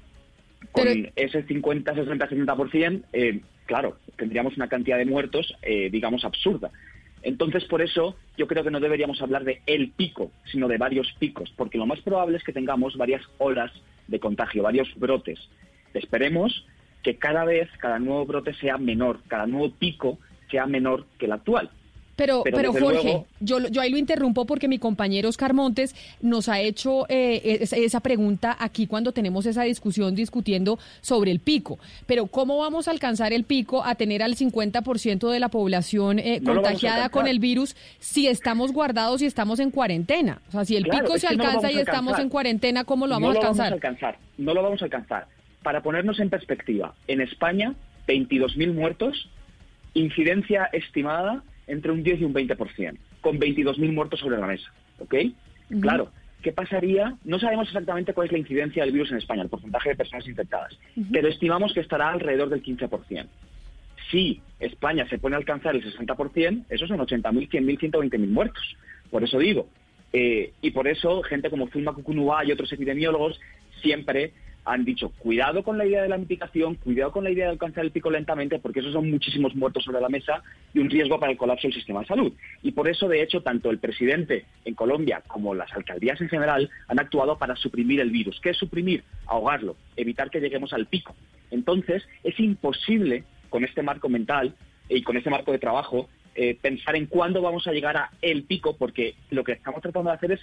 Con ese 50, 60, 70%, eh, claro, tendríamos una cantidad de muertos, eh, digamos, absurda. Entonces, por eso yo creo que no deberíamos hablar de el pico, sino de varios picos, porque lo más probable es que tengamos varias olas de contagio, varios brotes. Esperemos que cada vez, cada nuevo brote sea menor, cada nuevo pico sea menor que el actual. Pero, Pero Jorge, luego- yo, lo- yo ahí lo interrumpo porque mi compañero Oscar Montes nos ha hecho eh, esa, pregunta aquí cuando tenemos esa discusión discutiendo sobre el pico. Pero ¿cómo vamos a alcanzar el pico a tener al 50% de la población eh, No lo contagiada con el virus si estamos guardados y estamos en cuarentena? O sea, si el Claro, pico se no lo alcanza y estamos en cuarentena, ¿cómo lo vamos no a lo alcanzar? vamos a alcanzar. No lo vamos a alcanzar. Para ponernos en perspectiva, en España, 22.000 muertos, incidencia estimada entre un 10 y un 20%, con 22.000 muertos sobre la mesa. ¿Ok? Claro, ¿qué pasaría? No sabemos exactamente cuál es la incidencia del virus en España, el porcentaje de personas infectadas, pero estimamos que estará alrededor del 15%. Si España se pone a alcanzar el 60%, esos son 80.000, 100.000, 120.000 muertos. Por eso digo, eh, y por eso gente como Zulma Kukunua y otros epidemiólogos siempre han dicho, cuidado con la idea de la mitigación, cuidado con la idea de alcanzar el pico lentamente, porque esos son muchísimos muertos sobre la mesa y un riesgo para el colapso del sistema de salud. Y por eso, de hecho, tanto el presidente en Colombia como las alcaldías en general han actuado para suprimir el virus. ¿Qué es suprimir? Ahogarlo, evitar que lleguemos al pico. Entonces, es imposible, con este marco mental y con este marco de trabajo, eh, pensar en cuándo vamos a llegar a el pico, porque lo que estamos tratando de hacer es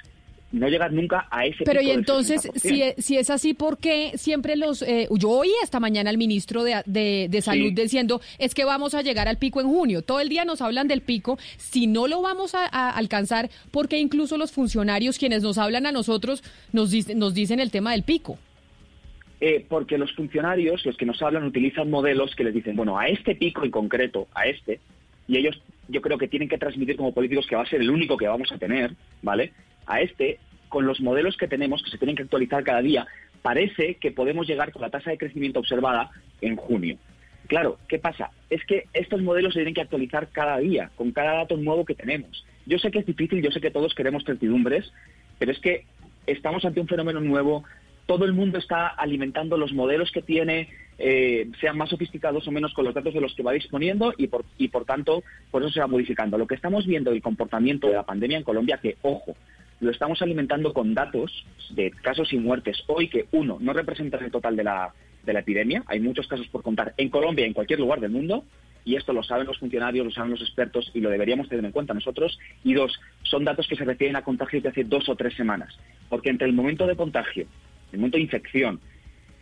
no llegar nunca a ese Pero pico y entonces, 60%. si, si es así, ¿por qué siempre los... eh, yo oí esta mañana al ministro de, de, de Salud Sí. diciendo, es que vamos a llegar al pico en junio. Todo el día nos hablan del pico. Si no lo vamos a, a alcanzar, ¿por qué incluso los funcionarios, quienes nos hablan a nosotros, nos, dicen nos dicen el tema del pico? Eh, porque los funcionarios, los que nos hablan, utilizan modelos que les dicen, bueno, a este pico en concreto, a este, y ellos yo creo que tienen que transmitir como políticos que va a ser el único que vamos a tener, ¿vale? A este, con los modelos que tenemos, que se tienen que actualizar cada día, parece que podemos llegar con la tasa de crecimiento observada en junio. Claro, ¿qué pasa? Es que estos modelos se tienen que actualizar cada día, con cada dato nuevo que tenemos. Yo sé que es difícil, yo sé que todos queremos certidumbres, pero es que estamos ante un fenómeno nuevo, todo el mundo está alimentando los modelos que tiene, eh, sean más sofisticados o menos con los datos de los que va disponiendo y por, y por tanto, por eso se va modificando. Lo que estamos viendo del comportamiento de la pandemia en Colombia, que ojo, lo estamos alimentando con datos de casos y muertes hoy que, uno, no representan el total de la, de la epidemia, hay muchos casos por contar en Colombia y en cualquier lugar del mundo, y esto lo saben los funcionarios, lo saben los expertos y lo deberíamos tener en cuenta nosotros. Y dos, son datos que se refieren a contagios de hace dos o tres semanas, porque entre el momento de contagio, el momento de infección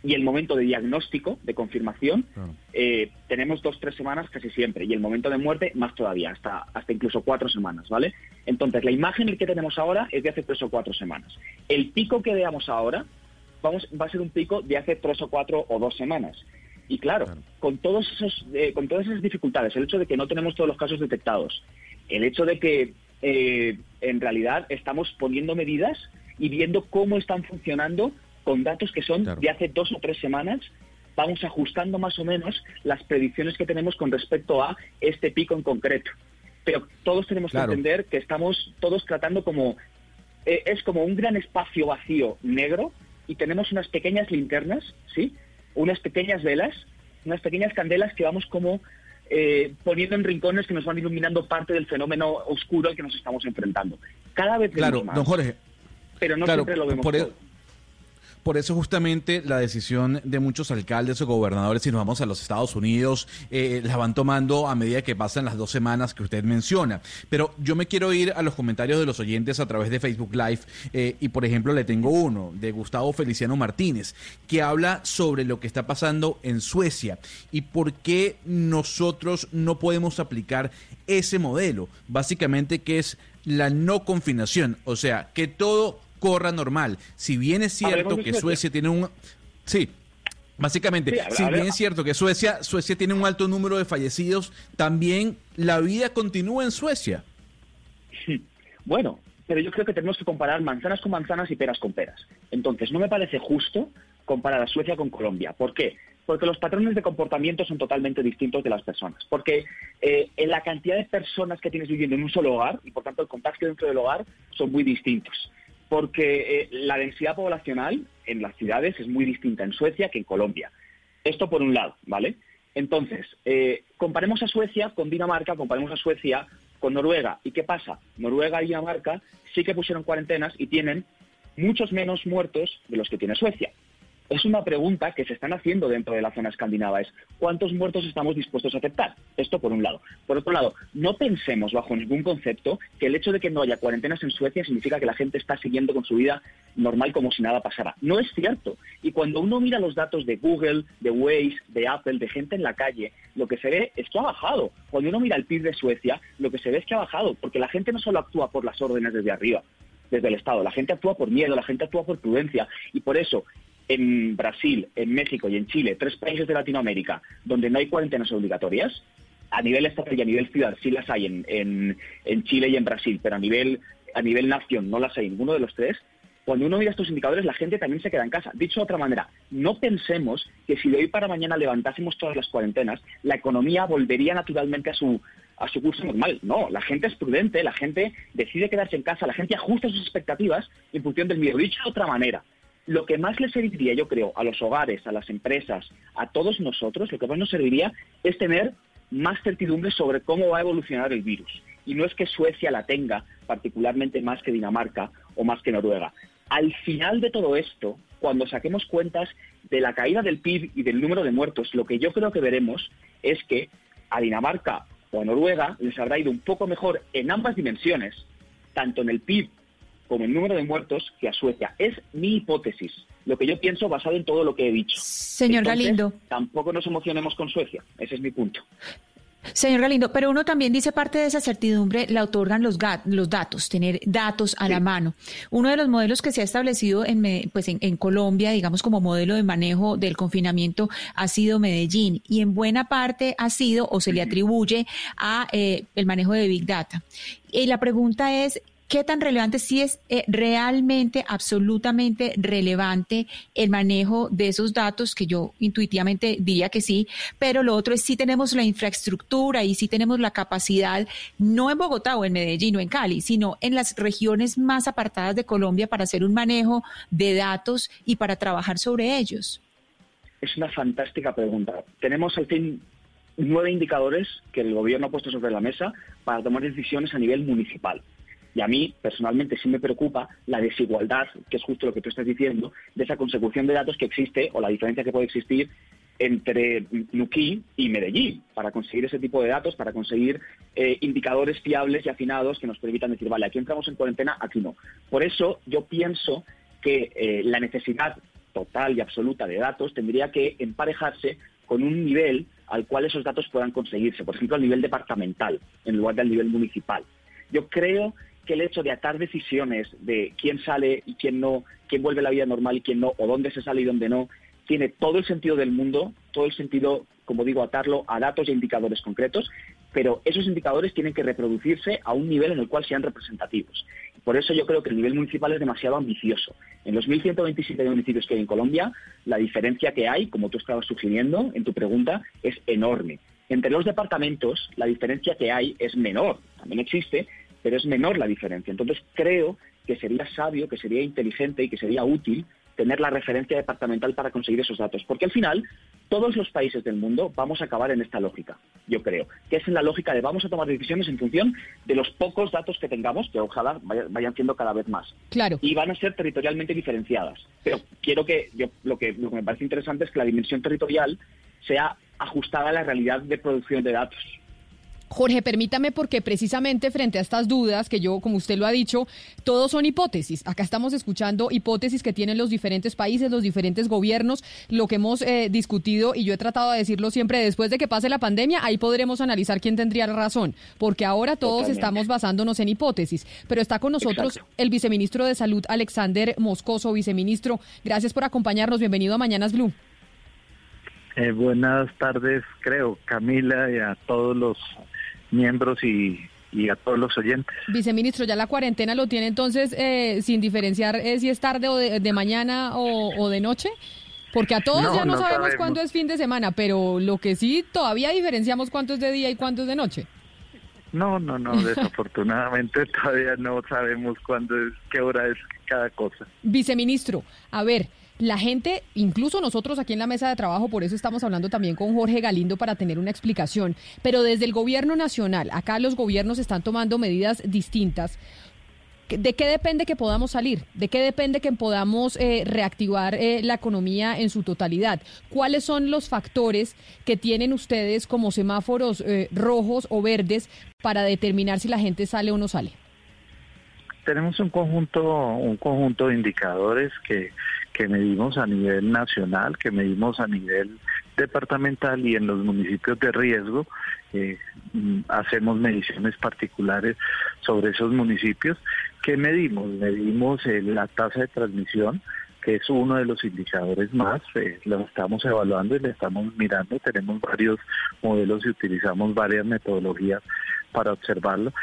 y el momento de diagnóstico, de confirmación, eh, tenemos dos, tres semanas casi siempre. Y el momento de muerte, más todavía, hasta, hasta incluso cuatro semanas, ¿vale? Entonces, la imagen que tenemos ahora es de hace tres o cuatro semanas. El pico que veamos ahora vamos, va a ser un pico de hace tres o cuatro o dos semanas. Y claro, con, todos esos, eh, con todas esas dificultades, el hecho de que no tenemos todos los casos detectados, el hecho de que eh, en realidad estamos poniendo medidas y viendo cómo están funcionando con datos que son de hace dos o tres semanas, vamos ajustando más o menos las predicciones que tenemos con respecto a este pico en concreto. Pero todos tenemos Claro. que entender que estamos todos tratando como eh, es como un gran espacio vacío negro y tenemos unas pequeñas linternas, ¿sí? Unas pequeñas velas, unas pequeñas candelas que vamos como eh, poniendo en rincones que nos van iluminando parte del fenómeno oscuro al que nos estamos enfrentando. Cada vez vemos Claro, más, don Jorge. pero no claro, siempre lo vemos por, e- todo. Por eso justamente la decisión de muchos alcaldes o gobernadores, si nos vamos a los Estados Unidos, eh, la van tomando a medida que pasan las dos semanas que usted menciona. Pero yo me quiero ir a los comentarios de los oyentes a través de Facebook Live eh, y por ejemplo le tengo uno de Gustavo Feliciano Martínez que habla sobre lo que está pasando en Suecia y por qué nosotros no podemos aplicar ese modelo, básicamente que es la no confinación, o sea, que todo corra normal. Si bien es cierto que Suecia. Suecia tiene un... Sí, básicamente, Sí, si bien es cierto que Suecia, Suecia tiene un alto número de fallecidos, también la vida continúa en Suecia. *laughs* Bueno, pero yo creo que tenemos que comparar manzanas con manzanas y peras con peras. Entonces, no me parece justo comparar a Suecia con Colombia. ¿Por qué? Porque los patrones de comportamiento son totalmente distintos de las personas. Porque eh, en la cantidad de personas que tienes viviendo en un solo hogar, y por tanto el contagio dentro del hogar, son muy distintos. Porque eh, la densidad poblacional en las ciudades es muy distinta en Suecia que en Colombia. Esto por un lado, ¿vale? Entonces, eh, comparemos a Suecia con Dinamarca, comparemos a Suecia con Noruega. ¿Y qué pasa? Noruega y Dinamarca sí que pusieron cuarentenas y tienen muchos menos muertos de los que tiene Suecia. Es una pregunta que se están haciendo dentro de la zona escandinava, es ¿cuántos muertos estamos dispuestos a aceptar? Esto por un lado. Por otro lado, no pensemos bajo ningún concepto que el hecho de que no haya cuarentenas en Suecia significa que la gente está siguiendo con su vida normal como si nada pasara. No es cierto. Y cuando uno mira los datos de Google, de Waze, de Apple, de gente en la calle, lo que se ve es que ha bajado. Cuando uno mira el PIB de Suecia, lo que se ve es que ha bajado, porque la gente no solo actúa por las órdenes desde arriba, desde el Estado, la gente actúa por miedo, la gente actúa por prudencia. Y por eso, en Brasil, en México y en Chile, tres países de Latinoamérica, donde no hay cuarentenas obligatorias, a nivel estatal y a nivel ciudad sí las hay en, en, Chile y en Brasil, pero a nivel, a nivel nación no las hay ninguno de los tres, cuando uno mira estos indicadores, la gente también se queda en casa. Dicho de otra manera, no pensemos que si de hoy para mañana levantásemos todas las cuarentenas, la economía volvería naturalmente a su, a su curso normal. No, la gente es prudente, la gente decide quedarse en casa, la gente ajusta sus expectativas en función del miedo. Dicho de otra manera, lo que más le serviría, yo creo, a los hogares, a las empresas, a todos nosotros, lo que más nos serviría es tener más certidumbre sobre cómo va a evolucionar el virus. Y no es que Suecia la tenga particularmente más que Dinamarca o más que Noruega. Al final de todo esto, cuando saquemos cuentas de la caída del PIB y del número de muertos, lo que yo creo que veremos es que a Dinamarca o a Noruega les habrá ido un poco mejor en ambas dimensiones, tanto en el PIB como en número de muertos, que a Suecia. Es mi hipótesis, lo que yo pienso basado en todo lo que he dicho. Señor Galindo. Tampoco nos emocionemos con Suecia, ese es mi punto. Señor Galindo, pero uno también dice parte de esa certidumbre la otorgan los, los datos, tener datos a la mano. Uno de los modelos que se ha establecido en, pues en, Colombia, digamos como modelo de manejo del confinamiento, ha sido Medellín y en buena parte ha sido o se le atribuye a eh, el manejo de Big Data. Y la pregunta es, ¿Qué tan relevante, si es eh, realmente, absolutamente relevante el manejo de esos datos, que yo intuitivamente diría que sí, pero lo otro es si tenemos la infraestructura y si tenemos la capacidad, no en Bogotá o en Medellín o en Cali, sino en las regiones más apartadas de Colombia para hacer un manejo de datos y para trabajar sobre ellos? Es una fantástica pregunta. Tenemos al fin nueve indicadores que el gobierno ha puesto sobre la mesa para tomar decisiones a nivel municipal. Y a mí, personalmente, sí me preocupa la desigualdad, que es justo lo que tú estás diciendo, de esa consecución de datos que existe o la diferencia que puede existir entre Nuquí y Medellín para conseguir ese tipo de datos, para conseguir eh, indicadores fiables y afinados que nos permitan decir, vale, aquí entramos en cuarentena, aquí no. Por eso yo pienso que eh, la necesidad total y absoluta de datos tendría que emparejarse con un nivel al cual esos datos puedan conseguirse, por ejemplo, al nivel departamental en lugar del nivel municipal. Yo creo que el hecho de atar decisiones de quién sale y quién no, quién vuelve a la vida normal y quién no, o dónde se sale y dónde no, tiene todo el sentido del mundo, todo el sentido, como digo, atarlo a datos e indicadores concretos, pero esos indicadores tienen que reproducirse a un nivel en el cual sean representativos. Por eso yo creo que el nivel municipal es demasiado ambicioso. En los 1.127 municipios que hay en Colombia, la diferencia que hay, como tú estabas sugiriendo en tu pregunta, es enorme. Entre los departamentos, la diferencia que hay es menor, también existe, pero es menor la diferencia. Entonces creo que sería sabio, que sería inteligente y que sería útil tener la referencia departamental para conseguir esos datos. Porque al final, todos los países del mundo vamos a acabar en esta lógica, yo creo, que es en la lógica de vamos a tomar decisiones en función de los pocos datos que tengamos, que ojalá vayan siendo cada vez más. Claro. Y van a ser territorialmente diferenciadas. Pero quiero que, yo, lo que, lo que me parece interesante es que la dimensión territorial sea ajustada a la realidad de producción de datos. Jorge, permítame porque precisamente frente a estas dudas que yo, como usted lo ha dicho, todos son hipótesis. Acá estamos escuchando hipótesis que tienen los diferentes países, los diferentes gobiernos, lo que hemos eh, discutido y yo he tratado de decirlo siempre, después de que pase la pandemia, ahí podremos analizar quién tendría razón, porque ahora todos estamos basándonos en hipótesis. Pero está con nosotros el viceministro de Salud, Alexander Moscoso. Viceministro, gracias por acompañarnos. Bienvenido a Mañanas Blue. Eh, buenas tardes, creo, Camila, y a todos los miembros y, a todos los oyentes. Viceministro, ya la cuarentena lo tiene entonces eh, sin diferenciar eh, si es tarde o de, mañana o, de noche. Porque a todos ya no, sabemos, cuándo es fin de semana, pero lo que sí todavía diferenciamos cuánto es de día y cuánto es de noche. No, no, no, *laughs* desafortunadamente todavía no sabemos cuándo es, qué hora es cada cosa. Viceministro, a ver, la gente, incluso nosotros aquí en la mesa de trabajo, por eso estamos hablando también con Jorge Galindo para tener una explicación, pero desde el gobierno nacional, acá los gobiernos están tomando medidas distintas. ¿De qué depende que podamos salir? ¿De qué depende que podamos eh, reactivar eh, la economía en su totalidad? ¿Cuáles son los factores que tienen ustedes como semáforos eh, rojos o verdes para determinar si la gente sale o no sale? Tenemos un conjunto, un conjunto de indicadores que que medimos a nivel nacional, que medimos a nivel departamental y en los municipios de riesgo eh, hacemos mediciones particulares sobre esos municipios. ¿Qué medimos? Medimos eh, la tasa de transmisión, que es uno de los indicadores más, eh, lo estamos evaluando y le estamos mirando, tenemos varios modelos y utilizamos varias metodologías para observarlo.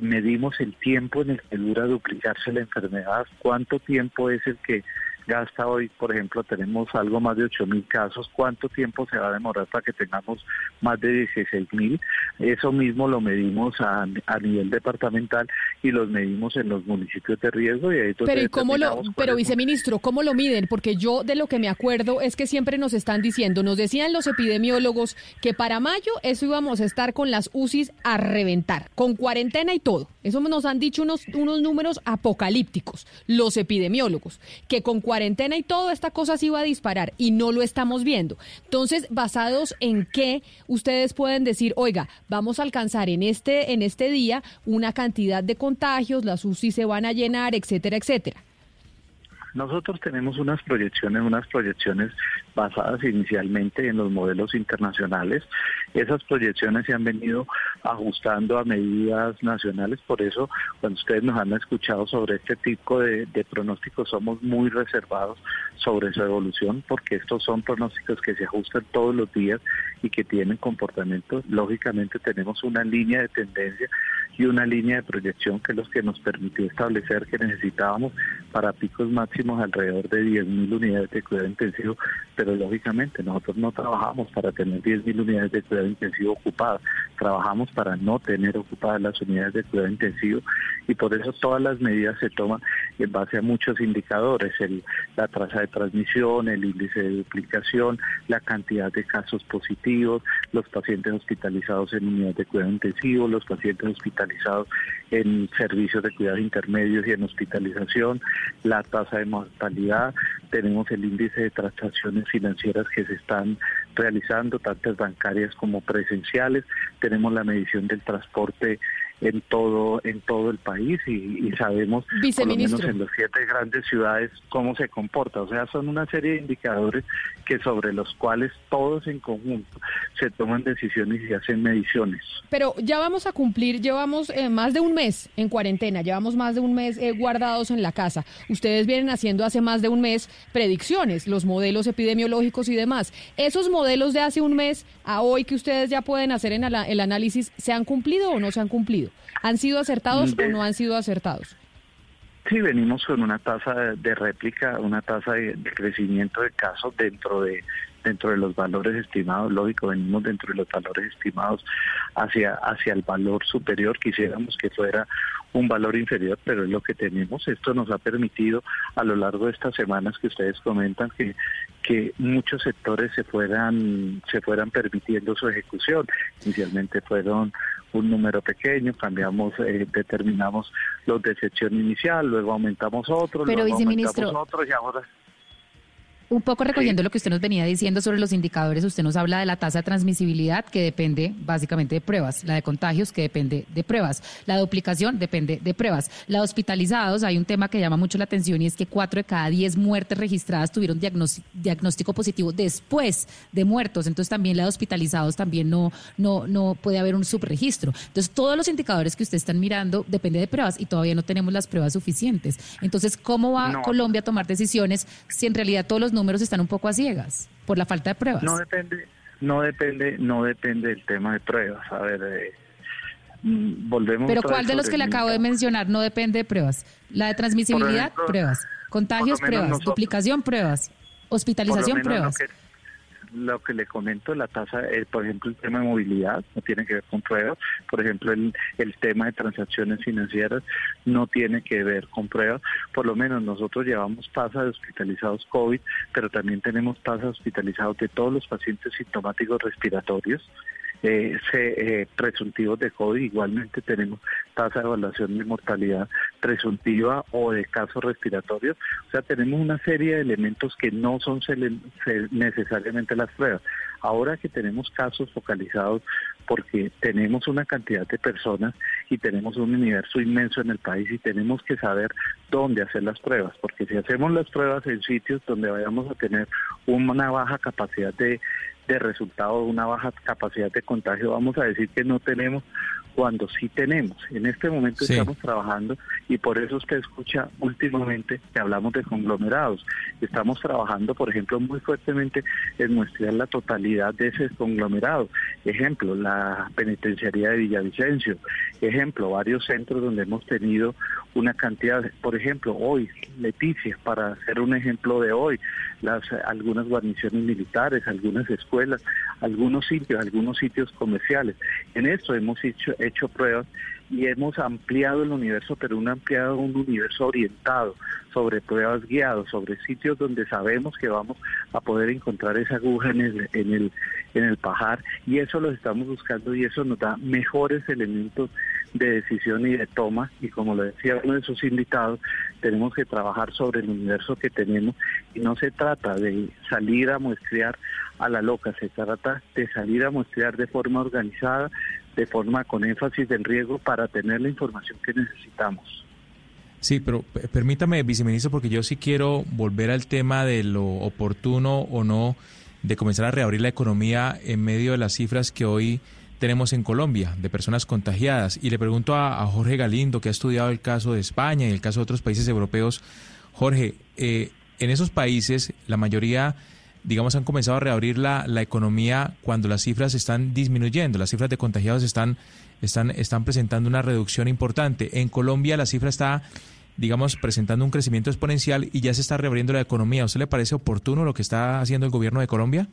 medimos el tiempo en el que dura duplicarse la enfermedad, cuánto tiempo es el que ya hasta hoy, por ejemplo, tenemos algo más de 8 mil casos. ¿Cuánto tiempo se va a demorar para que tengamos más de 16 mil? Eso mismo lo medimos a, a, nivel departamental y los medimos en los municipios de riesgo. Y ahí pero, ¿y cómo lo, pero viceministro, ¿cómo lo miden? Porque yo de lo que me acuerdo es que siempre nos están diciendo, nos decían los epidemiólogos que para mayo eso íbamos a estar con las UCIs a reventar, con cuarentena y todo. Eso nos han dicho unos, unos números apocalípticos, los epidemiólogos, que con cuarentena y todo esta cosa se iba a disparar y no lo estamos viendo. Entonces, basados en qué ustedes pueden decir, oiga, vamos a alcanzar en este, en este día una cantidad de contagios, las UCI se van a llenar, etcétera, etcétera. Nosotros tenemos unas proyecciones, unas proyecciones basadas inicialmente en los modelos internacionales. Esas proyecciones se han venido ajustando a medidas nacionales, por eso cuando ustedes nos han escuchado sobre este tipo de, pronósticos somos muy reservados sobre su evolución, porque estos son pronósticos que se ajustan todos los días y que tienen comportamientos. Lógicamente tenemos una línea de tendencia y una línea de proyección que es lo que nos permitió establecer que necesitábamos para picos máximos alrededor de 10.000 unidades de cuidado intensivo, lógicamente nosotros no trabajamos para tener 10.000 unidades de cuidado intensivo ocupadas, trabajamos para no tener ocupadas las unidades de cuidado intensivo y por eso todas las medidas se toman en base a muchos indicadores, el, la tasa de transmisión, el índice de duplicación, la cantidad de casos positivos, los pacientes hospitalizados en unidades de cuidado intensivo, los pacientes hospitalizados en servicios de cuidados intermedios y en hospitalización, la tasa de mortalidad, tenemos el índice de transacciones financieras que se están realizando, tantas bancarias como presenciales, tenemos la medición del transporte en todo en todo el país y, sabemos por lo menos en las siete grandes ciudades cómo se comporta. O sea son una serie de indicadores que sobre los cuales todos en conjunto se toman decisiones y se hacen mediciones. Pero ya vamos a cumplir llevamos eh, más de un mes en cuarentena llevamos más de un mes eh, guardados en la casa. Ustedes vienen haciendo hace más de un mes predicciones los modelos epidemiológicos y demás. Esos modelos de hace un mes a hoy que ustedes ya pueden hacer en el análisis se han cumplido o no se han cumplido ¿Han sido acertados o no han sido acertados? Sí, venimos con una tasa de, réplica, una tasa de, crecimiento de casos dentro de dentro de los valores estimados, lógico, venimos dentro de los valores estimados hacia hacia el valor superior, quisiéramos que fuera un valor inferior, pero es lo que tenemos. Esto nos ha permitido a lo largo de estas semanas que ustedes comentan que, que muchos sectores se fueran, se fueran permitiendo su ejecución. Inicialmente fueron un número pequeño, cambiamos, eh, determinamos los de sección inicial, luego aumentamos otros, Pero, luego aumentamos otros y ahora un poco recogiendo lo que usted nos venía diciendo sobre los indicadores, usted nos habla de la tasa de transmisibilidad que depende básicamente de pruebas, la de contagios que depende de pruebas, la duplicación depende de pruebas. La de hospitalizados, hay un tema que llama mucho la atención y es que cuatro de cada diez muertes registradas tuvieron diagnóstico positivo después de muertos, entonces también la de hospitalizados también no, no, no puede haber un subregistro. Entonces todos los indicadores que usted están mirando depende de pruebas y todavía no tenemos las pruebas suficientes. Entonces, ¿cómo va Colombia a tomar decisiones si en realidad todos los números están un poco a ciegas por la falta de pruebas. No depende, no depende, no depende del tema de pruebas. A ver, eh, mm, volvemos. Pero ¿cuál de los que le acabo de mencionar no depende de pruebas? La de transmisibilidad, pruebas. Contagios, pruebas. Duplicación, pruebas. Hospitalización, pruebas lo que le comento, la tasa, eh, por ejemplo, el tema de movilidad no tiene que ver con pruebas, por ejemplo, el, el tema de transacciones financieras no tiene que ver con pruebas, por lo menos nosotros llevamos tasas de hospitalizados COVID, pero también tenemos tasas hospitalizados de todos los pacientes sintomáticos respiratorios, eh, eh, presuntivos de COVID, igualmente tenemos tasa de evaluación de mortalidad presuntiva o de casos respiratorios. O sea, tenemos una serie de elementos que no son necesariamente las pruebas. Ahora que tenemos casos focalizados porque tenemos una cantidad de personas y tenemos un universo inmenso en el país y tenemos que saber dónde hacer las pruebas, porque si hacemos las pruebas en sitios donde vayamos a tener una baja capacidad de, de resultado, una baja capacidad de contagio, vamos a decir que no tenemos cuando sí tenemos. En este momento estamos trabajando y por eso usted escucha últimamente que hablamos de conglomerados. Estamos trabajando, por ejemplo, muy fuertemente en muestrear la totalidad de ese conglomerado. Ejemplo, la penitenciaría de Villavicencio. Ejemplo, varios centros donde hemos tenido una cantidad, por ejemplo, hoy, Leticia, para hacer un ejemplo de hoy, las algunas guarniciones militares, algunas escuelas, algunos sitios, algunos sitios comerciales. En esto hemos hecho, hecho pruebas y hemos ampliado el universo, pero un ampliado un universo orientado sobre pruebas guiadas, sobre sitios donde sabemos que vamos a poder encontrar esa aguja en el, en el, en el pajar y eso lo estamos buscando y eso nos da mejores elementos de decisión y de toma y como lo decía uno de sus invitados, tenemos que trabajar sobre el universo que tenemos y no se trata de salir a muestrear a la loca, se trata de salir a muestrear de forma organizada, de forma con énfasis del riesgo para tener la información que necesitamos. Sí, pero permítame, viceministro, porque yo sí quiero volver al tema de lo oportuno o no de comenzar a reabrir la economía en medio de las cifras que hoy tenemos en Colombia de personas contagiadas. Y le pregunto a, Jorge Galindo, que ha estudiado el caso de España y el caso de otros países europeos. Jorge, eh, en esos países la mayoría digamos, han comenzado a reabrir la, economía cuando las cifras están disminuyendo, las cifras de contagiados están, están, están presentando una reducción importante. En Colombia la cifra está, digamos, presentando un crecimiento exponencial y ya se está reabriendo la economía. ¿A usted le parece oportuno lo que está haciendo el gobierno de Colombia?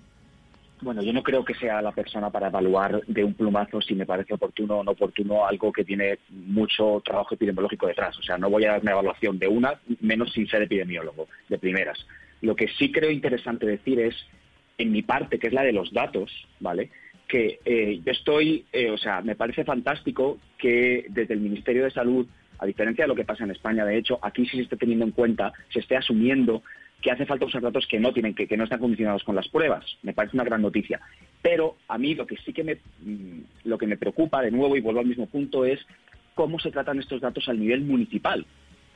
Bueno, yo no creo que sea la persona para evaluar de un plumazo si me parece oportuno o no oportuno algo que tiene mucho trabajo epidemiológico detrás. O sea, no voy a dar una evaluación de una, menos sin ser epidemiólogo, de primeras. Lo que sí creo interesante decir es, en mi parte, que es la de los datos, ¿vale? Que eh, yo estoy, eh, o sea, me parece fantástico que desde el Ministerio de Salud, a diferencia de lo que pasa en España, de hecho, aquí sí se esté teniendo en cuenta, se esté asumiendo que hace falta usar datos que no tienen, que, no están condicionados con las pruebas. Me parece una gran noticia. Pero a mí lo que sí que me, mm, lo que me preocupa, de nuevo, y vuelvo al mismo punto, es cómo se tratan estos datos al nivel municipal.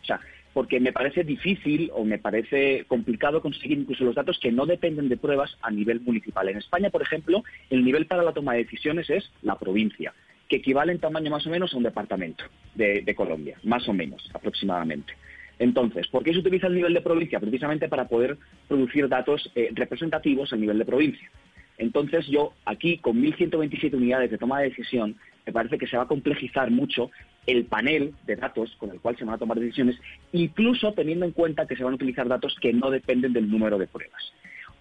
O sea, porque me parece difícil o me parece complicado conseguir incluso los datos que no dependen de pruebas a nivel municipal. En España, por ejemplo, el nivel para la toma de decisiones es la provincia, que equivale en tamaño más o menos a un departamento de, Colombia, más o menos aproximadamente. Entonces, ¿por qué se utiliza el nivel de provincia? Precisamente para poder producir datos eh, representativos a nivel de provincia. Entonces yo aquí con 1.127 unidades de toma de decisión me parece que se va a complejizar mucho el panel de datos con el cual se van a tomar decisiones, incluso teniendo en cuenta que se van a utilizar datos que no dependen del número de pruebas.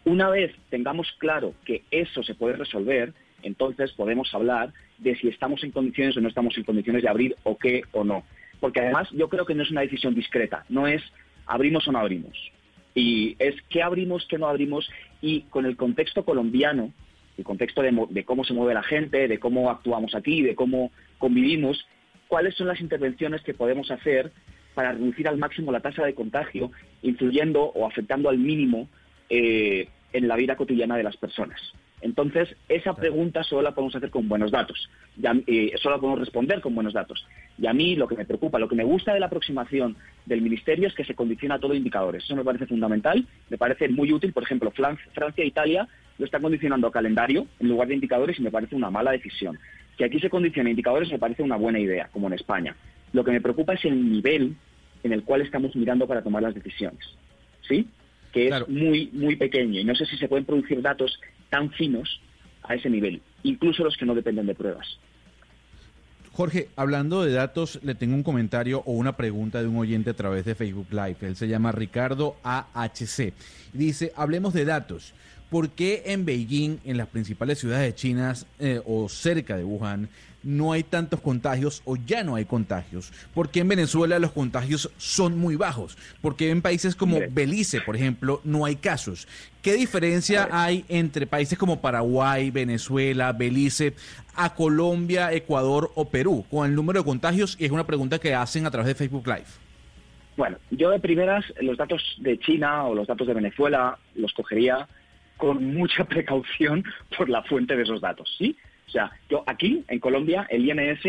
Una vez tengamos claro que eso se puede resolver, entonces podemos hablar de si estamos en condiciones o no estamos en condiciones de abrir o qué o no. Porque además yo creo que no es una decisión discreta, no es abrimos o no abrimos. Y es qué abrimos, qué no abrimos y con el contexto colombiano, el contexto de, cómo se mueve la gente, de cómo actuamos aquí, de cómo convivimos, cuáles son las intervenciones que podemos hacer para reducir al máximo la tasa de contagio, influyendo o afectando al mínimo eh, en la vida cotidiana de las personas. Entonces, esa pregunta solo la podemos hacer con buenos datos, eh, solo la podemos responder con buenos datos. Y a mí lo que me preocupa, lo que me gusta de la aproximación del Ministerio es que se condiciona todo indicadores. Eso me parece fundamental, me parece muy útil. Por ejemplo, Francia e Italia lo están condicionando a calendario en lugar de indicadores y me parece una mala decisión. Que aquí se condicione indicadores me parece una buena idea, como en España. Lo que me preocupa es el nivel en el cual estamos mirando para tomar las decisiones. ¿Sí? Que es muy, muy pequeño y no sé si se pueden producir datos tan finos a ese nivel, incluso los que no dependen de pruebas. Jorge, hablando de datos, le tengo un comentario o una pregunta de un oyente a través de Facebook Live. Él se llama Ricardo AHC. Dice, hablemos de datos. ¿Por qué en Beijing, en las principales ciudades de China eh, o cerca de Wuhan, no hay tantos contagios o ya no hay contagios? ¿Por qué en Venezuela los contagios son muy bajos? ¿Por qué en países como Belice, por ejemplo, no hay casos? ¿Qué diferencia hay entre países como Paraguay, Venezuela, Belice, a Colombia, Ecuador o Perú con el número de contagios? Y es una pregunta que hacen a través de Facebook Live. Bueno, yo de primeras los datos de China o los datos de Venezuela los cogería con mucha *laughs* precaución por la fuente de esos datos, ¿sí? O sea, yo aquí, en Colombia, el INS,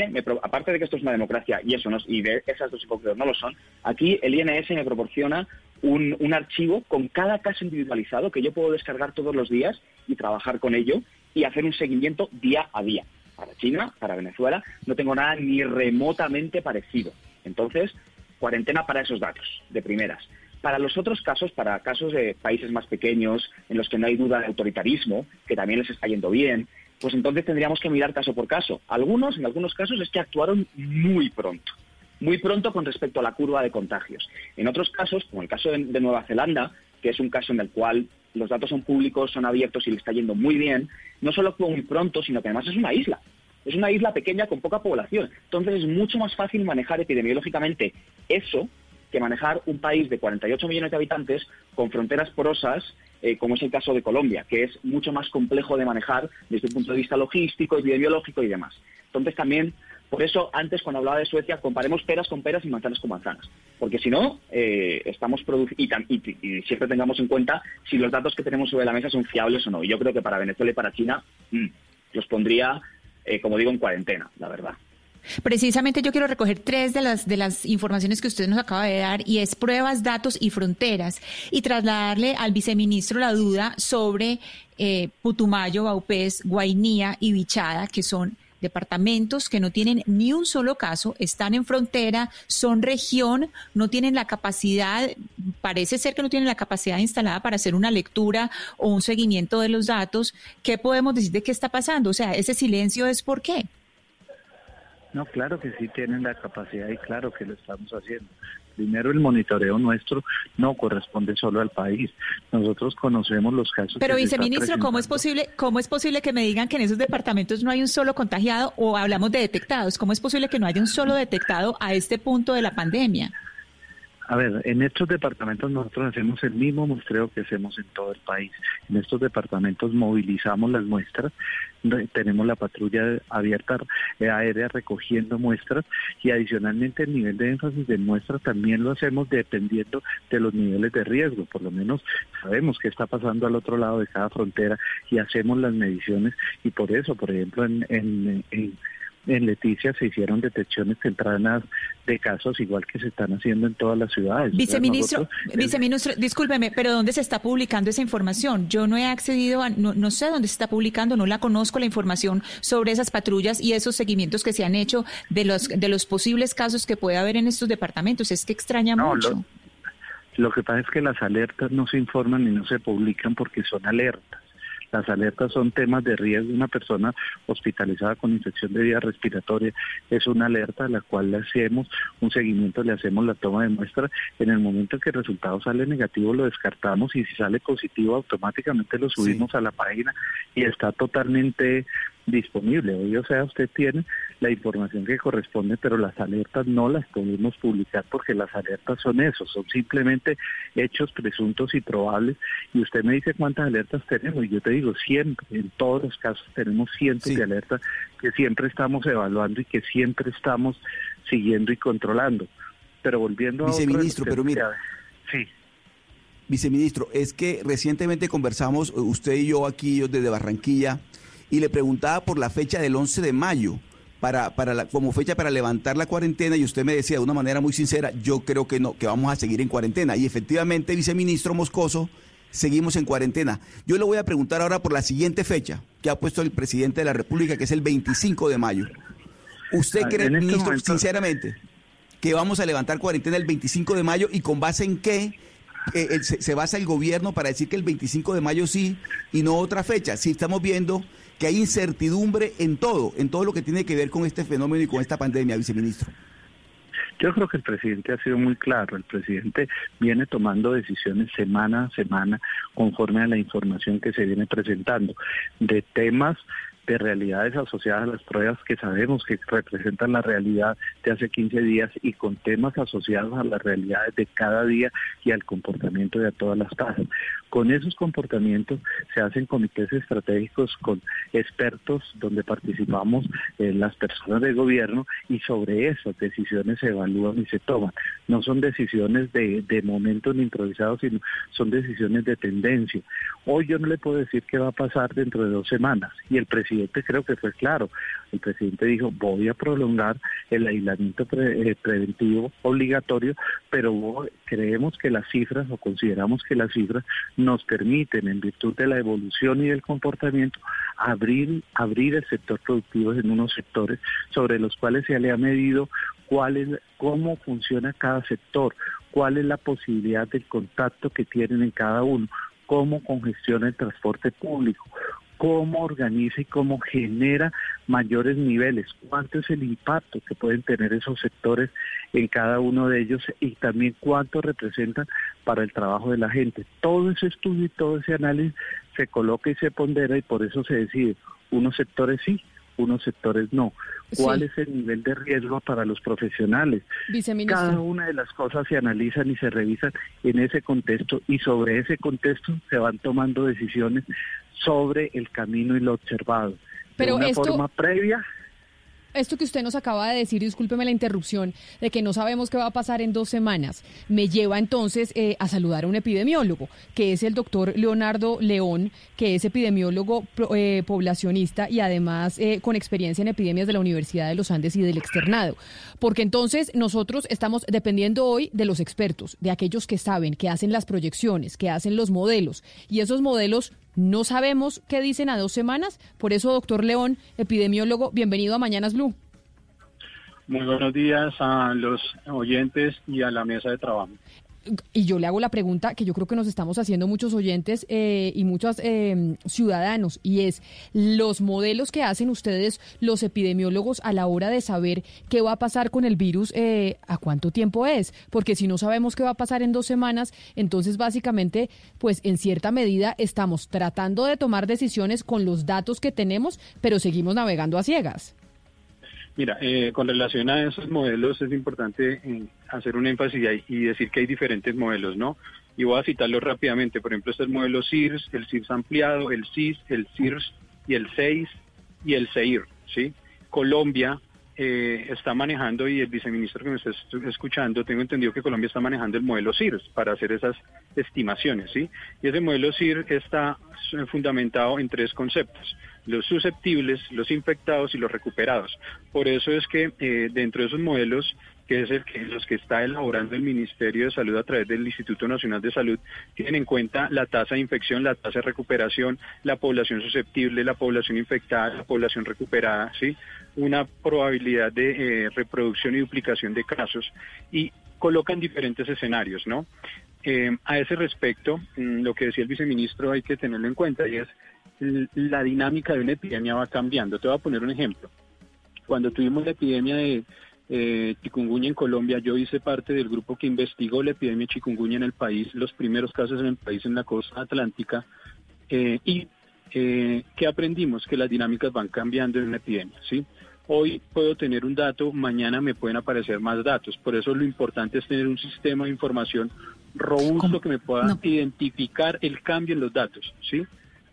aparte de que esto es una democracia y eso no, y de esas dos hipócritas no lo son, aquí el INS me proporciona un, un, archivo con cada caso individualizado que yo puedo descargar todos los días y trabajar con ello y hacer un seguimiento día a día. para China, para Venezuela, no tengo nada ni remotamente parecido. Entonces, cuarentena para esos datos, de primeras. Para los otros casos, para casos de países más pequeños, en los que no hay duda de autoritarismo, que también les está yendo bien, pues entonces tendríamos que mirar caso por caso. Algunos, en algunos casos, es que actuaron muy pronto, muy pronto con respecto a la curva de contagios. En otros casos, como el caso de, Nueva Zelanda, que es un caso en el cual los datos son públicos, son abiertos y le está yendo muy bien, no solo actuó muy pronto, sino que además es una isla. Es una isla pequeña con poca población. Entonces es mucho más fácil manejar epidemiológicamente eso que manejar un país de 48 millones de habitantes con fronteras porosas, eh, como es el caso de Colombia, que es mucho más complejo de manejar desde el punto de vista logístico, epidemiológico y demás. Entonces también, por eso antes cuando hablaba de Suecia, comparemos peras con peras y manzanas con manzanas. Porque si no, eh, estamos produciendo, y, y, siempre tengamos en cuenta si los datos que tenemos sobre la mesa son fiables o no. Y yo creo que para Venezuela y para China mm, los pondría, eh, como digo, en cuarentena, la verdad. Precisamente yo quiero recoger tres de las, de las informaciones que usted nos acaba de dar y es pruebas, datos y fronteras y trasladarle al viceministro la duda sobre eh, Putumayo, Baupés, Guainía y Bichada, que son departamentos que no tienen ni un solo caso, están en frontera, son región, no tienen la capacidad, parece ser que no tienen la capacidad instalada para hacer una lectura o un seguimiento de los datos. ¿Qué podemos decir de qué está pasando? O sea, ese silencio es por qué. No, claro que sí tienen la capacidad y claro que lo estamos haciendo. Primero, el monitoreo nuestro no corresponde solo al país. Nosotros conocemos los casos. Pero, viceministro, ¿cómo es posible, cómo es posible que me digan que en esos departamentos no hay un solo contagiado o hablamos de detectados? ¿Cómo es posible que no haya un solo detectado a este punto de la pandemia? A ver, en estos departamentos nosotros hacemos el mismo muestreo que hacemos en todo el país. En estos departamentos movilizamos las muestras, tenemos la patrulla abierta eh, aérea recogiendo muestras y adicionalmente el nivel de énfasis de muestras también lo hacemos dependiendo de los niveles de riesgo. Por lo menos sabemos qué está pasando al otro lado de cada frontera y hacemos las mediciones y por eso, por ejemplo, en, en, en en Leticia se hicieron detecciones tempranas de casos igual que se están haciendo en todas las ciudades. Viceministro, viceministro, discúlpeme, pero ¿dónde se está publicando esa información? Yo no he accedido a, no, sé dónde se está publicando, no la conozco la información sobre esas patrullas y esos seguimientos que se han hecho de los de los posibles casos que puede haber en estos departamentos. Es que extraña mucho. lo que pasa es que las alertas no se informan y no se publican porque son alertas. Las alertas son temas de riesgo. Una persona hospitalizada con infección de vía respiratoria es una alerta a la cual le hacemos un seguimiento, le hacemos la toma de muestra. En el momento en que el resultado sale negativo lo descartamos y si sale positivo automáticamente lo subimos a la página y está totalmente disponible. Hoy, o sea, usted tiene la información que corresponde, pero las alertas no las podemos publicar porque las alertas son eso, son simplemente hechos presuntos y probables. Y usted me dice cuántas alertas tenemos, y yo te digo siempre, en todos los casos tenemos cientos de alertas que siempre estamos evaluando y que siempre estamos siguiendo y controlando. Pero volviendo a... Viceministro, pero mira... Sí. Viceministro, es que recientemente conversamos usted y yo aquí desde Barranquilla y le preguntaba por la fecha del 11 de mayo. Para, para la, como fecha para levantar la cuarentena y usted me decía de una manera muy sincera, yo creo que no, que vamos a seguir en cuarentena. Y efectivamente, viceministro Moscoso, seguimos en cuarentena. Yo le voy a preguntar ahora por la siguiente fecha que ha puesto el presidente de la República, que es el 25 de mayo. ¿Usted ah, cree, este ministro, sinceramente, que vamos a levantar cuarentena el 25 de mayo y con base en qué eh, se, se, basa el gobierno para decir que el 25 de mayo sí y no otra fecha? Si estamos viendo que hay incertidumbre en todo, en todo lo que tiene que ver con este fenómeno y con esta pandemia, viceministro. Yo creo que el presidente ha sido muy claro. El presidente viene tomando decisiones semana a semana conforme a la información que se viene presentando de temas de realidades asociadas a las pruebas que sabemos que representan la realidad de hace 15 días y con temas asociados a las realidades de cada día y al comportamiento de todas las tasas. Con esos comportamientos se hacen comités estratégicos con expertos donde participamos eh, las personas del gobierno y sobre esas decisiones se evalúan y se toman. no son decisiones de, de momento ni improvisados, sino son decisiones de tendencia. Hoy yo no le puedo decir qué va a pasar dentro de dos semanas y el presidente creo que fue claro. El presidente dijo voy a prolongar el aislamiento eh, preventivo obligatorio, pero creemos que las cifras o consideramos que las cifras nos permiten en virtud de la evolución y del comportamiento abrir abrir el sector productivo en unos sectores sobre los cuales se le ha medido cuál cómo funciona cada sector, cuál es la posibilidad del contacto que tienen en cada uno, cómo congestiona el transporte público, cómo organiza y cómo genera mayores niveles, cuánto es el impacto que pueden tener esos sectores en cada uno de ellos y también cuánto representan para el trabajo de la gente. Todo ese estudio y todo ese análisis se coloca y se pondera y por eso se decide unos sectores sí, unos sectores no. ¿Cuál es el nivel de riesgo para los profesionales? Cada una de las cosas se analizan y se revisan en ese contexto y sobre ese contexto se van tomando decisiones sobre el camino y lo observado. Pero de una esto... forma previa esto que usted nos acaba de decir, discúlpeme la interrupción, de que no sabemos qué va a pasar en dos semanas, me lleva entonces eh, a saludar a un epidemiólogo, que es el doctor Leonardo León, que es epidemiólogo eh, poblacionista y además eh, con experiencia en epidemias de la Universidad de los Andes y del externado. Porque entonces nosotros estamos dependiendo hoy de los expertos, de aquellos que saben, que hacen las proyecciones, que hacen los modelos, y esos modelos no sabemos qué dicen a dos semanas. Por eso, doctor León, epidemiólogo, bienvenido a Mañanas Blue. Muy buenos días a los oyentes y a la mesa de trabajo y yo le hago la pregunta que yo creo que nos estamos haciendo muchos oyentes eh, y muchos eh, ciudadanos, y es los modelos que hacen ustedes, los epidemiólogos, a la hora de saber qué va a pasar con el virus, eh, ¿a cuánto tiempo es? Porque si no sabemos qué va a pasar en dos semanas, entonces básicamente, pues en cierta medida estamos tratando de tomar decisiones con los datos que tenemos, pero seguimos navegando a ciegas. Mira, eh, con relación a esos modelos es importante eh, hacer un énfasis y, decir que hay diferentes modelos, ¿no? Y voy a citarlos rápidamente. Por ejemplo, este es el modelo CIRS, el CIRS ampliado, el CIS, el CIRS y el CEIS y el CEIR, ¿sí? Colombia eh, está manejando, y el viceministro que me está escuchando, tengo entendido que Colombia está manejando el modelo CIRS para hacer esas estimaciones, ¿sí? Y ese modelo CIRS está fundamentado en tres conceptos los susceptibles, los infectados y los recuperados. Por eso es que eh, dentro de esos modelos, que es el que, los que está elaborando el Ministerio de Salud a través del Instituto Nacional de Salud, tienen en cuenta la tasa de infección, la tasa de recuperación, la población susceptible, la población infectada, la población recuperada, ¿sí? una probabilidad de eh, reproducción y duplicación de casos y colocan diferentes escenarios, ¿no? Eh, a ese respecto, mm, lo que decía el viceministro hay que tenerlo en cuenta y es la dinámica de una epidemia va cambiando. Te voy a poner un ejemplo. Cuando tuvimos la epidemia de eh, chikungunya en Colombia, yo hice parte del grupo que investigó la epidemia de chikungunya en el país, los primeros casos en el país en la costa atlántica, eh, y eh, ¿qué aprendimos? Que las dinámicas van cambiando en una epidemia, ¿sí? Hoy puedo tener un dato, mañana me pueden aparecer más datos. Por eso lo importante es tener un sistema de información robusto que me pueda identificar el cambio en los datos, ¿sí?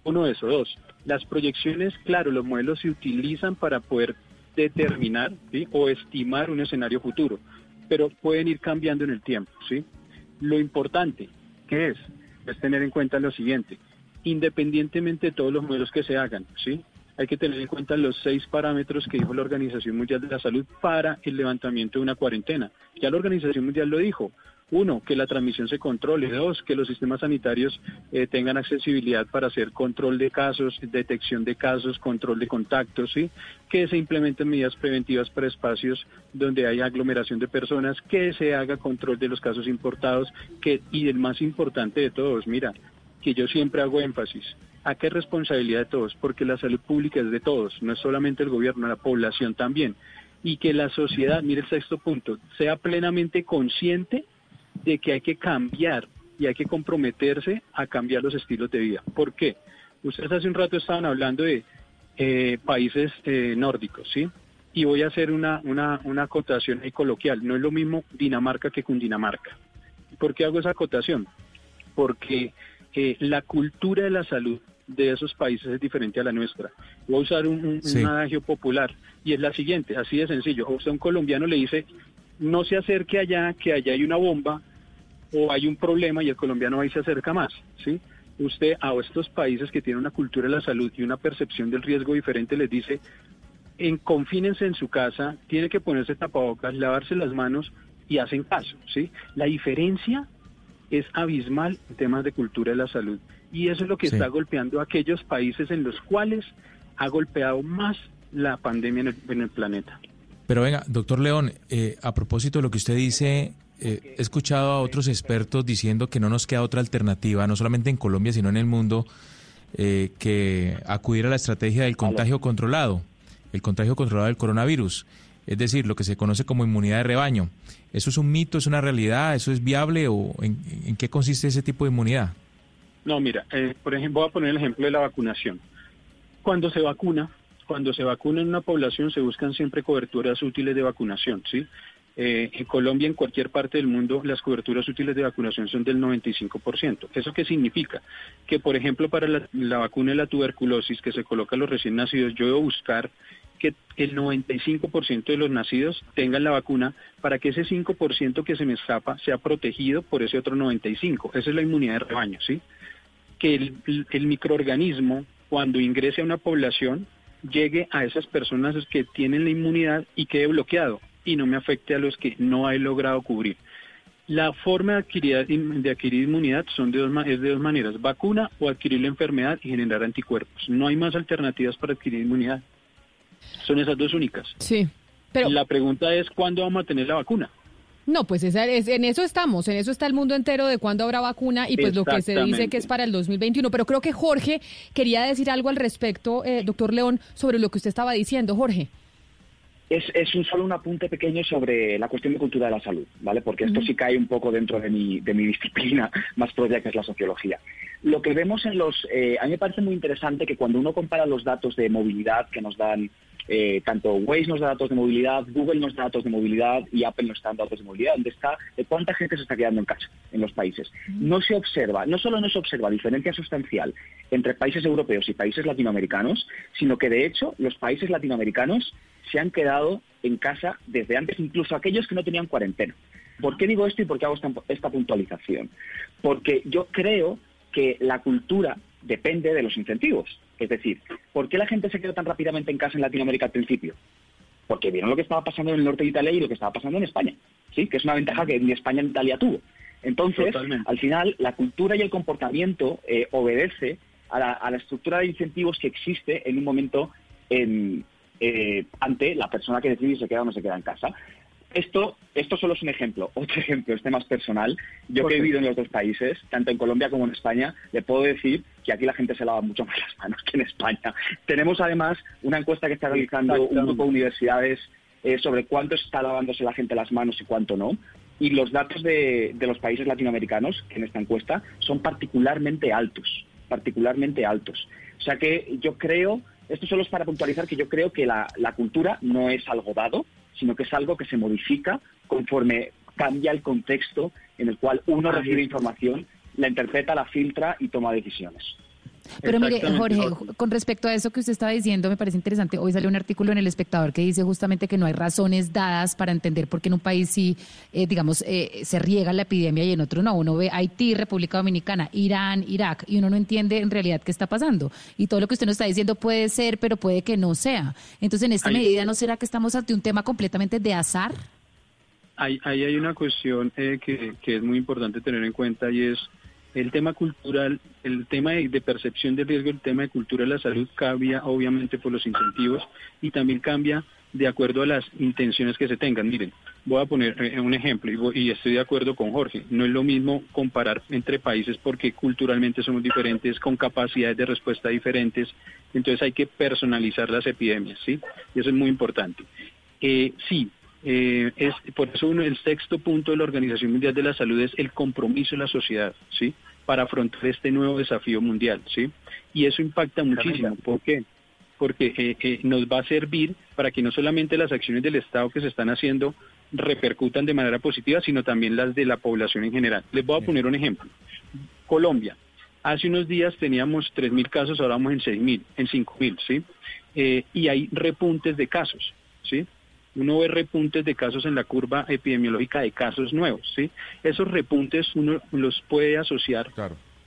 Uno de esos. Dos, las proyecciones, claro, los modelos se utilizan para poder determinar o estimar un escenario futuro, pero pueden ir cambiando en el tiempo. ¿sí? Lo importante, ¿qué es? Es tener en cuenta lo siguiente, independientemente de todos los modelos que se hagan, ¿sí? hay que tener en cuenta los seis parámetros que dijo la Organización Mundial de la Salud para el levantamiento de una cuarentena. Ya la Organización Mundial lo dijo, uno, que la transmisión se controle. Dos, que los sistemas sanitarios eh, tengan accesibilidad para hacer control de casos, detección de casos, control de contactos, ¿sí? Que se implementen medidas preventivas para espacios donde hay aglomeración de personas, que se haga control de los casos importados, que, y el más importante de todos, mira, que yo siempre hago énfasis, ¿a qué responsabilidad de todos? Porque la salud pública es de todos, no es solamente el gobierno, la población también. Y que la sociedad, mire el sexto punto, sea plenamente consciente de que hay que cambiar y hay que comprometerse a cambiar los estilos de vida. ¿Por qué? Ustedes hace un rato estaban hablando de eh, países eh, nórdicos, ¿sí? Y voy a hacer una, una, una acotación ahí coloquial. No es lo mismo Dinamarca que Cundinamarca. ¿Por qué hago esa acotación? Porque eh, la cultura de la salud de esos países es diferente a la nuestra. Voy a usar un, un, adagio popular y es la siguiente, así de sencillo. A usted un colombiano le dice no se acerque allá, que allá hay una bomba o hay un problema y el colombiano ahí se acerca más, ¿sí? Usted a estos países que tienen una cultura de la salud y una percepción del riesgo diferente les dice, en, confínense en su casa, tiene que ponerse tapabocas, lavarse las manos y hacen caso, ¿sí? La diferencia es abismal en temas de cultura de la salud y eso es lo que está golpeando a aquellos países en los cuales ha golpeado más la pandemia en el, planeta. Pero venga, doctor León, eh, a propósito de lo que usted dice, eh, he escuchado a otros expertos diciendo que no nos queda otra alternativa, no solamente en Colombia, sino en el mundo, eh, que acudir a la estrategia del contagio controlado, el contagio controlado del coronavirus, es decir, lo que se conoce como inmunidad de rebaño. ¿Eso es un mito, es una realidad, eso es viable o en, qué consiste ese tipo de inmunidad? No, mira, por ejemplo, voy a poner el ejemplo de la vacunación. Cuando se vacuna, cuando se vacuna en una población se buscan siempre coberturas útiles de vacunación, ¿sí? Eh, en Colombia, en cualquier parte del mundo, las coberturas útiles de vacunación son del 95%. ¿Eso qué significa? Que, por ejemplo, para la, vacuna de la tuberculosis que se coloca a los recién nacidos, yo debo buscar que el 95% de los nacidos tengan la vacuna para que ese 5% que se me escapa sea protegido por ese otro 95%. Esa es la inmunidad de rebaño, ¿sí? Que el microorganismo, cuando ingrese a una población, llegue a esas personas que tienen la inmunidad y quede bloqueado y no me afecte a los que no he logrado cubrir. La forma de adquirir, de adquirir inmunidad son de dos, es de dos maneras, vacuna o adquirir la enfermedad y generar anticuerpos. No hay más alternativas para adquirir inmunidad. Son esas dos únicas. Sí. Pero... La pregunta es, ¿cuándo vamos a tener la vacuna? No, pues es, en eso estamos, en eso está el mundo entero de cuándo habrá vacuna y pues lo que se dice que es para el 2021. Pero creo que Jorge quería decir algo al respecto, eh, doctor León, sobre lo que usted estaba diciendo, Jorge. Es, un solo un apunte pequeño sobre la cuestión de cultura de la salud, ¿vale? Porque esto sí cae un poco dentro de mi, de mi disciplina *laughs* más propia, que es la sociología. Lo que vemos en los... Eh, a mí me parece muy interesante que cuando uno compara los datos de movilidad que nos dan eh, tanto Waze nos da datos de movilidad, Google nos da datos de movilidad y Apple nos da datos de movilidad, donde está de cuánta gente se está quedando en casa en los países. No se observa, no solo no se observa diferencia sustancial entre países europeos y países latinoamericanos, sino que de hecho los países latinoamericanos se han quedado en casa desde antes, incluso aquellos que no tenían cuarentena. ¿Por qué digo esto y por qué hago esta puntualización? Porque yo creo que la cultura depende de los incentivos. Es decir, ¿por qué la gente se quedó tan rápidamente en casa en Latinoamérica al principio? Porque vieron lo que estaba pasando en el norte de Italia y lo que estaba pasando en España, ¿sí? Que es una ventaja que ni España ni Italia tuvo. Entonces, al final, la cultura y el comportamiento eh, obedece a la, estructura de incentivos que existe en un momento eh, ante la persona que decide si se queda o no se queda en casa. Esto, esto solo es un ejemplo. *laughs* Otro ejemplo, este más personal. Yo que he vivido en los dos países, tanto en Colombia como en España, le puedo decir que aquí la gente se lava mucho más *laughs* las manos que en España. Tenemos además una encuesta que está realizando un grupo de universidades eh, sobre cuánto está lavándose la gente las manos y cuánto no. Y los datos de, los países latinoamericanos, en esta encuesta, son particularmente altos, particularmente altos. O sea que yo creo, esto solo es para puntualizar que yo creo que la cultura no es algo dado, sino que es algo que se modifica conforme cambia el contexto en el cual uno recibe información, la interpreta, la filtra y toma decisiones. Pero mire, Jorge, con respecto a eso que usted estaba diciendo, me parece interesante. Hoy salió un artículo en El Espectador que dice justamente que no hay razones dadas para entender por qué en un país sí, eh, digamos, eh, se riega la epidemia y en otro no. Uno ve Haití, República Dominicana, Irán, Irak, y uno no entiende en realidad qué está pasando. Y todo lo que usted nos está diciendo puede ser, pero puede que no sea. Entonces, en esta medida, ¿no será que estamos ante un tema completamente de azar? Ahí hay, una cuestión eh, que, que es muy importante tener en cuenta y es el tema cultural, el tema de, percepción de riesgo, el tema de cultura de la salud cambia obviamente por los incentivos y también cambia de acuerdo a las intenciones que se tengan. Miren, voy a poner eh, un ejemplo y, estoy de acuerdo con Jorge. No es lo mismo comparar entre países porque culturalmente somos diferentes, con capacidades de respuesta diferentes. Entonces hay que personalizar las epidemias, ¿sí? Y eso es muy importante. Eh, sí, eh, es por eso uno, el sexto punto de la Organización Mundial de la Salud es el compromiso de la sociedad, ¿sí? Para afrontar este nuevo desafío mundial, ¿sí? Y eso impacta muchísimo. ¿Por qué? Porque eh, eh, nos va a servir para que no solamente las acciones del Estado que se están haciendo repercutan de manera positiva, sino también las de la población en general. Les voy a poner un ejemplo. Colombia. Hace unos días teníamos 3.000 casos, ahora vamos en 6.000, en 5.000, ¿sí? y hay repuntes de casos, ¿sí? Uno ve repuntes de casos en la curva epidemiológica de casos nuevos, ¿sí? Esos repuntes uno los puede asociar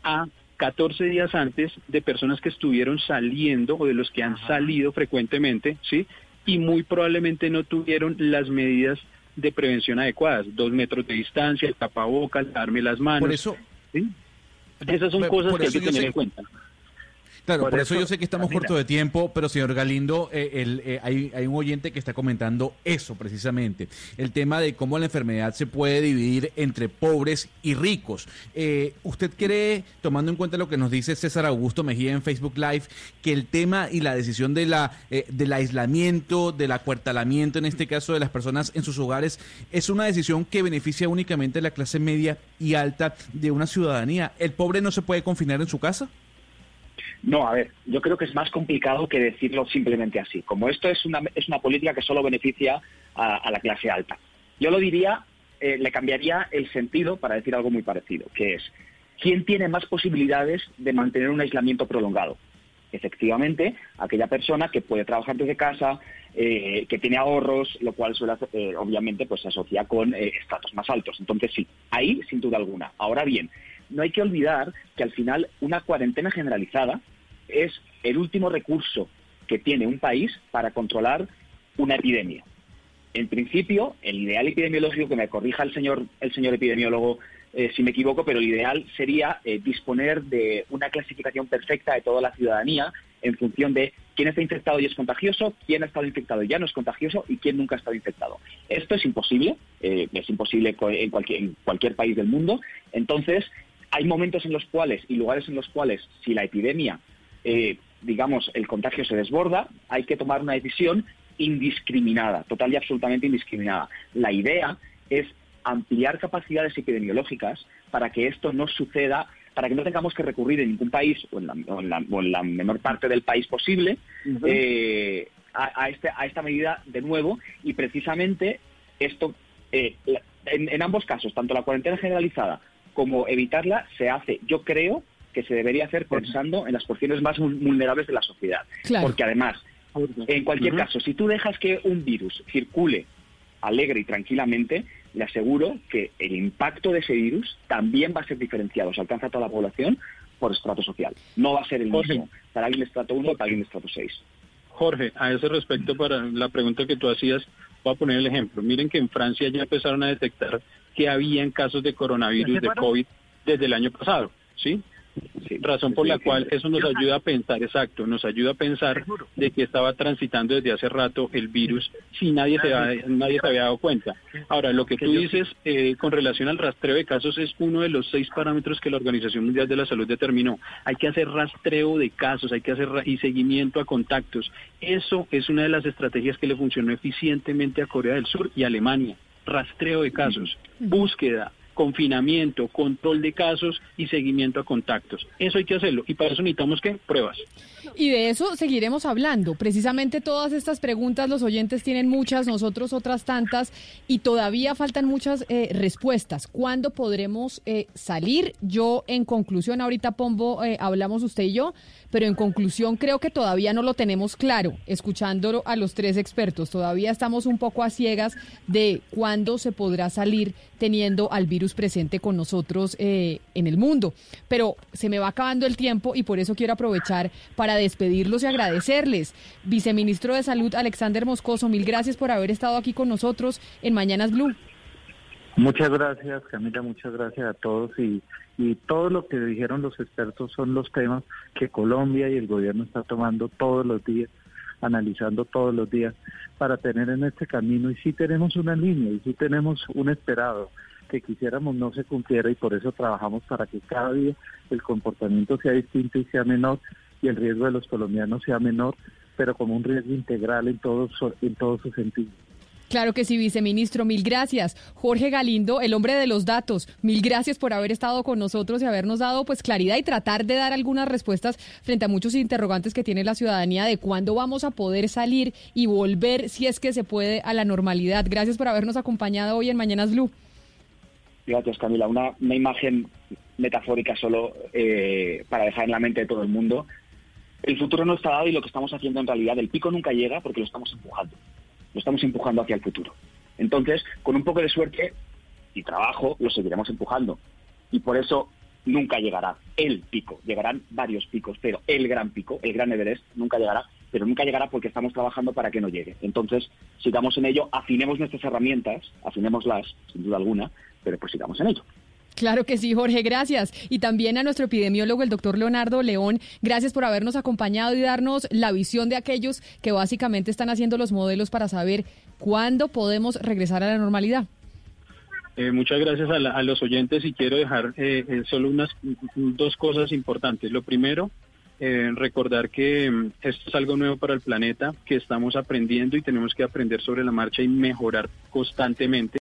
a 14 días antes de personas que estuvieron saliendo o de los que han salido frecuentemente, ¿sí? Y muy probablemente no tuvieron las medidas de prevención adecuadas, dos metros de distancia, el tapabocas, darme las manos. Por eso, ¿sí? Esas son cosas que hay que tener en cuenta. Claro, por, eso, yo sé que estamos cortos de tiempo, pero señor Galindo, eh, el, eh, hay, hay, un oyente que está comentando eso precisamente, el tema de cómo la enfermedad se puede dividir entre pobres y ricos. Eh, ¿Usted cree, tomando en cuenta lo que nos dice César Augusto Mejía en Facebook Live, que el tema y la decisión de la, del aislamiento, del acuartalamiento, en este caso de las personas en sus hogares, es una decisión que beneficia únicamente a la clase media y alta de una ciudadanía? ¿El pobre no se puede confinar en su casa? No, a ver, yo creo que es más complicado que decirlo simplemente así. Como esto es una, es una política que solo beneficia a, la clase alta. Yo lo diría, eh, le cambiaría el sentido para decir algo muy parecido, que es, ¿quién tiene más posibilidades de mantener un aislamiento prolongado? Efectivamente, aquella persona que puede trabajar desde casa, eh, que tiene ahorros, lo cual suele eh, obviamente pues se asocia con estratos más altos. Entonces sí, ahí sin duda alguna. Ahora bien, no hay que olvidar que al final una cuarentena generalizada es el último recurso que tiene un país para controlar una epidemia. En principio, el ideal epidemiológico, que me corrija el señor, el señor epidemiólogo eh, si me equivoco, pero el ideal sería eh, disponer de una clasificación perfecta de toda la ciudadanía en función de quién está infectado y es contagioso, quién ha estado infectado y ya no es contagioso y quién nunca ha estado infectado. Esto es imposible, eh, es imposible en cualquier, en cualquier país del mundo. Entonces, hay momentos en los cuales y lugares en los cuales si la epidemia, eh, digamos, el contagio se desborda, hay que tomar una decisión indiscriminada, total y absolutamente indiscriminada. La idea es ampliar capacidades epidemiológicas para que esto no suceda, para que no tengamos que recurrir en ningún país o en la, menor parte del país posible eh, a, este, a, esta medida de nuevo y precisamente esto, eh, en ambos casos, tanto la cuarentena generalizada como evitarla se hace. Yo creo que se debería hacer pensando en las porciones más vulnerables de la sociedad. Porque además, en cualquier caso, si tú dejas que un virus circule alegre y tranquilamente, le aseguro que el impacto de ese virus también va a ser diferenciado, se alcanza a toda la población por estrato social. No va a ser el mismo para alguien de estrato 1 o para alguien de estrato 6. Jorge, a ese respecto, para la pregunta que tú hacías, voy a poner el ejemplo. Miren que en Francia ya empezaron a detectar que habían casos de coronavirus de COVID desde el año pasado, ¿sí? razón por la cual eso nos ayuda a pensar, exacto, nos ayuda a pensar de que estaba transitando desde hace rato el virus si nadie se, nadie se había dado cuenta. Ahora, lo que tú dices eh, con relación al rastreo de casos es uno de los seis parámetros que la Organización Mundial de la Salud determinó. Hay que hacer rastreo de casos, hay que hacer y seguimiento a contactos. Eso es una de las estrategias que le funcionó eficientemente a Corea del Sur y a Alemania rastreo de casos, búsqueda, confinamiento, control de casos y seguimiento a contactos. Eso hay que hacerlo y para eso necesitamos que pruebas. Y de eso seguiremos hablando. Precisamente todas estas preguntas los oyentes tienen muchas, nosotros otras tantas y todavía faltan muchas eh, respuestas. ¿Cuándo podremos eh, salir? Yo en conclusión, ahorita Pombo, eh, hablamos usted y yo, pero en conclusión creo que todavía no lo tenemos claro, escuchando a los tres expertos. Todavía estamos un poco a ciegas de cuándo se podrá salir teniendo al virus presente con nosotros eh, en el mundo. Pero se me va acabando el tiempo y por eso quiero aprovechar para despedirlos y agradecerles. Viceministro de Salud Alexander Moscoso, mil gracias por haber estado aquí con nosotros en Mañanas Blue. Muchas gracias, Camila, muchas gracias a todos y, y todo lo que dijeron los expertos son los temas que Colombia y el gobierno está tomando todos los días, analizando todos los días para tener en este camino y sí tenemos una línea y sí tenemos un esperado que quisiéramos no se cumpliera y por eso trabajamos para que cada día el comportamiento sea distinto y sea menor y el riesgo de los colombianos sea menor, pero como un riesgo integral en todos en todo su sentido. Claro que sí, viceministro, mil gracias. Jorge Galindo, el hombre de los datos, mil gracias por haber estado con nosotros y habernos dado pues claridad y tratar de dar algunas respuestas frente a muchos interrogantes que tiene la ciudadanía de cuándo vamos a poder salir y volver, si es que se puede, a la normalidad. Gracias por habernos acompañado hoy en Mañanas Blue. Gracias, Camila. Una, imagen metafórica solo eh, para dejar en la mente de todo el mundo. El futuro no está dado y lo que estamos haciendo en realidad, el pico nunca llega porque lo estamos empujando lo estamos empujando hacia el futuro. Entonces, con un poco de suerte y trabajo, lo seguiremos empujando. Y por eso nunca llegará el pico. Llegarán varios picos, pero el gran pico, el gran Everest, nunca llegará. Pero nunca llegará porque estamos trabajando para que no llegue. Entonces, sigamos en ello, afinemos nuestras herramientas, afinémoslas, sin duda alguna, pero pues sigamos en ello. Claro que sí, Jorge, gracias. Y también a nuestro epidemiólogo, el doctor Leonardo León, gracias por habernos acompañado y darnos la visión de aquellos que básicamente están haciendo los modelos para saber cuándo podemos regresar a la normalidad. Eh, muchas gracias a, los oyentes y quiero dejar eh, eh, solo unas dos cosas importantes. Lo primero, recordar que mm, esto es algo nuevo para el planeta, que estamos aprendiendo y tenemos que aprender sobre la marcha y mejorar constantemente.